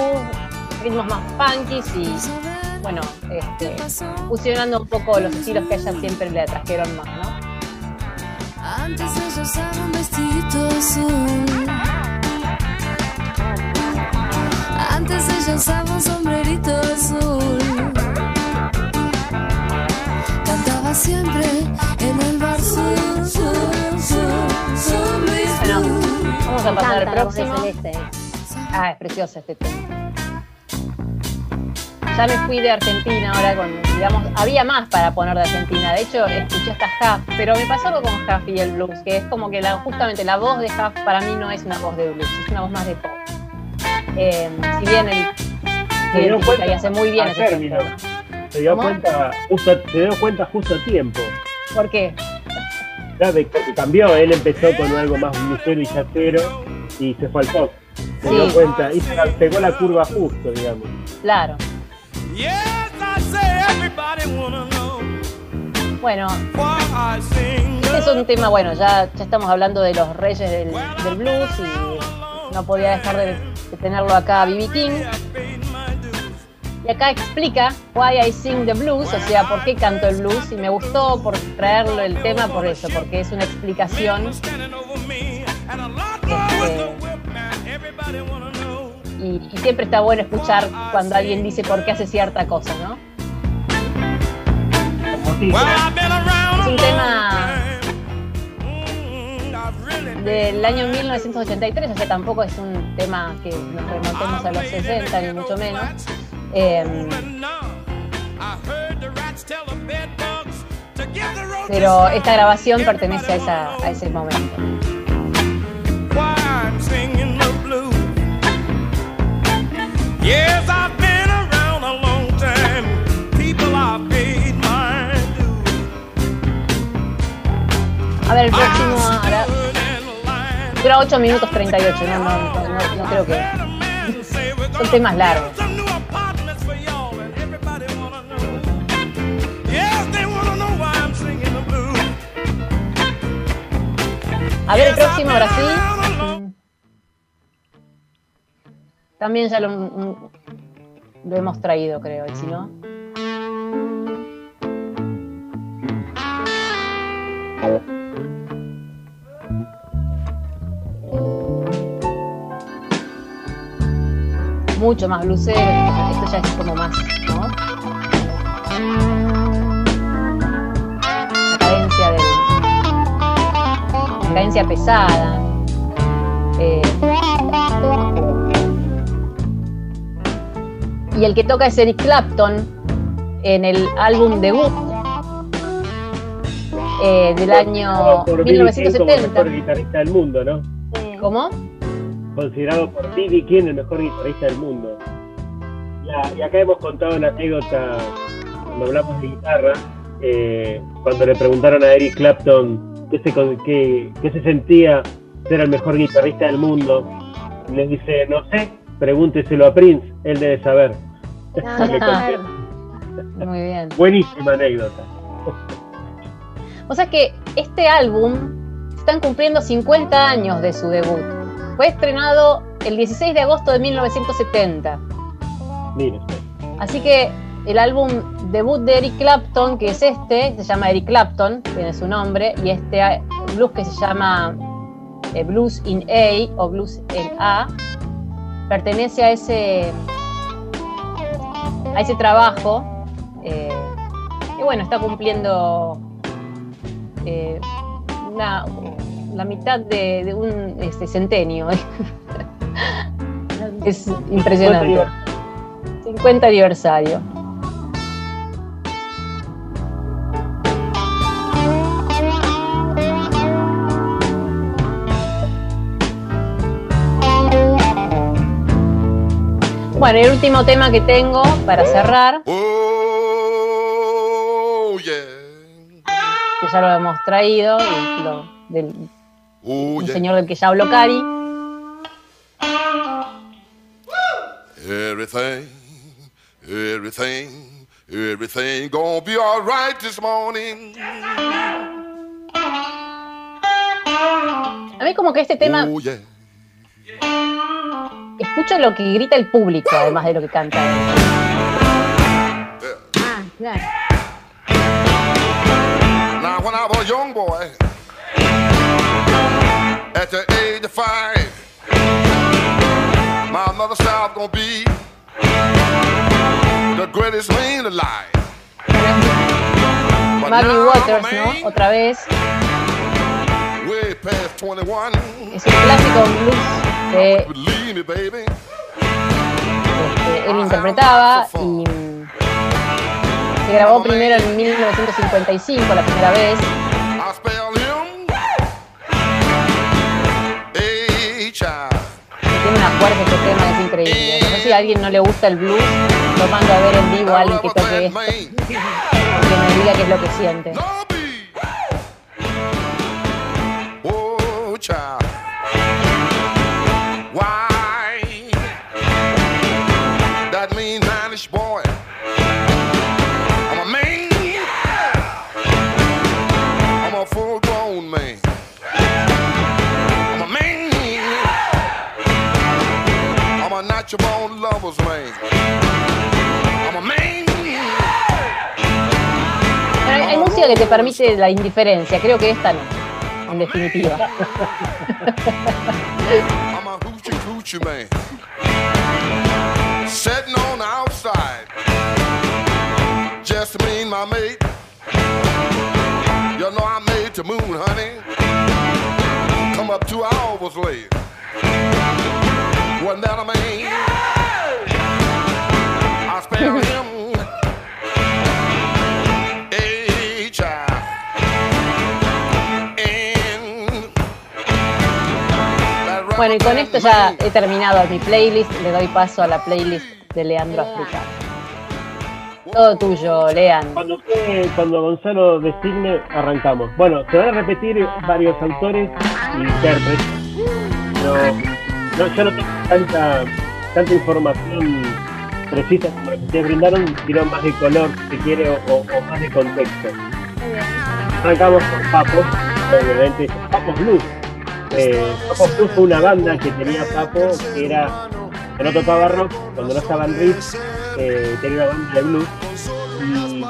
ritmos más funky y bueno, este, fusionando un poco los estilos que a ella siempre le atrajeron más, ¿no? Antes ella usaba un vestidito azul. Antes ella usaba un sombrerito azul. Cantaba siempre en el bar sur, sur, sur, sur, Bueno, vamos a pasar al próximo. Celeste. Ah, es precioso este tema. Ya me fui de Argentina ahora con, digamos, había más para poner de Argentina. De hecho, escuché hasta Huff, pero me pasó algo con Huff y el blues, que es como que la, justamente la voz de Huff para mí no es una voz de blues, es una voz más de pop. Eh, si bien él Se dio identifica y cuenta hace muy bien ese término. Se dio, cuenta justo, se dio cuenta justo a tiempo. ¿Por qué? Ya de cambió, él empezó con algo más blusero y yacero y se fue al pop. Se Sí. dio cuenta y pegó la curva justo, digamos. Claro. Bueno. Este es un tema, bueno, ya, ya estamos hablando de los reyes del, del blues y no podía dejar de, de tenerlo acá a B.B. King. Y acá explica why I sing the blues, o sea, por qué canto el blues. Y me gustó por traerlo el tema por eso, porque es una explicación. Este, y, y siempre está bueno escuchar cuando alguien dice por qué hace cierta cosa, ¿no? Es un tema del año 1983, o sea, tampoco es un tema que nos remontemos a los 60, ni mucho menos. Eh, pero esta grabación pertenece a, esa, a ese momento. A ver, el próximo ahora. Dura 8 minutos 38, no, no, no, no creo que. Son temas largos. A ver, el próximo, ahora sí. También ya lo, hemos traído, creo, y si no. Mucho más blusero, esto ya es como más, ¿no? La cadencia. La cadencia pesada. Eh, y el que toca es Eric Clapton en el álbum debut eh, del año por B.B. King como el 1970. mejor guitarrista del mundo, ¿no? ¿Cómo? Considerado por B.B. King el mejor guitarrista del mundo. Y, acá hemos contado una anécdota cuando hablamos de guitarra, eh, cuando le preguntaron a Eric Clapton qué se, qué, qué se sentía ser el mejor guitarrista del mundo. Le dice, no sé, pregúnteselo a Prince, él debe saber. Conté. Muy bien. Buenísima anécdota. O sea que este álbum están cumpliendo 50 años de su debut. Fue estrenado el 16 de agosto de 1970. Mire. Así que el álbum debut de Eric Clapton, que es este, se llama Eric Clapton, tiene su nombre, y este ah, blues que se llama eh, Blues in A o Blues en A, pertenece a ese, a ese trabajo. eh, y bueno, está cumpliendo eh, una- la mitad de, de un este, centenio. es impresionante. 50 aniversario. Bueno, el último tema que tengo para cerrar, Oh, yeah. que ya lo hemos traído, y lo- del Oh, un yeah. señor del que ya habló Cari, Everything, everything, everything gonna be alright this morning. a mí como que este tema, Oh, yeah. Escucho lo que grita el público, además de lo que canta. Ah, claro. Now, when I was a young boy, at the age of five, my mother said I was gonna be the greatest man alive. But Muddy now Waters, ¿no? Otra vez. Way past 21. Es un clásico blues que este, él interpretaba y mm, se grabó primero en 1955, la primera vez. Tiene una fuerza este tema es increíble. No sé si a alguien no le gusta el blues, lo mando a ver en vivo a alguien que toque esto. Que me diga qué es lo que siente. I'm a natural born lover's man. I'm a man. Pero hay, hay música que te permite la indiferencia, creo que esta no, en definitiva. I'm a hoochie coochie man. Sitting on the outside. Just me and my mate. You know I made the moon, honey. Come up two hours late. Wasn't that a man? Bueno, y con esto ya he terminado mi playlist, le doy paso a la playlist de Leandro Africano. Todo tuyo, Lean. Cuando, fue- cuando Gonzalo designe, arrancamos. Bueno, se van a repetir varios autores y intérpretes. no, no, yo no tengo tanta, tanta información precisa como la que ustedes brindaron, sino más de color, si quiere, o, o- o más de contexto. Arrancamos con Papo, obviamente, Papo Blues. Eh, Papo fue una banda que tenía Papo, que era, que no tocaba rock, cuando no estaba en riff, eh, tenía una banda de blues. Y, y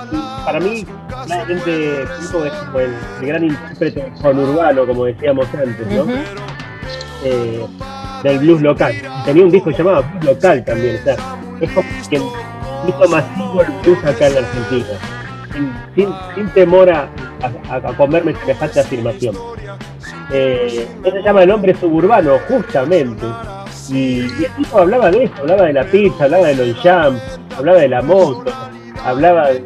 para mí, claramente, Papo es como el, el gran intérprete conurbano, como decíamos antes, ¿no? Eh, del blues local. Tenía un disco llamado Blues Local también, o sea, es como quien hizo masivo el blues acá en la Argentina, sin, sin, sin temor a, a, a comerme semejante afirmación. Eh, se llama El Hombre Suburbano, justamente, y, el tipo hablaba de eso, hablaba de la pizza, hablaba de los jam, hablaba de la moto, hablaba de,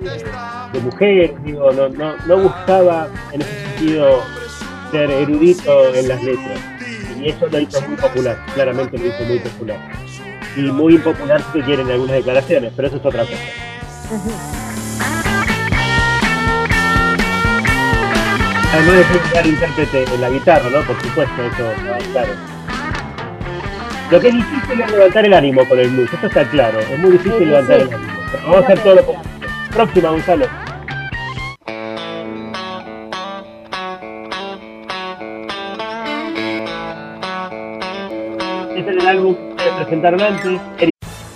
de mujeres, digo, no, no, no buscaba en ese sentido ser erudito en las letras. Y eso lo hizo muy popular, claramente lo hizo muy popular. Y muy impopular si quieren algunas declaraciones, pero eso es otra cosa. Además de ser un intérprete en la guitarra, ¿no? Por supuesto, eso, claro. Lo que es difícil es levantar el ánimo con el blues, eso está claro. Es muy difícil Sí, levantar sí. el ánimo. Pero vamos a hacer todo lo posible. Próxima, Gonzalo. Este es el álbum que presentaron antes.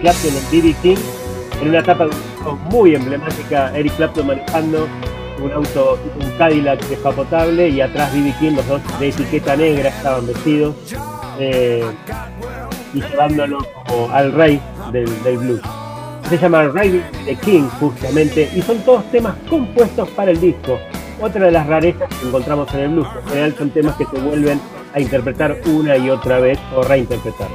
Clapton en B.B. King, en una etapa de muy emblemática, Eric Clapton manejando un auto, un Cadillac descapotable y atrás B.B. King, los dos de etiqueta negra estaban vestidos eh, y llevándolo al rey del, blues. Se llama Riding the King justamente y son todos temas compuestos para el disco. Otra de las rarezas que encontramos en el blues, en general son temas que se vuelven a interpretar una y otra vez o reinterpretar.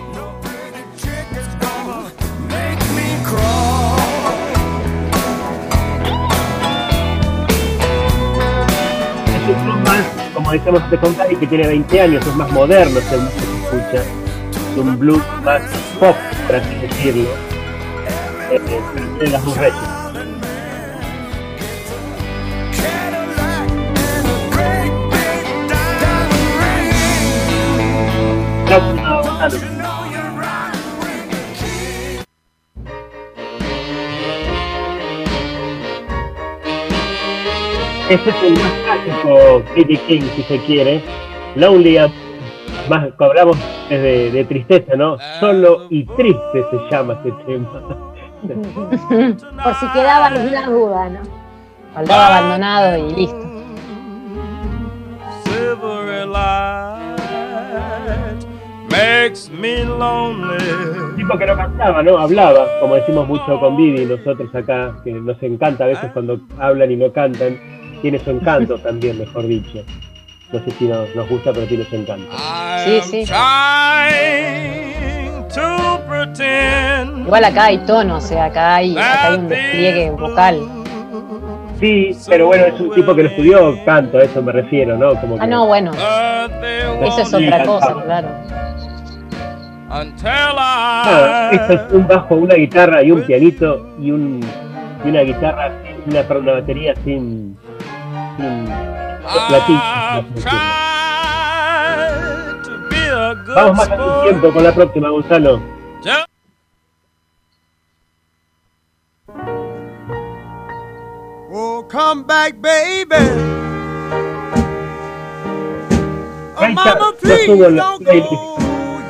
Como decíamos antes con Cari, que tiene 20 años, es más moderno que se escucha. Es un blues más pop, por así decirlo. Eh, eh, tiene las dos. Este es el más clásico B.B. King, si se quiere. Lonely, más hablamos de, de tristeza, ¿no? Solo y triste se llama este tema. Por si quedaba alguna duda, ¿no? Faltaba abandonado y listo. Silvery light makes me lonely. tipo que no cantaba, ¿no? Hablaba, como decimos mucho con Vivi nosotros acá, que nos encanta a veces cuando hablan y no cantan. Tiene su encanto también, mejor dicho. No sé si nos, nos gusta, pero tiene su encanto. Sí, sí. Trying to pretend. Igual acá hay tono, o sea, acá hay, acá hay un despliegue vocal. Sí, pero bueno, es un tipo que lo estudió canto, a eso me refiero, ¿no? Como Ah, no, bueno. Eso es otra cosa, claro. Until Nada, I esto es un bajo, una guitarra y un pianito y, un, y una guitarra, sin- una, una batería sin, Vamos más a tu sport. tiempo con la próxima, Gonzalo. Oh, come back, baby. Oh, Ahí está, mama, please subo en la don't playlist. go.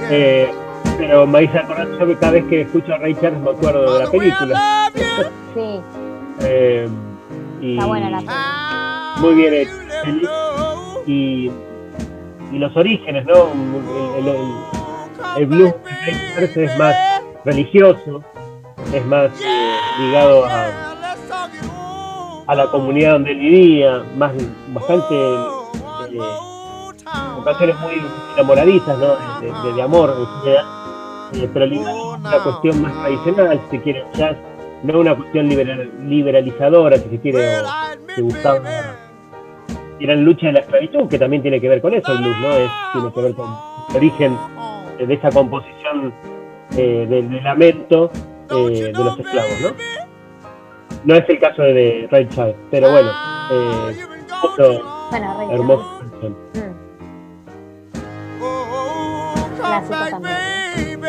Eh, pero me hice acordar, yo que cada vez que escucho a Ray Charles me acuerdo de la película. Sí, Eh, y está buena la película. Muy bien hecho. Y, y los orígenes, ¿no? El, el- el- blues de es más religioso, es más eh, ligado a, a la comunidad donde vivía, más bastante eh, canciones muy enamoradizas, ¿no? De, de- de amor, general, eh, pero ligado a una cuestión más tradicional, si se quiere, no una cuestión liberal- liberalizadora, si se quiere, o que buscaba era en lucha de la esclavitud, que también tiene que ver con eso el blues, ¿no? Es, tiene que ver con el origen eh, de esa composición eh, del, del lamento eh, de los esclavos, ¿no? No es el caso de Ray Charles, pero bueno, eh, otro Bueno, Ray hermoso canción. Clásico también.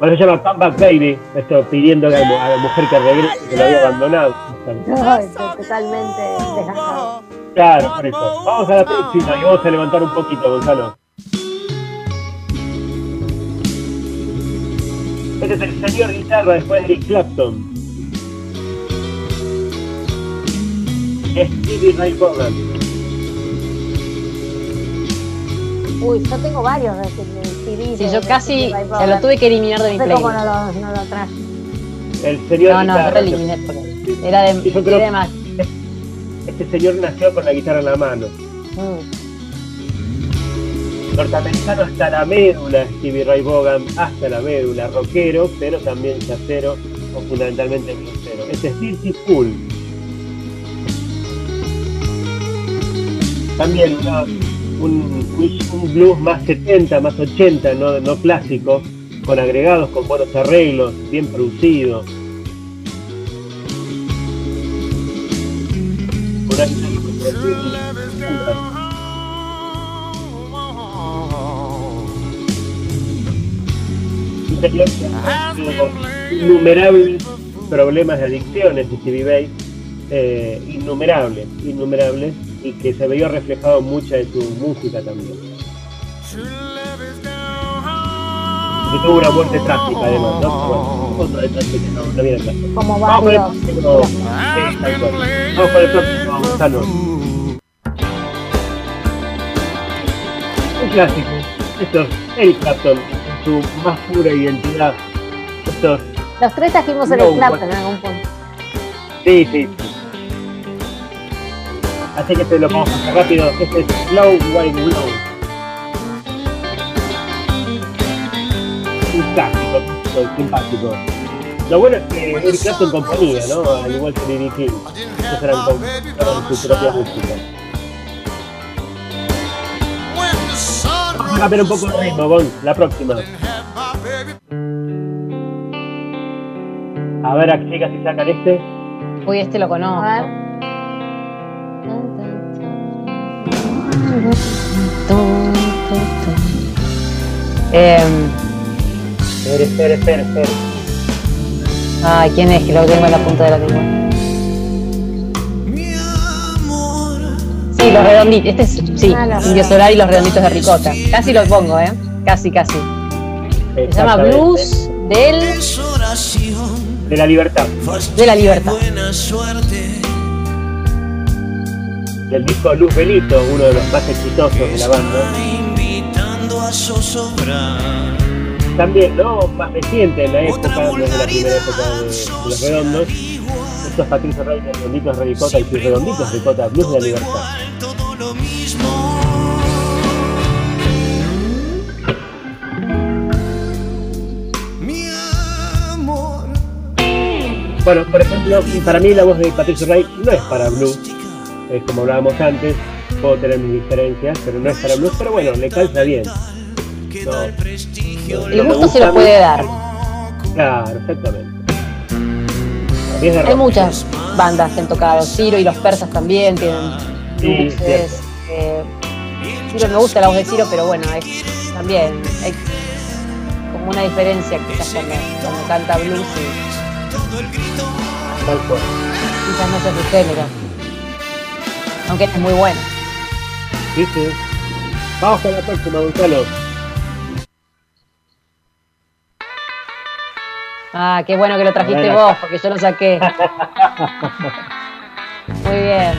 Bueno, se llama Come Back Baby, esto pidiendo a la, mu- a la mujer que regrese, que lo había abandonado. No, estoy totalmente dejado. Claro, por eso. Vamos a la próxima y vamos a levantar un poquito, Gonzalo. Este es el señor guitarra después de Eric Clapton. Stevie Ray Vaughan. Uy, yo tengo varios de CDs. Sí, yo casi se lo tuve que eliminar de mi No sé cómo no playlist. lo, no lo traje. El señor No, no, no lo eliminé porque era de, Sí, yo creo- era de más. Este señor nació con la guitarra en la mano. Mm. Norteamericano hasta la médula, Stevie Ray Vaughan, hasta la médula, rockero, pero también chacero o fundamentalmente bluesero. Este es Dirty Fool. También un, un blues más 70, más 80, no, no clásico, con agregados, con buenos arreglos, bien producido. Innumerables problemas de adicciones Stevie Bay, eh, innumerables, innumerables, y que se veía reflejado en mucha de su música también. Y tuvo una muerte trágica además, ¿no? Bueno, otro detalle que no, no viene caso. Como Vamos con el próximo. Sí, tal cual. Vamos con el próximo, Gonzalo. Un clásico. Esto es Eric Clapton, en su más pura identidad. Esto es Los tres trajimos el No, Clapton en algún punto. Sí, sí. Así que te lo vamos a hacer rápido. Este es Slow White Blow. Simpático. Lo bueno es que Eric Clapton componía, ¿no? Al igual que B.B. King. Ellos eran con con su propia música. Vamos a cambiar un poco el ritmo, Gon. La próxima. A ver, a chicas si sacan este. Uy, este lo conozco. A ver. Em, Espera, espera, espera, espera. ay, ¿quién es? Que lo tengo en la punta de la lengua. Sí, los redonditos. Este es, sí, Ah, Indio Solar y los redonditos de ricota. Casi los pongo, ¿eh? Casi, casi. Se llama. Blues del, De la libertad. de la libertad. Del disco Luz Benito, uno de los más exitosos de la banda. También, ¿no? Más reciente en la época, desde la primera época de, de los redondos. Estos Patricio Rey, Redonditos Ricota y sus Redonditos Ricota, Blues de la Libertad. Bueno, por ejemplo, para mí la voz de Patricio Rey no es para blues, es como hablábamos antes, puedo tener mis diferencias, pero no es para blues, pero bueno, le calza bien. No, no- El gusto se lo puede dar. Claro, exactamente. Hay rock. muchas bandas que han tocado. Ciro y los persas también tienen Sí, luces. eh, Ciro me gusta la voz de Ciro, pero bueno, es, también hay como una diferencia quizás cuando, cuando canta blues y Tal cual. quizás no es su género. Aunque es muy bueno. Sí, sí. Vamos con la próxima, Gonzalo. Ah, qué bueno que lo trajiste Bueno. vos, porque yo lo saqué. Muy bien.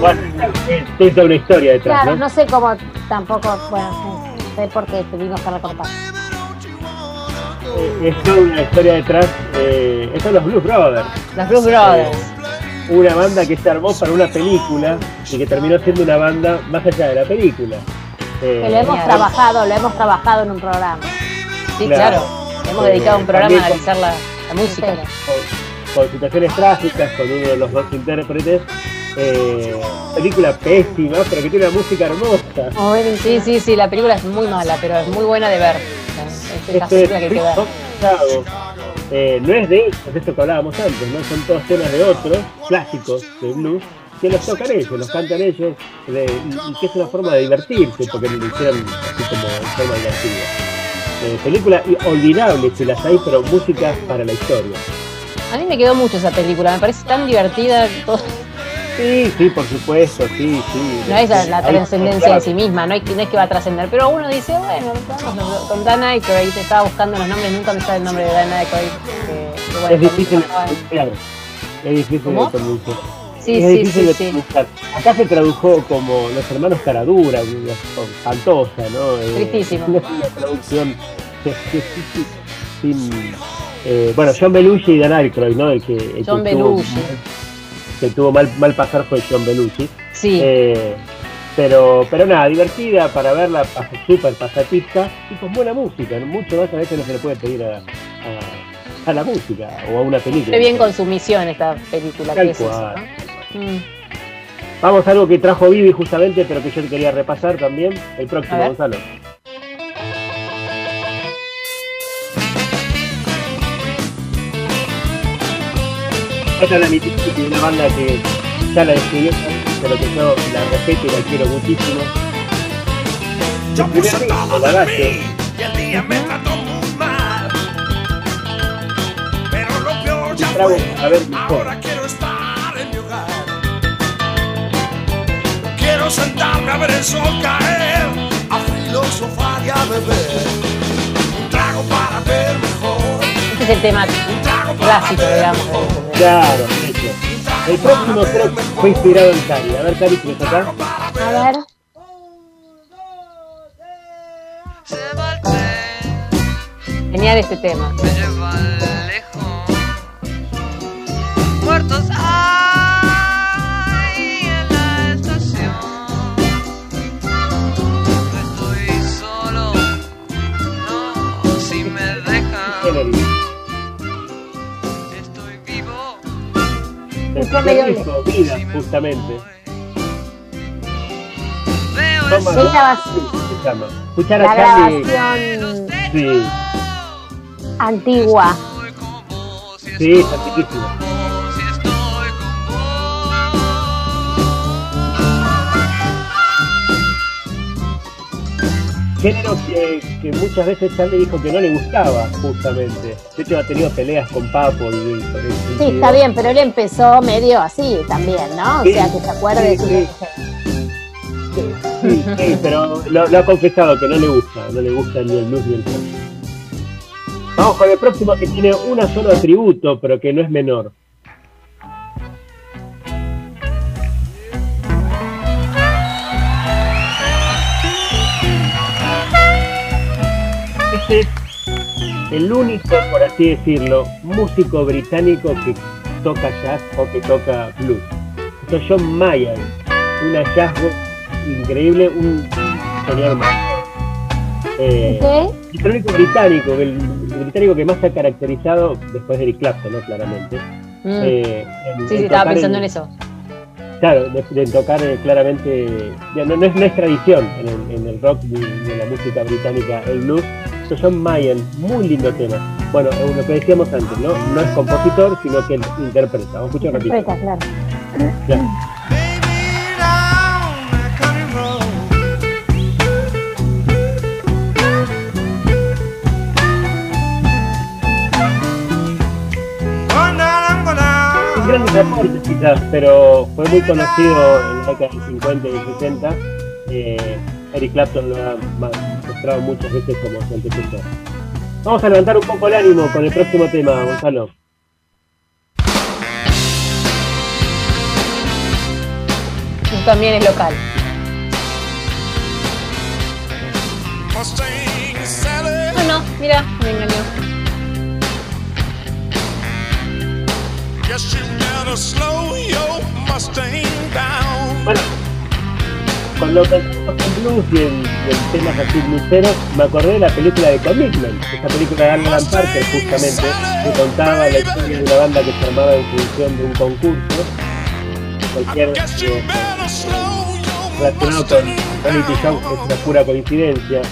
Bueno, toda una historia detrás, Claro, ¿no? no sé cómo tampoco, bueno, sí, sé por qué tuvimos que recortar. Eh, Es toda una historia detrás. Eh, estos son los Blues Brothers. Los Blues Brothers. Una banda que se armó para una película y que terminó siendo una banda más allá de la película. Eh, Que lo hemos trabajado, lo hemos trabajado en un programa. Sí, Claro. claro. Hemos dedicado un programa a analizar la, la música. con, con situaciones trágicas, con uno de los dos intérpretes. Eh, película pésima, pero que tiene una música hermosa. Sí, sí, sí, la película es muy mala, pero es muy buena de ver. Es esa Este película que que eh, no es de ellos, es esto que hablábamos antes, ¿no? Son todos temas de otros, clásicos de blues, que los tocan ellos, los cantan ellos, de- y, que es una forma de divertirse, porque lo hicieron así como de forma divertida. Eh, película olvidable si las hay, pero música para la historia. A mí me quedó mucho esa película, me parece tan divertida. todo- Sí, sí, por supuesto, sí, sí. No es la, trascendencia en sí misma, no, hay, no es que va a trascender, pero uno dice, bueno, vamos, con Dan Aykroyd, te estaba buscando los nombres, nunca me sale el nombre de Dan Aykroyd. que- que bueno, Es difícil pronunciar. Es difícil ¿Cómo? de pronunciar. Sí, es difícil sí, de. Acá se tradujo como los hermanos Caradura, espantosa, ¿no? Eh, Tristísimo. Una, una traducción sin. eh, bueno, John Belushi y Dan Aykroyd, ¿no? El que, el John que tuvo, Belushi. que tuvo mal, mal pasar fue John Belushi. Sí. Eh, pero, pero nada, divertida para verla, súper pasatista y con buena música. Mucho más a veces no se le puede pedir a, a- a la música o a una película. Cumple bien con su misión esta película, Tal que es eso, cual. ¿no? Mm. Vamos a algo que trajo Vivi justamente, pero que yo quería repasar también. El próximo. Gonzalo. Esta es la Mississippi, una banda que ya la describió, pero que yo la respeto y la quiero muchísimo. Yo puse todo la de base, mí y el día me trató muy mal. Pero lo peor ya trago fue, a ver mejor. ahora quiero estar Quiero sentarme a ver el sol caer, a filosofar y a beber. Un trago para ver mejor. Este es el tema clásico, digamos. de- Claro, eso. El próximo que fue inspirado en Cari. A ver, Cari, lo tocas. A ver. Genial este tema. Muertos hay Medio disco, Vida, justamente. Toma, Sí, la, llama. Escuchar a Charlie. grabación Sí, antigua. sí, está chiquísimo. Género que, que muchas veces Charlie dijo que no le gustaba, justamente. De hecho, ha tenido peleas con Papo y, y Sí, está bien, pero él empezó medio así también, ¿no? O sea, que se acuerde sí, de sí. Sí, sí, pero lo, lo ha confesado que no le gusta, no le gusta ni el blues ni el pop. Vamos con el próximo que tiene un solo atributo, pero que no es menor. Es el único, por así decirlo, músico británico que toca jazz o que toca blues. Esto es John Mayer, un hallazgo increíble, un señor mayor. Eh, británico, el, el británico que más se ha caracterizado, después de Eric Clapton, ¿no? Claramente. Mm. eh, en- Sí, en sí, estaba pensando en eso. Claro, de, de tocar eh, claramente, ya no, no es, no es tradición en el, en el rock ni en la música británica el blues. John Mayen, muy lindo tema. Bueno, lo que decíamos antes, ¿no? No es compositor, sino que interpreta. Vamos a escuchar un ratito. Interpreta, claro. Ya. grandes aportes quizás, pero fue muy conocido en la década del 50 y 60. eh, Eric Clapton lo ha mostrado muchas veces como su antecesor. Vamos a levantar un poco el ánimo con el próximo tema, Gonzalo. También es local. No, no, mira, me engañó. Bueno, cuando pensamos en blues y en, y en temas así blueseros, me acordé de la película de Commitment, esa película de Alan Parker justamente, que contaba la historia de una banda que se armaba en función de un concurso, cualquier eh, relacionado con reality show, que es una pura coincidencia,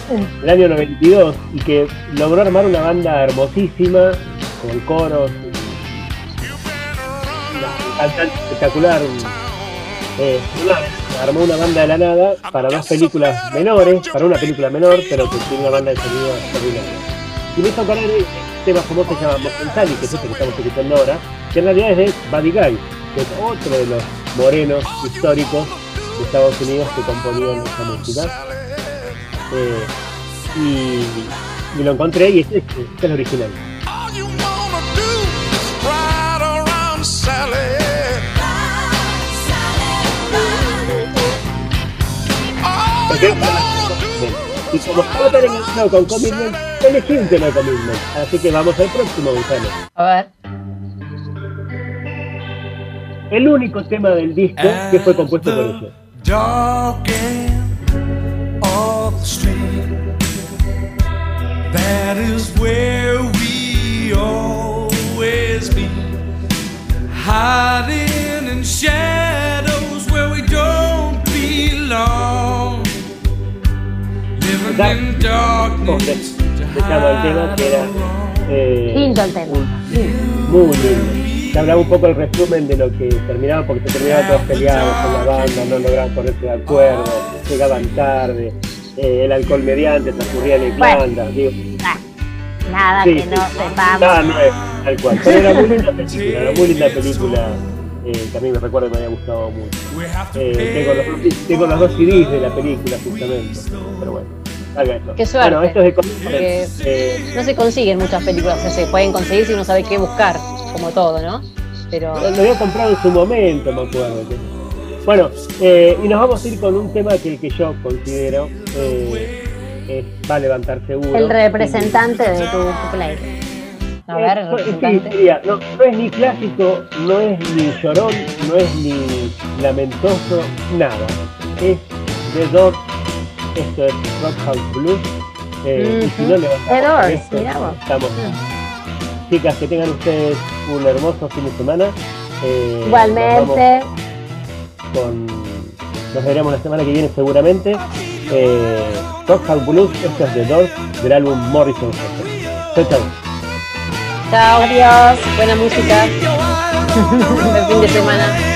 el año 92, y que logró armar una banda hermosísima, con coros, un cantante espectacular, eh, armó una banda de la nada para dos películas menores, para una película menor, pero que tiene una banda de sonido extraordinaria. Y me hizo acordar un tema famoso que se llama Mosentali, que es este que estamos escuchando ahora, que en realidad es de Buddy Guy, que es otro de los morenos históricos de Estados Unidos que componían esa música. Eh, y, y lo encontré y este, este es el original. Y como estaba tan enganchado con Commitment, elegí un tema de Commitment. Así que vamos al próximo, Gonzalo. A ver. El único tema del disco que fue compuesto por ellos. Dark end of the street. That is where we always meet. Hiding in shadows where we don't belong. Llama el tema que era eh, Lindo el tema. muy lindo. Se hablaba un poco el resumen de lo que terminaba, porque se terminaban todos peleados con la banda, no lograban ponerse de acuerdo, llegaban tarde, eh, el alcohol mediante transcurría en Bueno. Irlanda. digo, Nada Sí, que sí. no sepamos. No, no es tal cual. Pero era muy linda película, era muy linda película. Eh, que a mí me recuerdo que me había gustado mucho. Eh, tengo, los, dos- tengo los dos CDs de la película, justamente. Pero bueno, Qué suerte. Bueno, esto es de. Porque Eh, no se consiguen muchas películas, o sea, se pueden conseguir si uno sabe qué buscar, como todo, ¿no? Pero lo había comprado en su momento, me acuerdo. Bueno, eh, y nos vamos a ir con un tema que yo considero eh, es- va a levantar seguro. El representante de tu playlist. A ver, el Eh, sí, representante. diría, no, no es ni clásico, no es ni llorón, no es ni lamentoso, nada. Es The Doors, esto es Rock House Blues. eh, Y si no le The Doors, esto, estamos. Chicas, que tengan ustedes un hermoso fin de semana. Eh, nos Igualmente. vamos con, nos veremos la semana que viene seguramente. Eh, Rock House Blues, esto es The Doors del álbum Morrison. Chao, chao. chao, adiós, buena música. Buen fin de semana.